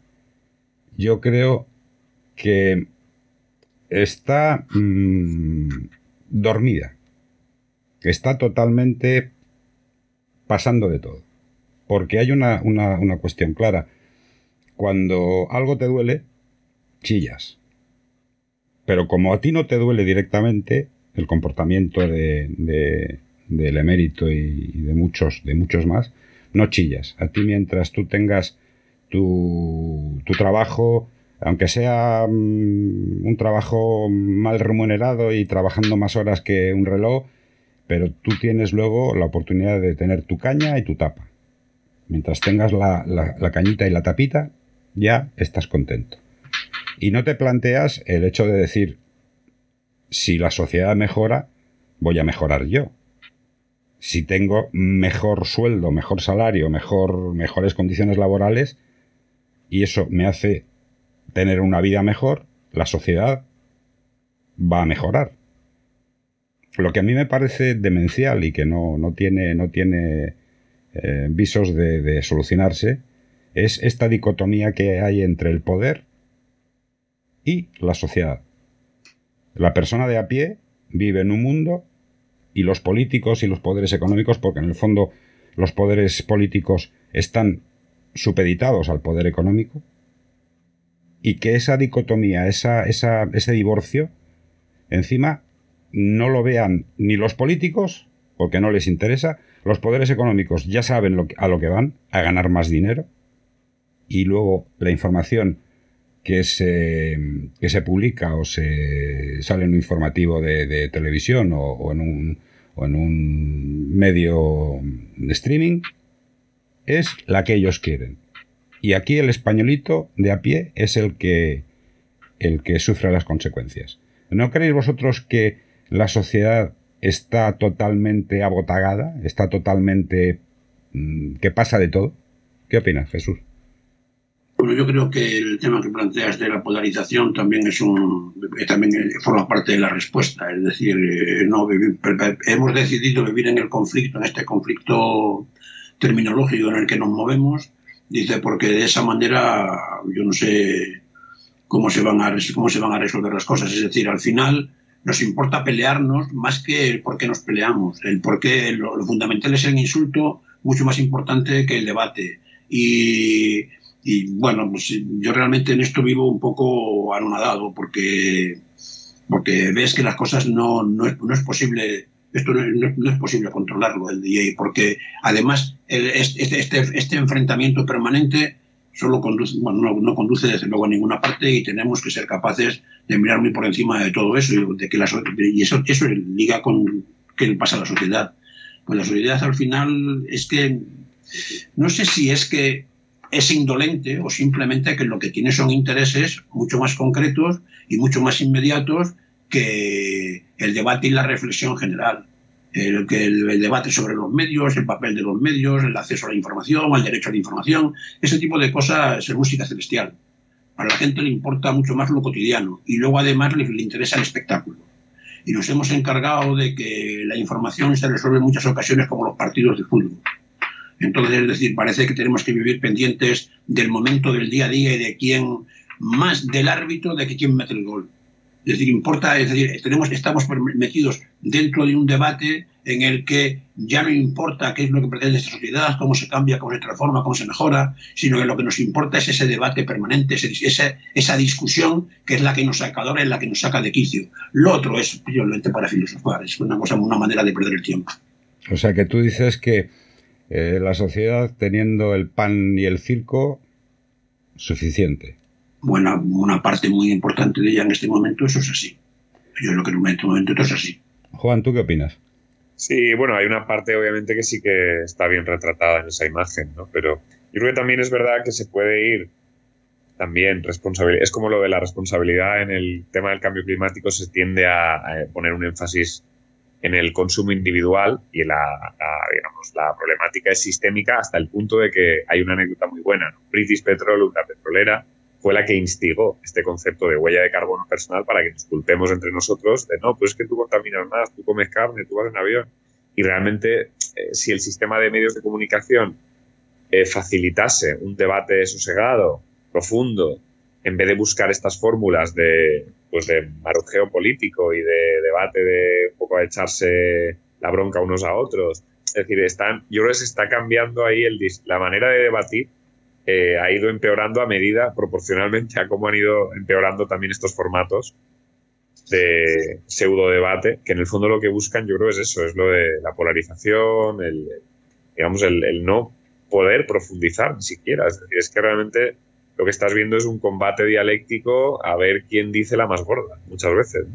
yo creo que está mm, dormida, que está totalmente pasando de todo. Porque hay una, una cuestión clara. Cuando algo te duele, chillas. Pero como a ti no te duele directamente el comportamiento de, del emérito y, de muchos, de muchos más, no chillas. A ti mientras tú tengas tu, tu trabajo, aunque sea mm, un trabajo mal remunerado y trabajando más horas que un reloj, pero tú tienes luego la oportunidad de tener tu caña y tu tapa. Mientras tengas la, la cañita y la tapita, ya estás contento. Y no te planteas el hecho de decir, si la sociedad mejora, voy a mejorar yo. Si tengo mejor sueldo, mejor salario, mejor, mejores condiciones laborales, y eso me hace tener una vida mejor, la sociedad va a mejorar. Lo que a mí me parece demencial y que no, tiene, no tiene eh, visos de solucionarse es esta dicotomía que hay entre el poder y la sociedad. La persona de a pie vive en un mundo y los políticos y los poderes económicos, porque en el fondo los poderes políticos están supeditados al poder económico, y que esa dicotomía, esa, ese divorcio, encima no lo vean ni los políticos, porque no les interesa, los poderes económicos ya saben a lo que van, a ganar más dinero, y luego la información que se, que se publica o se sale en un informativo de, televisión o, en un, o en un medio de streaming es la que ellos quieren. Y aquí el españolito de a pie es el que, el que sufre las consecuencias. ¿No creéis vosotros que la sociedad está totalmente abotagada? ¿Está totalmente... Mm, que pasa de todo? ¿Qué opinas, Jesús? Bueno, yo creo que el tema que planteas de la polarización también es un eh, también eh, forma parte de la respuesta. Es decir, eh, no hemos decidido vivir en el conflicto, en este conflicto terminológico en el que nos movemos. Dice porque de esa manera yo no sé cómo se van a cómo se van a resolver las cosas. Es decir, al final nos importa pelearnos más que el por qué nos peleamos. El por qué lo, lo fundamental es el insulto mucho más importante que el debate. Y y bueno, pues yo realmente en esto vivo un poco anonadado porque, porque ves que las cosas no, no, es, no es posible esto no, no, es posible controlarlo el DJ, porque además este, este, este, enfrentamiento permanente solo conduce, bueno, no, conduce desde luego a ninguna parte y tenemos que ser capaces de mirar muy por encima de todo eso y, de que la, y eso, eso liga con qué pasa a la sociedad. Pues la sociedad al final es que no sé si es que es indolente o simplemente que lo que tiene son intereses mucho más concretos y mucho más inmediatos que el debate y la reflexión general. El, el, debate sobre los medios, el papel de los medios, el acceso a la información, el derecho a la información, ese tipo de cosas es música celestial. Para la gente le importa mucho más lo cotidiano y luego además le, le interesa el espectáculo. Y nos hemos encargado de que la información se resuelve en muchas ocasiones como los partidos de fútbol entonces, es decir, parece que tenemos que vivir pendientes del momento del día a día y de quién, más del árbitro, de que quién mete el gol. Es decir, importa, es decir, tenemos, estamos metidos dentro de un debate en el que ya no importa qué es lo que pretende esta sociedad, cómo se cambia, cómo se transforma, cómo se mejora, sino que lo que nos importa es ese debate permanente, esa, esa discusión que es la que nos saca es la que nos saca de quicio. Lo otro es simplemente para filosofar, es una cosa, una manera de perder el tiempo. O sea que tú dices que eh, la sociedad teniendo el pan y el circo, suficiente. Bueno, una parte muy importante de ella en este momento, eso es así. Yo lo que en este momento es así. Juan, ¿tú qué opinas? Sí, bueno, hay una parte obviamente que sí que está bien retratada en esa imagen, ¿no? Pero yo creo que también es verdad que se puede ir también responsabilidad. Es como lo de la responsabilidad en el tema del cambio climático, se tiende a, poner un énfasis en el consumo individual y la, digamos, la problemática es sistémica hasta el punto de que hay una anécdota muy buena. British Petrol, una petrolera, fue la que instigó este concepto de huella de carbono personal para que nos culpemos entre nosotros de no, pues es que tú contaminas más, tú comes carne, tú vas en avión. Y realmente, eh, si el sistema de medios de comunicación eh, facilitase un debate sosegado, profundo, en vez de buscar estas fórmulas de, pues de marujeo político y de debate de un poco a echarse la bronca unos a otros. Es decir, están, yo creo que se está cambiando ahí el, la manera de debatir eh, ha ido empeorando a medida, proporcionalmente a cómo han ido empeorando también estos formatos de pseudo debate, que en el fondo lo que buscan yo creo es eso, es lo de la polarización, el, digamos, el, no poder profundizar ni siquiera. Es decir, es que realmente lo que estás viendo es un combate dialéctico a ver quién dice la más gorda, muchas veces.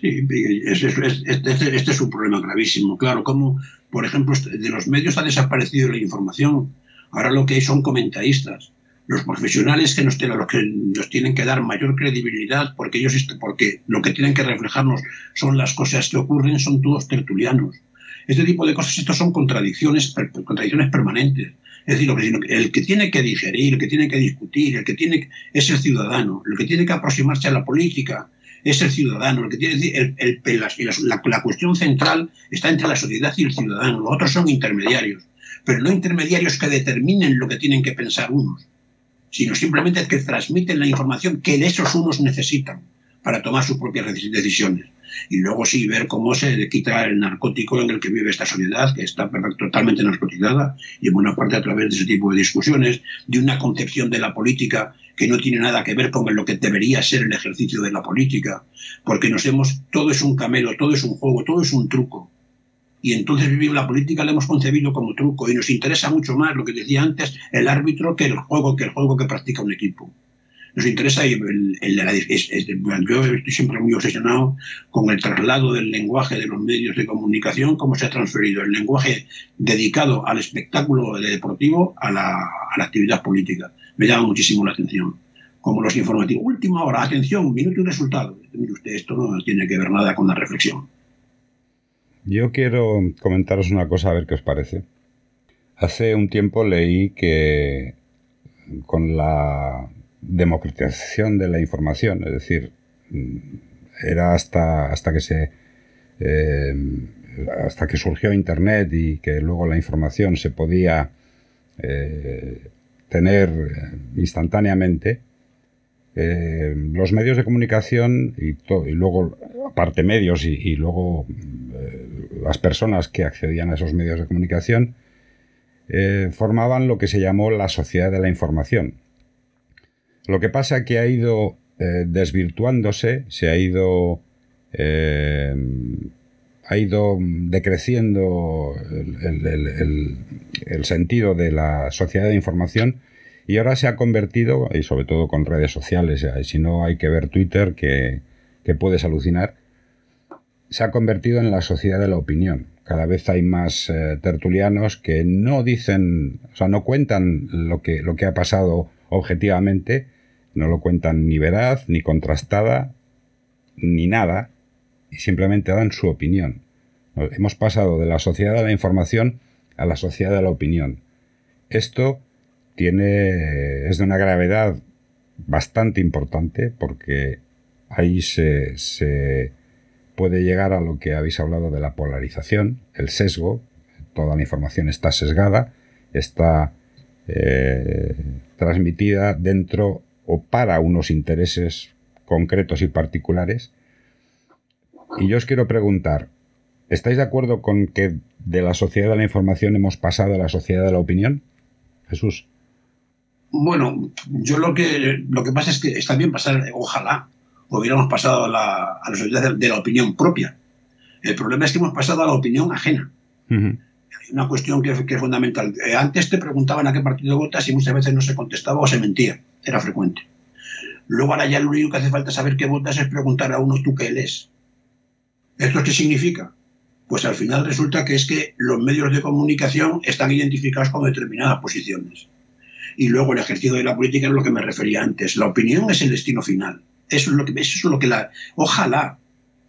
Sí, este, este, este, es un problema gravísimo. Claro, como, por ejemplo, de los medios ha desaparecido la información. Ahora lo que hay son comentaristas, los profesionales que nos, los que nos tienen que dar mayor credibilidad porque ellos porque lo que tienen que reflejarnos son las cosas que ocurren, son todos tertulianos. Este tipo de cosas, estos son contradicciones, contradicciones permanentes. Es decir, el que tiene que digerir, el que tiene que discutir, el que tiene es el ciudadano, el que tiene que aproximarse a la política es el ciudadano, el que tiene la, la, cuestión central está entre la sociedad y el ciudadano, los otros son intermediarios. Pero no intermediarios que determinen lo que tienen que pensar unos, sino simplemente que transmiten la información que esos unos necesitan para tomar sus propias decisiones. Y luego sí ver cómo se quita el narcótico en el que vive esta sociedad, que está totalmente narcotizada, y en buena parte a través de ese tipo de discusiones, de una concepción de la política que no tiene nada que ver con lo que debería ser el ejercicio de la política, porque nos hemos, todo es un camelo, todo es un juego, todo es un truco. Y entonces vivir la política la hemos concebido como truco y nos interesa mucho más lo que decía antes el árbitro que el juego que el juego que practica un equipo nos interesa el, yo estoy siempre muy obsesionado con el traslado del lenguaje de los medios de comunicación cómo se ha transferido el lenguaje dedicado al espectáculo deportivo a la, a la actividad política. Me llama muchísimo la atención. Como los informativos última hora atención minuto y resultado. Mire usted esto no tiene que ver nada con la reflexión. Yo quiero comentaros una cosa a ver qué os parece. Hace un tiempo leí que con la democratización de la información, es decir, era hasta, hasta que se eh, hasta que surgió internet y que luego la información se podía eh, tener instantáneamente, eh, los medios de comunicación y, luego aparte medios y, luego las personas que accedían a esos medios de comunicación formaban lo que se llamó la sociedad de la información. Lo que pasa es que ha ido eh, desvirtuándose, se ha ido, eh, ha ido decreciendo el, sentido de la sociedad de información y ahora se ha convertido, y sobre todo con redes sociales, si no hay que ver Twitter que, que puedes alucinar, se ha convertido en la sociedad de la opinión. Cada vez hay más eh, tertulianos que no dicen, o sea, no cuentan lo que, lo que ha pasado objetivamente, no lo cuentan ni veraz, ni contrastada, ni nada, y simplemente dan su opinión. Hemos pasado de la sociedad de la información a la sociedad de la opinión. Esto tiene, es de una gravedad bastante importante porque ahí se, se puede llegar a lo que habéis hablado de la polarización, el sesgo, toda la información está sesgada, está eh, transmitida dentro o para unos intereses concretos y particulares. Y yo os quiero preguntar, ¿Estáis de acuerdo con que de la sociedad de la información hemos pasado a la sociedad de la opinión? Jesús. Bueno, yo lo que, lo que pasa es que está bien pasar, ojalá, hubiéramos pasado a la, a la sociedad de, la opinión propia. El problema es que hemos pasado a la opinión ajena. Hay una cuestión que, que, es fundamental. Eh, antes te preguntaban a qué partido votas y muchas veces no se contestaba o se mentía. Era frecuente. Luego ahora ya lo único que hace falta saber qué votas es preguntar a uno tú qué lees. ¿Esto qué significa? pues al final resulta que es que los medios de comunicación están identificados con determinadas posiciones. Y luego el ejercicio de la política es lo que me refería antes. La opinión es el destino final. Eso es lo que, eso es lo que la. Ojalá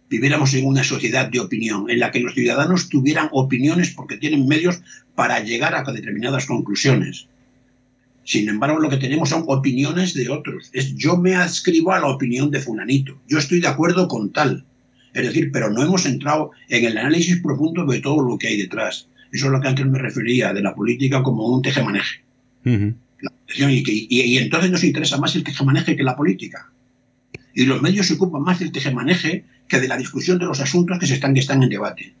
viviéramos en una sociedad de opinión, en la que los ciudadanos tuvieran opiniones porque tienen medios para llegar a determinadas conclusiones. Sin embargo, lo que tenemos son opiniones de otros. Es yo me adscribo a la opinión de Funanito. Yo estoy de acuerdo con tal. Es decir, pero no hemos entrado en el análisis profundo de todo lo que hay detrás. Eso es lo que antes me refería de la política como un tejemaneje. y, y, entonces nos interesa más el tejemaneje que la política. Y los medios se ocupan más del tejemaneje que de la discusión de los asuntos que, se están, que están en debate.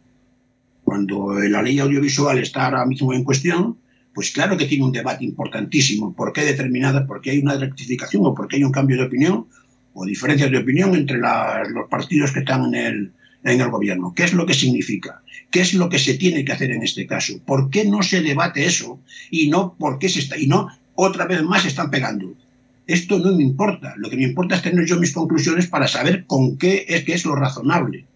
Cuando la ley audiovisual está ahora mismo en cuestión, pues claro que tiene un debate importantísimo. ¿Por qué determinada? ¿Por qué hay una rectificación o por qué hay un cambio de opinión? o diferencias de opinión entre los partidos que están en el, en el gobierno. ¿Qué es lo que significa? ¿Qué es lo que se tiene que hacer en este caso? ¿Por qué no se debate eso y no por qué se está y no otra vez más están pegando? Esto no me importa. Lo que me importa es tener yo mis conclusiones para saber con qué es que es lo razonable.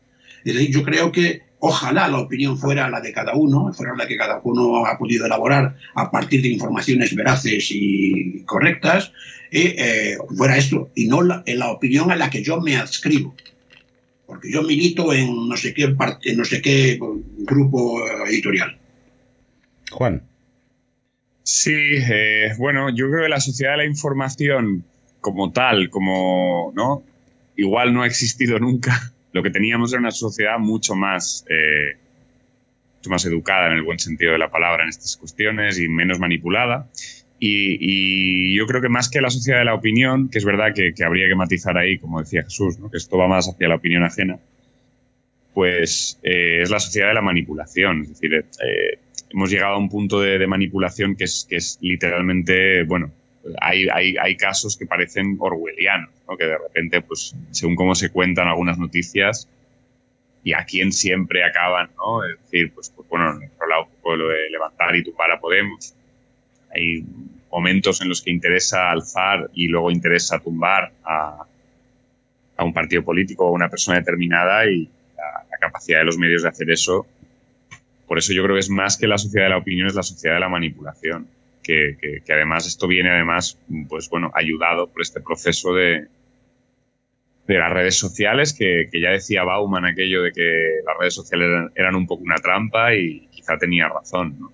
Es decir, yo creo que ojalá la opinión fuera la de cada uno, fuera la que cada uno ha podido elaborar a partir de informaciones veraces y correctas, eh, fuera esto, y no la, en la opinión a la que yo me adscribo. Porque yo milito en no sé qué, parte, no sé qué grupo editorial. Juan. Sí, eh, bueno, yo creo que la sociedad de la información como tal, como, ¿no? Igual no ha existido nunca. Lo que teníamos era una sociedad mucho más, eh, mucho más educada en el buen sentido de la palabra en estas cuestiones y menos manipulada. Y, yo creo que más que la sociedad de la opinión, que es verdad que, habría que matizar ahí, como decía Jesús, que esto va más hacia la opinión ajena, pues eh, es la sociedad de la manipulación. Es decir, eh, hemos llegado a un punto de, manipulación que es, que es literalmente, bueno, hay, hay, hay casos que parecen orwellianos, que de repente, pues, según cómo se cuentan algunas noticias, y a quién siempre acaban, ¿no? Es decir, pues, pues bueno, en nuestro lado, lo de levantar y tumbar a Podemos, hay momentos en los que interesa alzar y luego interesa tumbar a, un partido político o a una persona determinada y la, capacidad de los medios de hacer eso. Por eso yo creo que es más que la sociedad de la opinión, es la sociedad de la manipulación. Que, además esto viene además, pues bueno, ayudado por este proceso de, de las redes sociales, que, ya decía Bauman aquello de que las redes sociales eran, eran, un poco una trampa y quizá tenía razón, ¿no?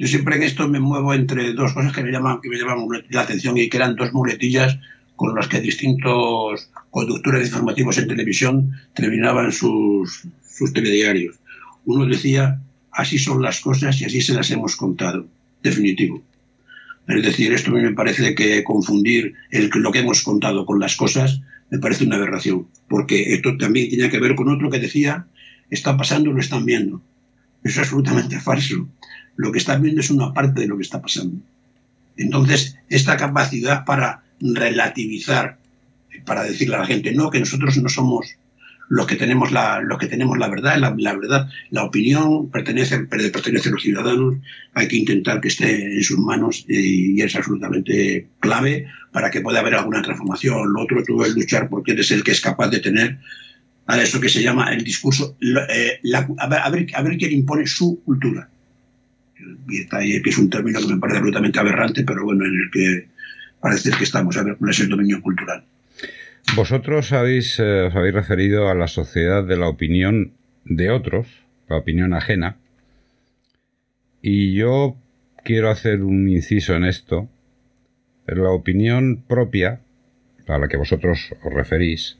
Yo siempre en esto me muevo entre dos cosas que me llaman, que me llaman la atención y que eran dos muletillas con las que distintos conductores informativos en televisión terminaban sus, sus telediarios. Uno decía, así son las cosas y así se las hemos contado. Definitivo. Es decir, esto me parece que confundir lo que hemos contado con las cosas me parece una aberración, porque esto también tiene que ver con otro que decía, está pasando, lo están viendo. Eso es absolutamente falso lo que están viendo es una parte de lo que está pasando. Entonces, esta capacidad para relativizar, para decirle a la gente, no, que nosotros no somos los que tenemos la, los que tenemos la verdad, la, verdad, la opinión pertenece, pertenece a los ciudadanos, hay que intentar que esté en sus manos y, es absolutamente clave para que pueda haber alguna transformación. Lo otro tú es luchar porque eres el que es capaz de tener a eso que se llama el discurso, eh, a, ver, a ver quién impone su cultura y está ahí, que es un término que me parece absolutamente aberrante, pero bueno, en el que parece que estamos a ver cuál es el dominio cultural. Vosotros habéis, eh, os habéis referido a la sociedad de la opinión de otros, la opinión ajena, y yo quiero hacer un inciso en esto. La opinión propia, a la que vosotros os referís,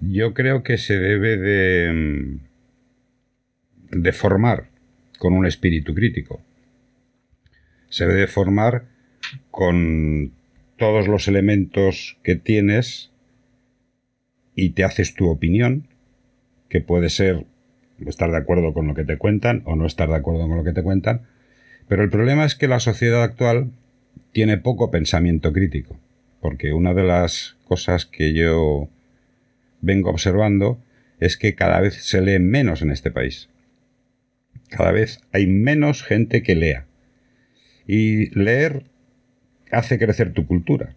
yo creo que se debe de, mm, de formar con un espíritu crítico. Se debe formar con todos los elementos que tienes y te haces tu opinión, que puede ser estar de acuerdo con lo que te cuentan o no estar de acuerdo con lo que te cuentan, pero el problema es que la sociedad actual tiene poco pensamiento crítico, porque una de las cosas que yo vengo observando es que cada vez se lee menos en este país. Cada vez hay menos gente que lea. Y leer hace crecer tu cultura.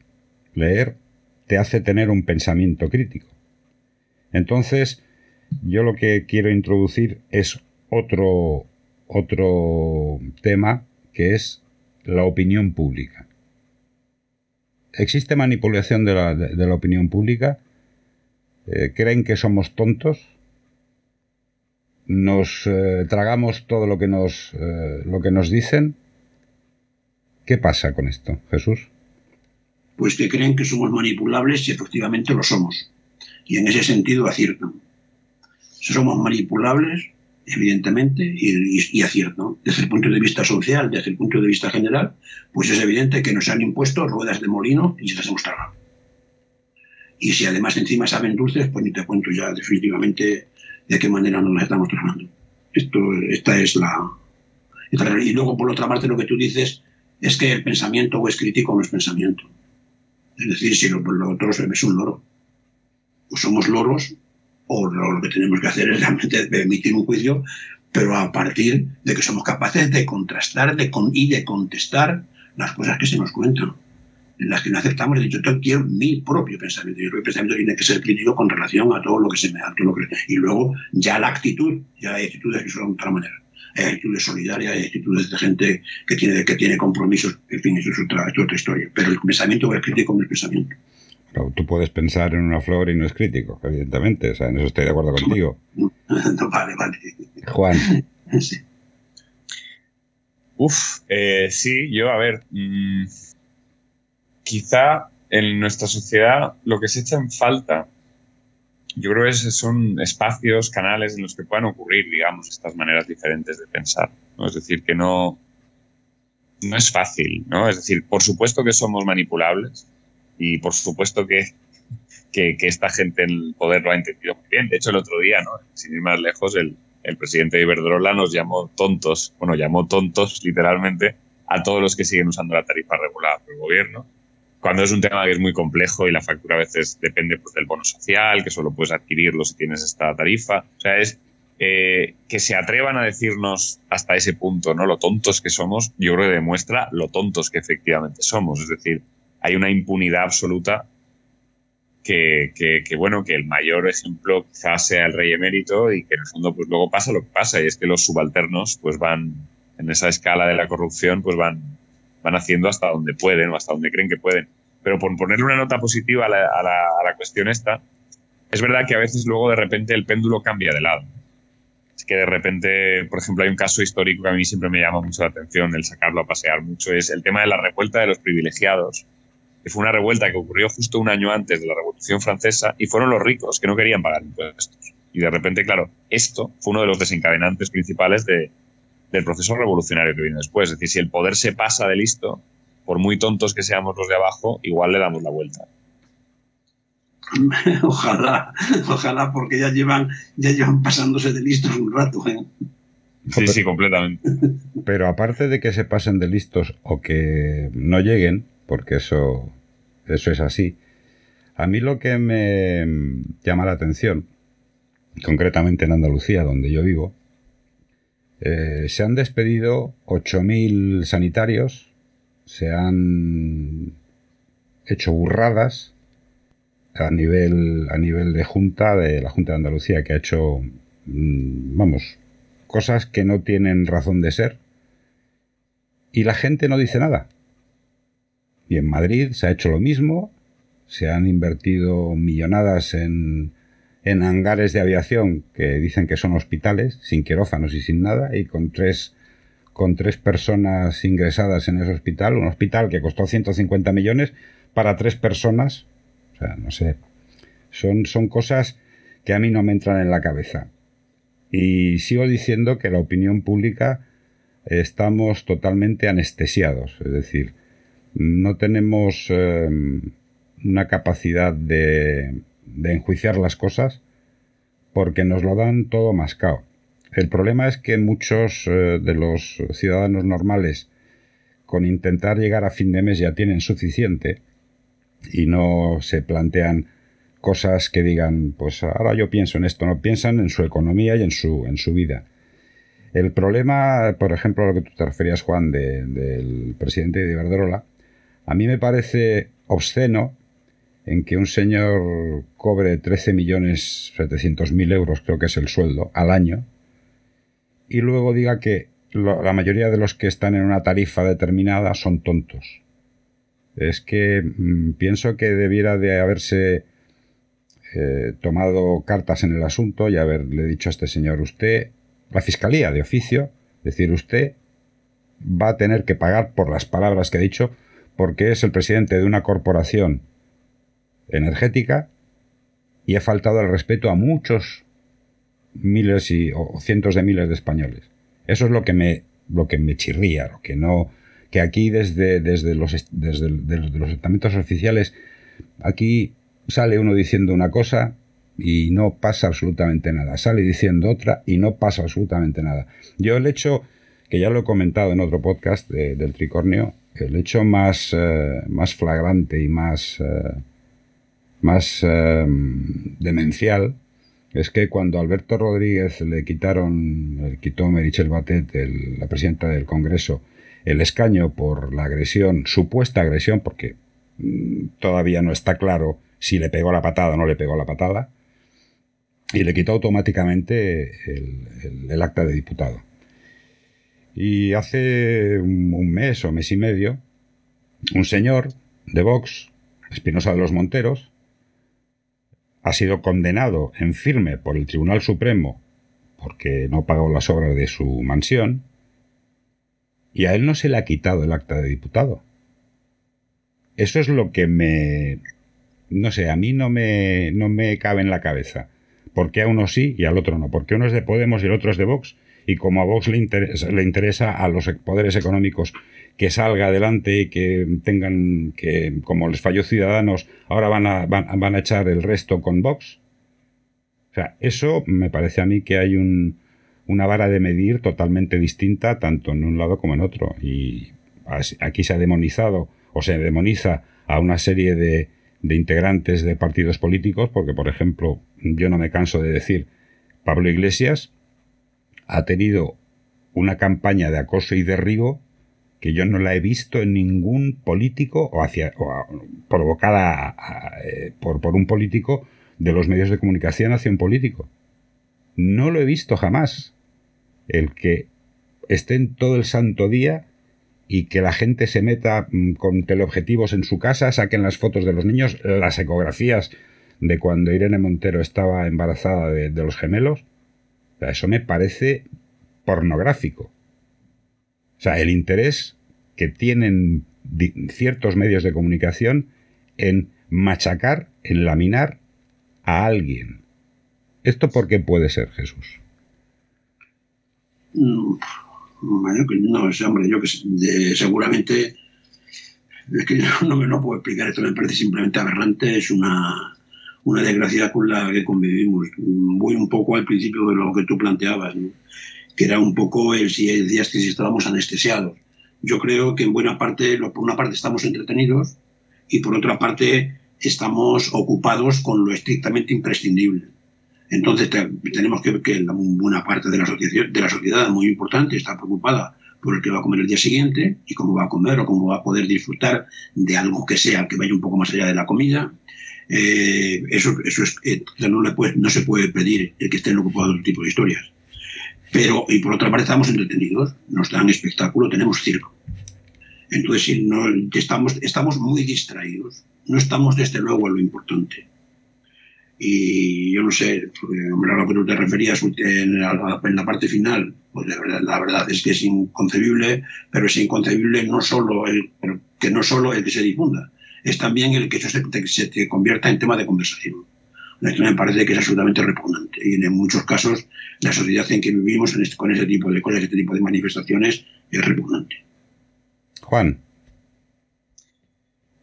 Leer te hace tener un pensamiento crítico. Entonces, yo lo que quiero introducir es otro, otro tema que es la opinión pública. ¿Existe manipulación de la, de, la opinión pública? Eh, ¿Creen que somos tontos? ¿Nos eh, tragamos todo lo que nos, eh, lo que nos dicen? ¿Qué pasa con esto, Jesús? Pues que creen que somos manipulables y efectivamente lo somos. Y en ese sentido aciertan. Somos manipulables evidentemente, y, acierto. Desde el punto de vista social, desde el punto de vista general, pues es evidente que nos han impuesto ruedas de molino y se las hemos tragado. Y si además encima saben dulces, pues ni te cuento ya definitivamente de qué manera nos las estamos tragando. Esto, esta es la... y luego, por otra parte, lo que tú dices es que el pensamiento o es crítico o no es pensamiento. Es decir, si lo, lo otro es un loro. Pues somos loros o lo que tenemos que hacer es realmente emitir un juicio, pero a partir de que somos capaces de contrastar y de contestar las cosas que se nos cuentan, en las que no aceptamos. Yo quiero mi propio pensamiento, y el pensamiento tiene que ser crítico con relación a todo lo que se me da. y luego ya la actitud, ya hay actitudes que son de otra manera. Hay actitudes solidarias, hay actitudes de gente que tiene, que tiene compromisos, en fin, eso es otra, es otra historia. Pero el pensamiento es crítico con el pensamiento tú puedes pensar en una flor y no es crítico, evidentemente. O sea, en eso estoy de acuerdo contigo. vale, vale. Juan. Sí. Uf, eh, sí, yo, a ver, mm, quizá en nuestra sociedad lo que se echa en falta, yo creo que son espacios, canales en los que puedan ocurrir, digamos, estas maneras diferentes de pensar. Es decir, que no, no es fácil, ¿no? Es decir, por supuesto que somos manipulables, y por supuesto que, que, esta gente en el poder lo ha entendido muy bien. De hecho, el otro día, ¿no? sin ir más lejos, el, el presidente de Iberdrola nos llamó tontos, bueno, llamó tontos literalmente a todos los que siguen usando la tarifa regulada por el gobierno, cuando es un tema que es muy complejo y la factura a veces depende pues, del bono social, que solo puedes adquirirlo si tienes esta tarifa. O sea, es eh, que se atrevan a decirnos hasta ese punto, ¿no? Lo tontos que somos, yo creo que demuestra lo tontos que efectivamente somos. Es decir, hay una impunidad absoluta que, bueno, que el mayor ejemplo quizás sea el rey emérito y que en el fondo pues luego pasa lo que pasa y es que los subalternos pues van en esa escala de la corrupción pues van, van haciendo hasta donde pueden o hasta donde creen que pueden. Pero por ponerle una nota positiva a la, cuestión esta, es verdad que a veces luego de repente el péndulo cambia de lado. Es que de repente, por ejemplo, hay un caso histórico que a mí siempre me llama mucho la atención, el sacarlo a pasear mucho, es el tema de la revuelta de los privilegiados que fue una revuelta que ocurrió justo un año antes de la Revolución Francesa y fueron los ricos que no querían pagar impuestos. Y de repente, claro, esto fue uno de los desencadenantes principales de, del proceso revolucionario que vino después. Es decir, si el poder se pasa de listo, por muy tontos que seamos los de abajo, igual le damos la vuelta. Ojalá, ojalá, porque ya llevan, ya llevan pasándose de listos un rato. ¿eh? Sí, sí, completamente. Pero aparte de que se pasen de listos o que no lleguen, porque eso, eso es así. A mí lo que me llama la atención, concretamente en Andalucía, donde yo vivo, eh, se han despedido 8.000 sanitarios, se han hecho burradas a nivel, a nivel de Junta, de la Junta de Andalucía, que ha hecho, mm, vamos, cosas que no tienen razón de ser. Y la gente no dice nada. Y en Madrid se ha hecho lo mismo, se han invertido millonadas en, en hangares de aviación que dicen que son hospitales, sin quirófanos y sin nada, y con tres, con tres personas ingresadas en ese hospital, un hospital que costó 150 millones para tres personas. O sea, no sé. Son, son cosas que a mí no me entran en la cabeza. Y sigo diciendo que la opinión pública estamos totalmente anestesiados. Es decir, no tenemos em, una capacidad de, enjuiciar las cosas porque nos lo dan todo mascado. el problema es que muchos eh, de los ciudadanos normales, con intentar llegar a fin de mes ya tienen suficiente y no se plantean cosas que digan, pues ahora yo pienso en esto, no piensan en su economía y en su, en su vida. El problema, por ejemplo, a lo que tú te referías, Juan, del presidente de Iberdrola, a mí me parece obsceno en que un señor cobre 13.700.000 euros, creo que es el sueldo, al año, y luego diga que la mayoría de los que están en una tarifa determinada son tontos. Es que mm, pienso que debiera de haberse eh, tomado cartas en el asunto y haberle dicho a este señor, usted, la fiscalía de oficio, decir, usted va a tener que pagar por las palabras que ha dicho porque es el presidente de una corporación energética y ha faltado el respeto a muchos miles y, o cientos de miles de españoles. Eso es lo que me, lo que me chirría, lo que no, que aquí desde, desde, los, desde los estamentos oficiales, aquí sale uno diciendo una cosa y no pasa absolutamente nada, sale diciendo otra y no pasa absolutamente nada. Yo el hecho, que ya lo he comentado en otro podcast del tricornio, el hecho más, eh, más flagrante y más, eh, más eh, demencial es que cuando Alberto Rodríguez le quitaron, le quitó Merichel Batet, la presidenta del Congreso, el escaño por la agresión, supuesta agresión, porque mm, todavía no está claro si le pegó la patada o no le pegó la patada, y le quitó automáticamente el, acta de diputado. Y hace un, mes o mes y medio, un señor de Vox, Espinosa de los Monteros, ha sido condenado en firme por el Tribunal Supremo porque no pagó las obras de su mansión, y a él no se le ha quitado el acta de diputado. Eso es lo que me... no sé, a mí no me, no me cabe en la cabeza. ¿Por qué a uno sí y al otro no? Porque uno es de Podemos y el otro es de Vox, y como a Vox le interesa, le interesa a los poderes económicos que salga adelante y que tengan que, como les falló Ciudadanos, ahora van a, van, a echar el resto con Vox. O sea, eso me parece a mí que hay una vara de medir totalmente distinta tanto en un lado como en otro. Y aquí se ha demonizado o se demoniza a una serie de, de integrantes de partidos políticos, porque, por ejemplo, yo no me canso de decir, Pablo Iglesias ha tenido una campaña de acoso y derribo que yo no la he visto en ningún político o, hacia, provocada eh, por, por un político de los medios de comunicación hacia un político. No lo he visto jamás. El que estén todo el santo día y que la gente se meta mm, con teleobjetivos en su casa, saquen las fotos de los niños, las ecografías de cuando Irene Montero estaba embarazada de, de los gemelos. Eso me parece pornográfico. O sea, el interés que tienen ciertos medios de comunicación en machacar, en laminar a alguien. ¿Esto por qué puede ser, Jesús? Mm, no, sé, hombre, yo que seguramente es que no, no puedo explicar esto, me parece simplemente aberrante, es una, una desgracia con la que convivimos. Voy un poco al principio de lo que tú planteabas. que era un poco el si decías que si estábamos anestesiados. Yo creo que en buena parte, por una parte estamos entretenidos y por otra parte estamos ocupados con lo estrictamente imprescindible. Entonces tenemos que ver que buena parte de la, sociedad, de la sociedad muy importante está preocupada por el que va a comer el día siguiente y cómo va a comer o cómo va a poder disfrutar de algo que sea que vaya un poco más allá de la comida. Eh, eso, eso es, eh, no, le puede, no se puede pedir el que estén ocupados de otro tipo de historias. Pero, y por otra parte, estamos entretenidos, nos dan espectáculo, tenemos circo. Entonces, no, estamos, estamos muy distraídos, no estamos desde luego a lo importante. Y yo no sé, a lo que tú te referías en la, en la parte final, pues la verdad, la verdad, es que es inconcebible, pero es inconcebible no solo el, que no solo el que se difunda, es también el que eso se, se convierta en tema de conversación. Esto me parece que es absolutamente repugnante. Y en muchos casos, la sociedad en que vivimos este, con ese tipo de cosas, este tipo de manifestaciones, es repugnante. Juan.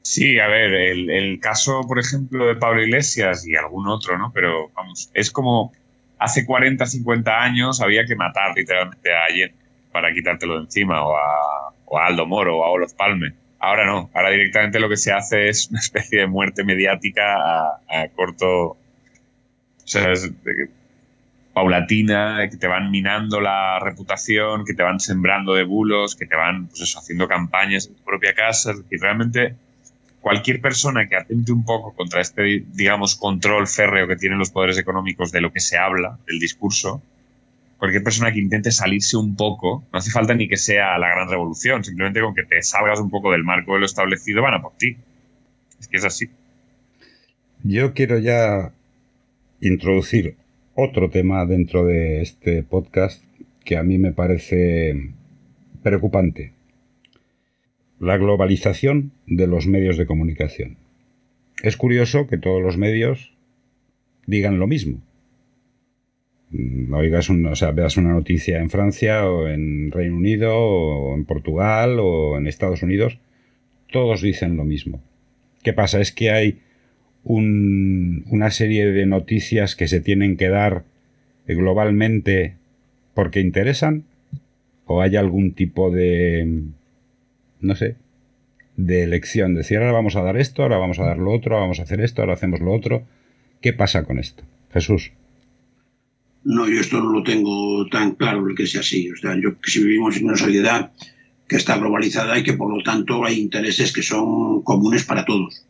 Sí, a ver, el, caso, por ejemplo, de Pablo Iglesias y algún otro, ¿no? Pero vamos, es como hace 40, 50 años había que matar literalmente a alguien para quitártelo de encima, o a, Aldo Moro, o a Olof Palme. Ahora no, ahora directamente lo que se hace es una especie de muerte mediática a, corto, es paulatina, que te van minando la reputación, que te van sembrando de bulos, que te van pues eso, haciendo campañas en tu propia casa. y realmente cualquier persona que atente un poco contra este, digamos, control férreo que tienen los poderes económicos de lo que se habla, del discurso, cualquier persona que intente salirse un poco, no hace falta ni que sea la gran revolución, simplemente con que te salgas un poco del marco de lo establecido van a por ti. Es que es así. Yo quiero ya introducir otro tema dentro de este podcast que a mí me parece preocupante. La globalización de los medios de comunicación. Es curioso que todos los medios digan lo mismo. Mm, oigas o sea, veas una noticia en Francia o en Reino Unido o en Portugal o en Estados Unidos, todos dicen lo mismo. ¿Qué pasa? Es que hay una serie de noticias que se tienen que dar globalmente porque interesan o hay algún tipo de no sé de elección decir ahora vamos a dar esto ahora vamos a dar lo otro ahora vamos a hacer esto ahora hacemos lo otro qué pasa con esto Jesús no, yo esto no lo tengo tan claro que sea así. O sea, yo si vivimos en una sociedad que está globalizada y que por lo tanto hay intereses que son comunes para todos.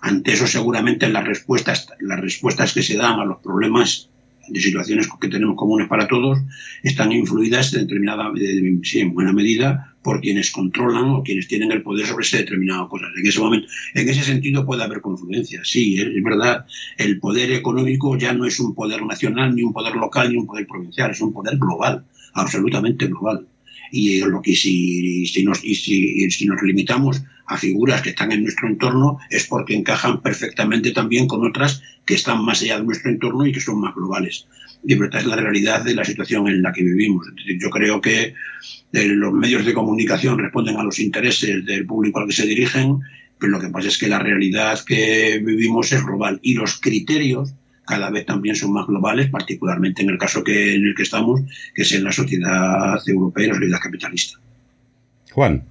Ante eso seguramente las respuestas, las respuestas que se dan a los problemas de situaciones que tenemos comunes para todos están influidas de determinada, en buena medida por quienes controlan o quienes tienen el poder sobre ese determinado cosas. En ese momento, en ese sentido puede haber confluencia. Sí, es, verdad, el poder económico ya no es un poder nacional, ni un poder local, ni un poder provincial, es un poder global, absolutamente global. Y lo que si, si nos, si, si nos limitamos a figuras que están en nuestro entorno es porque encajan perfectamente también con otras que están más allá de nuestro entorno y que son más globales. Y esta es la realidad de la situación en la que vivimos. yo creo que eh, los medios de comunicación responden a los intereses del público al que se dirigen, pero lo que pasa es que la realidad que vivimos es global y los criterios cada vez también son más globales, particularmente en el caso que, en el que estamos, que es en la sociedad europea y la sociedad capitalista. Juan.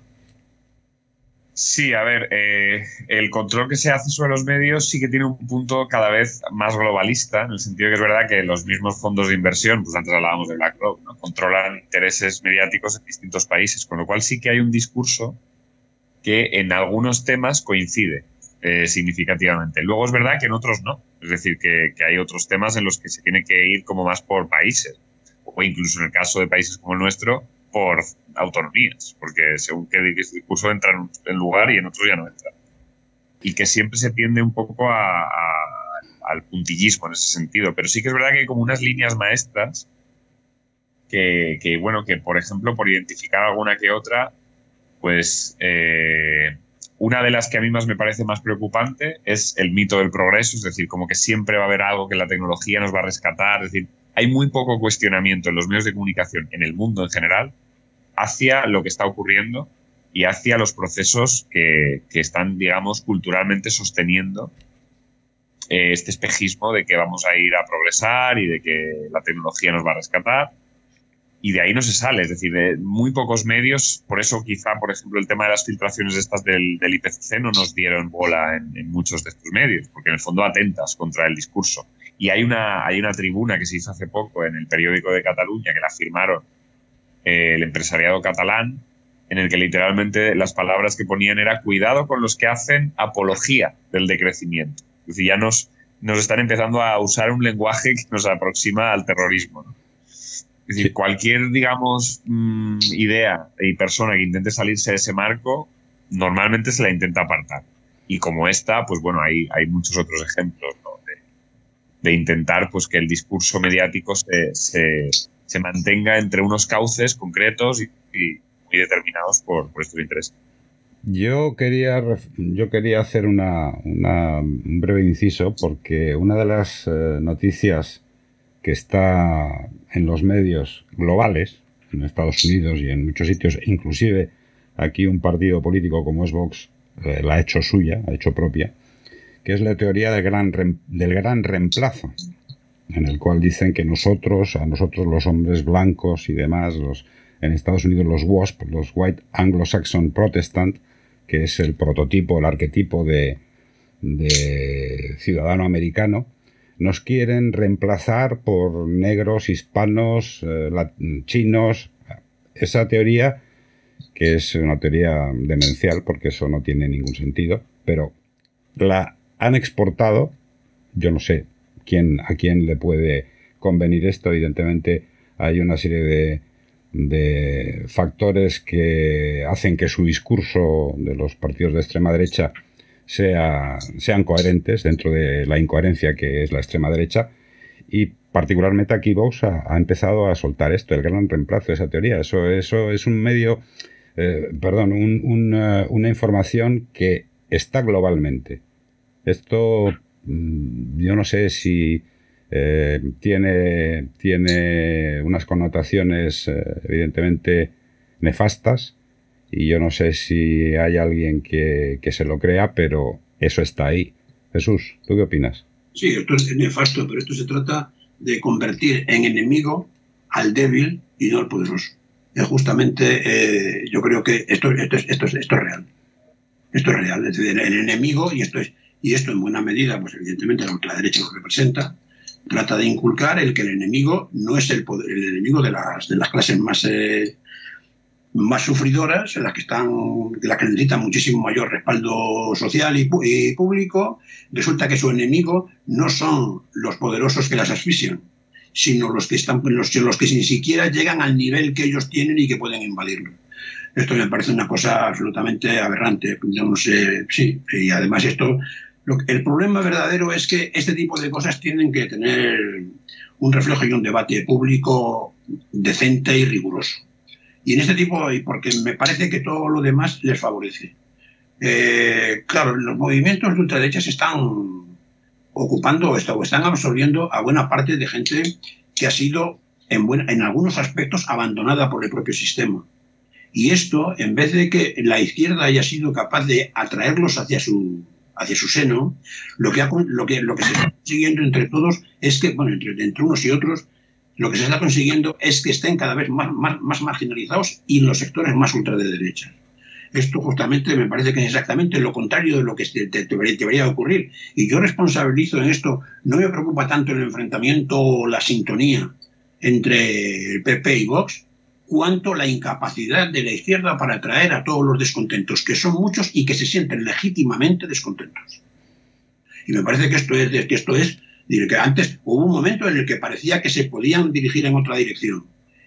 Sí, a ver, eh, el control que se hace sobre los medios sí que tiene un punto cada vez más globalista, en el sentido que es verdad que los mismos fondos de inversión, pues antes hablábamos de BlackRock, ¿no? controlan intereses mediáticos en distintos países, con lo cual sí que hay un discurso que en algunos temas coincide eh, significativamente. Luego es verdad que en otros no, es decir, que, que hay otros temas en los que se tiene que ir como más por países, o incluso en el caso de países como el nuestro, por autonomías, porque según qué discurso entra en un lugar y en otro ya no entra. Y que siempre se tiende un poco al puntillismo en ese sentido. Pero sí que es verdad que hay como unas líneas maestras que, bueno, que por ejemplo, por identificar alguna que otra, pues eh, una de las que a mí más me parece más preocupante es el mito del progreso, es decir, como que siempre va a haber algo que la tecnología nos va a rescatar, es decir, hay muy poco cuestionamiento en los medios de comunicación, en el mundo en general, hacia lo que está ocurriendo y hacia los procesos que, están, digamos, culturalmente sosteniendo eh, este espejismo de que vamos a ir a progresar y de que la tecnología nos va a rescatar. Y de ahí no se sale, es decir, de muy pocos medios, por eso quizá, por ejemplo, el tema de las filtraciones estas del, IPCC no nos dieron bola en, en, muchos de estos medios, porque en el fondo atentas contra el discurso. Y hay una, hay una tribuna que se hizo hace poco en el periódico de Cataluña que la firmaron eh, el empresariado catalán, en el que literalmente las palabras que ponían era cuidado con los que hacen apología del decrecimiento. Es decir, ya nos, nos están empezando a usar un lenguaje que nos aproxima al terrorismo. Es decir, cualquier, digamos, mm, idea y persona que intente salirse de ese marco, normalmente se la intenta apartar. Y como esta, pues bueno, hay, hay muchos otros ejemplos de intentar pues que el discurso mediático se, se, mantenga entre unos cauces concretos y, muy determinados por, por estos intereses. Yo quería, yo quería hacer una, un breve inciso porque una de las eh, noticias que está en los medios globales, en Estados Unidos y en muchos sitios, inclusive aquí un partido político como es Vox eh, la ha hecho suya, ha hecho propia, que es la teoría del gran, reemplazo. en el cual dicen que nosotros, a nosotros los hombres blancos y demás, los, en Estados Unidos los WASP, los White Anglo-Saxon Protestant, que es el prototipo, el arquetipo de, de ciudadano americano, nos quieren reemplazar por negros, hispanos, eh, chinos. Esa teoría, que es una teoría demencial, porque eso no tiene ningún sentido, pero la han exportado, yo no sé a quién le puede convenir esto, evidentemente hay una serie de, factores que hacen que su discurso de los partidos de extrema derecha sea, sean coherentes dentro de la incoherencia que es la extrema derecha. Y particularmente aquí Vox ha, empezado a soltar esto, el gran reemplazo de esa teoría. Eso, eso es un medio, eh, perdón, una información que está globalmente. Esto mm, yo no sé si eh, tiene, tiene unas connotaciones eh, evidentemente nefastas y yo no sé si hay alguien que, se lo crea, pero eso está ahí. Jesús, ¿tú qué opinas? Sí, esto es nefasto, pero esto se trata de convertir en enemigo al débil y no al poderoso. Es justamente, eh, yo creo que esto, esto, es, esto, es, real. Esto es real. Es decir, el enemigo, y esto, es, y esto en buena medida, pues evidentemente la ultraderecha lo representa, trata de inculcar el que el enemigo no es el, poder, el enemigo de las, de las clases más, eh, más sufridoras, las que están, las que necesitan muchísimo mayor respaldo social y, público, resulta que su enemigo no son los poderosos que las asfixian, sino los que están, los, los que ni siquiera llegan al nivel que ellos tienen y que pueden invadirlo. Esto me parece una cosa absolutamente aberrante. no sé, sí, y además esto, el problema verdadero es que este tipo de cosas tienen que tener un reflejo y un debate público decente y riguroso y en este tipo, porque me parece que todo lo demás les favorece. Eh, claro, los movimientos de ultraderecha se están ocupando o están absorbiendo a buena parte de gente que ha sido en, en algunos aspectos abandonada por el propio sistema. Y esto, en vez de que la izquierda haya sido capaz de atraerlos hacia su, hacia su seno, lo que, lo, que, lo que se está consiguiendo entre todos es que, bueno, entre, unos y otros, lo que se está consiguiendo es que estén cada vez más, más, marginalizados y en los sectores más ultra de derecha. Esto justamente me parece que es exactamente lo contrario de lo que debería ocurrir. Y yo responsabilizo en esto, no me preocupa tanto el enfrentamiento o la sintonía entre el PP y Vox, cuanto la incapacidad de la izquierda para atraer a todos los descontentos, que son muchos y que se sienten legítimamente descontentos. Y me parece que esto es, que esto es que antes hubo un momento en el que parecía que se podían dirigir en otra dirección.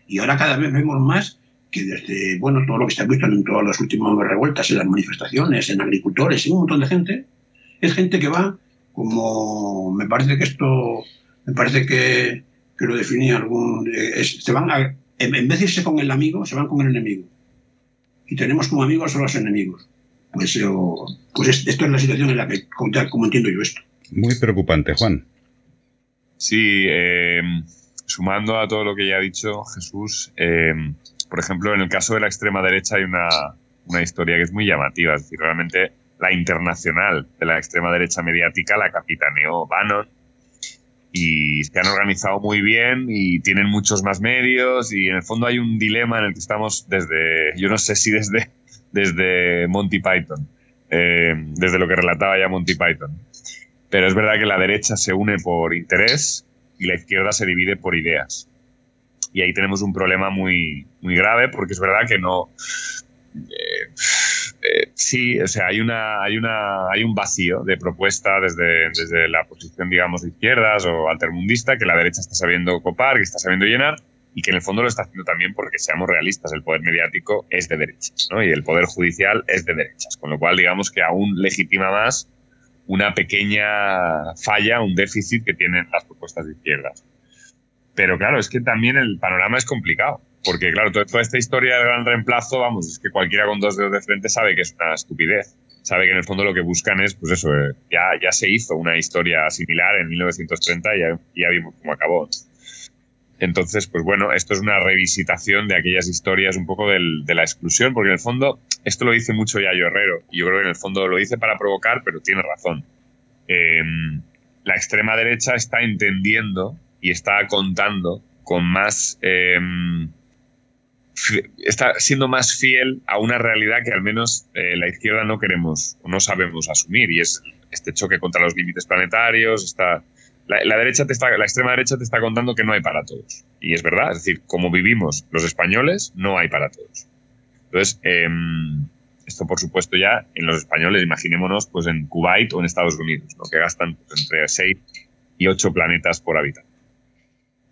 Y ahora cada vez vemos más que desde, bueno, todo lo que se ha visto en todas las últimas revueltas, en las manifestaciones, en agricultores, en un montón de gente, es gente que va como, me parece que esto, me parece que, que lo definía algún, eh, se van a, en vez de irse con el amigo, se van con el enemigo. Y tenemos como amigos a los enemigos. Pues, pues esto es la situación en la que, como entiendo yo esto. Muy preocupante, Juan. Sí, eh, sumando a todo lo que ya ha dicho Jesús, eh, por ejemplo, en el caso de la extrema derecha hay una, una historia que es muy llamativa, es decir, realmente la internacional de la extrema derecha mediática la capitaneó Bannon y se han organizado muy bien y tienen muchos más medios y en el fondo hay un dilema en el que estamos desde, yo no sé si desde, desde Monty Python, eh, desde lo que relataba ya Monty Python. Pero es verdad que la derecha se une por interés y la izquierda se divide por ideas. Y ahí tenemos un problema muy, muy grave porque es verdad que no... Eh, eh, sí, o sea, hay, una, hay, una, hay un vacío de propuesta desde, desde la posición, digamos, de izquierdas o altermundista que la derecha está sabiendo copar, que está sabiendo llenar y que en el fondo lo está haciendo también porque, seamos realistas, el poder mediático es de derechas ¿no? y el poder judicial es de derechas, con lo cual digamos que aún legitima más una pequeña falla, un déficit que tienen las propuestas de izquierdas. Pero claro, es que también el panorama es complicado, porque claro, toda, esta historia del gran reemplazo, vamos, es que cualquiera con dos dedos de frente sabe que es una estupidez. Sabe que en el fondo lo que buscan es, pues eso, eh, ya, ya se hizo una historia similar en 1930 y ya, ya vimos cómo acabó. Entonces, pues bueno, esto es una revisitación de aquellas historias un poco del, de la exclusión, porque en el fondo, esto lo dice mucho Yayo Herrero, y yo creo que en el fondo lo dice para provocar, pero tiene razón. Em, la extrema derecha está entendiendo y está contando con más... Em, está siendo más fiel a una realidad que al menos eh, la izquierda no queremos o no sabemos asumir y es este choque contra los límites planetarios, está, la, derecha te está, la extrema derecha te está contando que no hay para todos. Y es verdad, es decir, como vivimos los españoles, no hay para todos. Entonces, em, esto por supuesto ya en los españoles, imaginémonos pues en Kuwait o en Estados Unidos, que gastan pues, entre 6 y 8 planetas por habitante.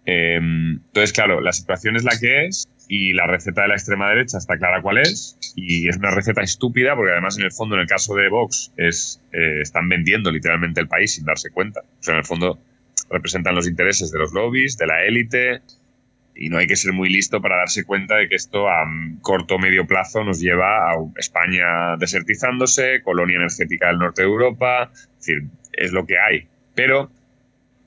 Em, entonces, claro, la situación es la que es y la receta de la extrema derecha está clara cuál es y es una receta estúpida porque además en el fondo en el caso de Vox es, eh, están vendiendo literalmente el país sin darse cuenta. O sea, en el fondo representan los intereses de los lobbies, de la élite y no hay que ser muy listo para darse cuenta de que esto a corto o medio plazo nos lleva a España desertizándose, colonia energética del norte de Europa, es decir, es lo que hay. Pero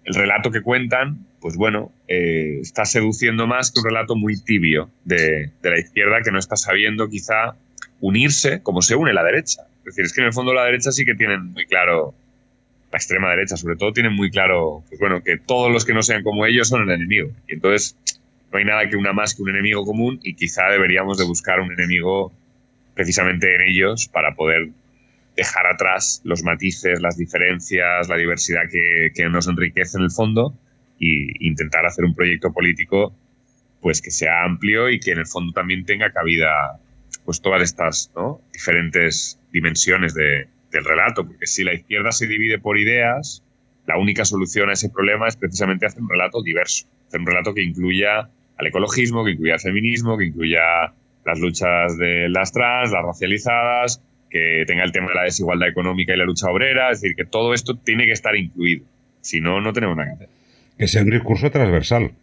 el relato que cuentan pues bueno, eh, está seduciendo más que un relato muy tibio de, la izquierda que no está sabiendo quizá unirse como se une la derecha. Es decir, es que en el fondo la derecha sí que tienen muy claro, la extrema derecha sobre todo, tienen muy claro, pues bueno, que todos los que no sean como ellos son el enemigo. Y entonces no hay nada que una más que un enemigo común y quizá deberíamos de buscar un enemigo precisamente en ellos para poder dejar atrás los matices, las diferencias, la diversidad que nos enriquece en el fondo y intentar hacer un proyecto político pues que sea amplio y que en el fondo también tenga cabida pues todas estas diferentes dimensiones de, del relato, porque si la izquierda se divide por ideas, la única solución a ese problema es precisamente hacer un relato diverso, hacer un relato que incluya al ecologismo, que incluya al feminismo, que incluya las luchas de las trans, las racializadas, que tenga el tema de la desigualdad económica y la lucha obrera, es decir, que todo esto tiene que estar incluido, si no, no tenemos nada que sea un discurso transversal.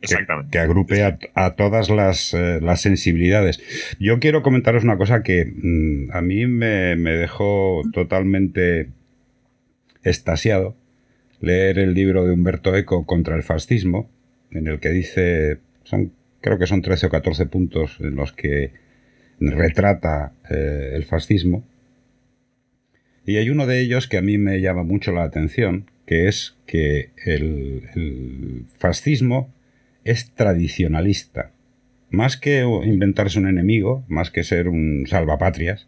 Exactamente. Que, agrupe a, todas eh, las, sensibilidades. Yo quiero comentaros una cosa que mm, a mí me, dejó totalmente estasiado leer el libro de Humberto Eco contra el fascismo, en el que dice, son, creo que son 13 o 14 puntos en los que retrata eh, el fascismo. Y hay uno de ellos que a mí me llama mucho la atención, que es que el, fascismo es tradicionalista. Más que inventarse un enemigo, más que ser un salvapatrias,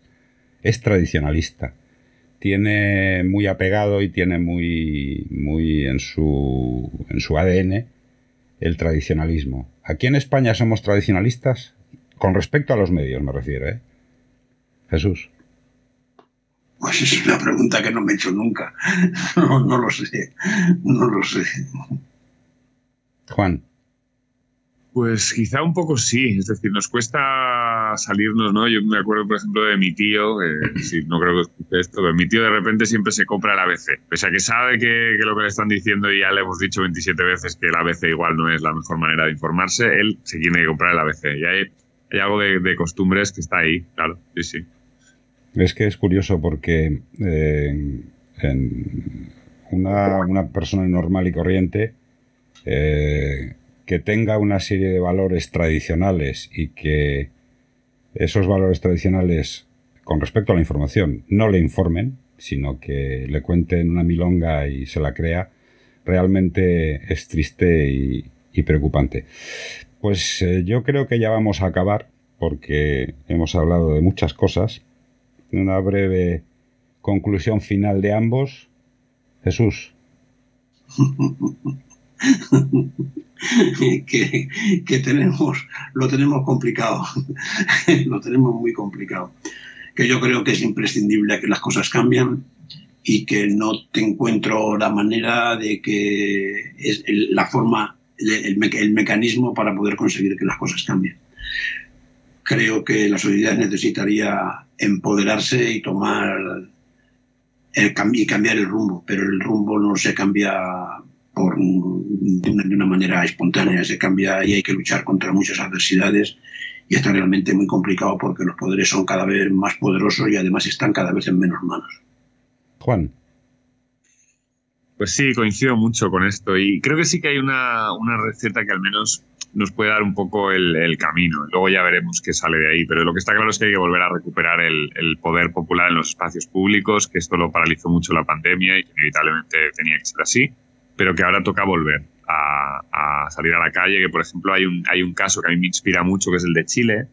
es tradicionalista. Tiene muy apegado y tiene muy, muy en, su, en su ADN el tradicionalismo. Aquí en España somos tradicionalistas, con respecto a los medios me refiero, ¿eh? Jesús. Pues es una pregunta que no me he hecho nunca. No, lo sé. No lo sé. Juan. Pues quizá un poco sí, es decir, nos cuesta salirnos, ¿no? Yo me acuerdo, por ejemplo, de mi tío, no creo que escuche esto, pero mi tío de repente siempre se compra el ABC, pese a que sabe que, lo que le están diciendo y ya le hemos dicho 27 veces que el ABC igual no es la mejor manera de informarse, él se tiene que comprar el ABC. Y hay, algo de, de costumbres que está ahí, claro, sí, sí. Es que es curioso porque eh, una, persona normal y corriente eh, que tenga una serie de valores tradicionales y que esos valores tradicionales con respecto a la información no le informen, sino que le cuenten una milonga y se la crea, realmente es triste y, preocupante. Pues eh, yo creo que ya vamos a acabar porque hemos hablado de muchas cosas una breve conclusión final de ambos. Jesús. que, tenemos, lo tenemos complicado, lo tenemos muy complicado. Que yo creo que es imprescindible que las cosas cambien y que no te encuentro la manera de que es la forma, el mecanismo para poder conseguir que las cosas cambien creo que la sociedad necesitaría empoderarse y tomar y cambiar el rumbo, pero el rumbo no se cambia por, de, una, manera espontánea, se cambia y hay que luchar contra muchas adversidades y está realmente muy complicado porque los poderes son cada vez más poderosos y además están cada vez en menos manos. Juan. Pues sí, coincido mucho con esto y creo que sí que hay una, una receta que al menos nos puede dar un poco el, camino. Luego ya veremos qué sale de ahí, pero lo que está claro es que hay que volver a recuperar el, poder popular en los espacios públicos, que esto lo paralizó mucho la pandemia y que inevitablemente tenía que ser así. pero que ahora toca volver a, salir a la calle, que por ejemplo hay un, hay un caso que a mí me inspira mucho, que es el de Chile,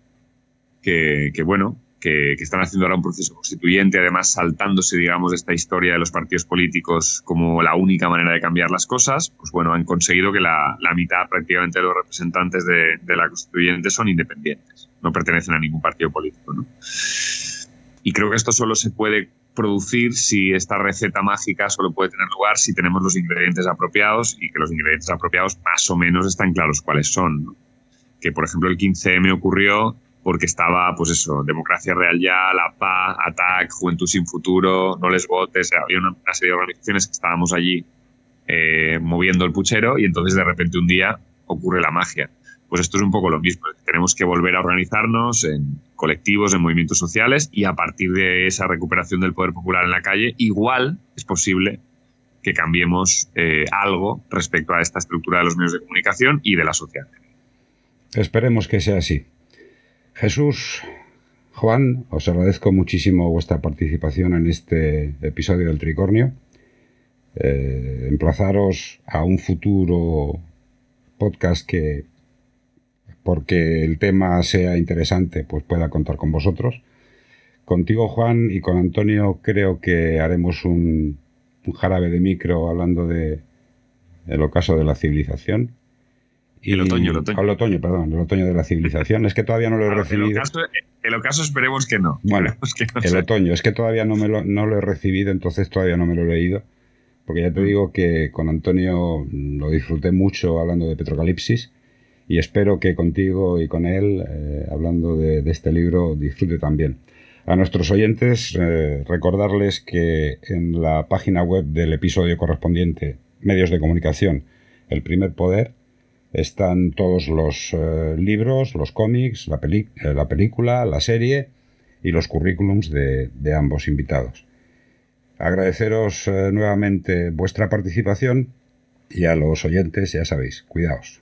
que bueno, que, están haciendo ahora un proceso constituyente, además saltándose, digamos, esta historia de los partidos políticos como la única manera de cambiar las cosas, pues bueno, han conseguido que la, mitad prácticamente de los representantes de, la constituyente son independientes, no pertenecen a ningún partido político. ¿no? Y creo que esto solo se puede producir si esta receta mágica solo puede tener lugar si tenemos los ingredientes apropiados y que los ingredientes apropiados más o menos están claros cuáles son. Que por ejemplo el 15M ocurrió porque estaba, pues eso, Democracia Real Ya, La Paz, ATAC, Juventud Sin Futuro, No Les Votes, había una, serie de organizaciones que estábamos allí eh, moviendo el puchero y entonces de repente un día ocurre la magia. Pues esto es un poco lo mismo, tenemos que volver a organizarnos en colectivos, en movimientos sociales y a partir de esa recuperación del poder popular en la calle, igual es posible que cambiemos eh, algo respecto a esta estructura de los medios de comunicación y de la sociedad. Esperemos que sea así. Jesús, Juan, os agradezco muchísimo vuestra participación en este episodio del Tricornio. Eh, emplazaros a un futuro podcast que, porque el tema sea interesante, pues pueda contar con vosotros. Contigo, Juan, y con Antonio creo que haremos un, jarabe de micro hablando de el ocaso de la civilización el otoño, el otoño. El otoño, perdón, el otoño de la civilización. Es que todavía no lo he recibido. El ocaso, esperemos que no. Bueno, el otoño, es que todavía no, me lo, no lo he recibido, entonces todavía no me lo he leído. Porque ya te mm. digo que con Antonio lo disfruté mucho hablando de Petrocalipsis y espero que contigo y con él, eh, hablando de, este libro, disfrute también. A nuestros oyentes, eh, recordarles que en la página web del episodio correspondiente, Medios de Comunicación, El Primer Poder, están todos los eh, libros, los cómics, la, eh, la, película, la serie y los currículums de, ambos invitados. Agradeceros eh, nuevamente vuestra participación y a los oyentes, ya sabéis, cuidaos.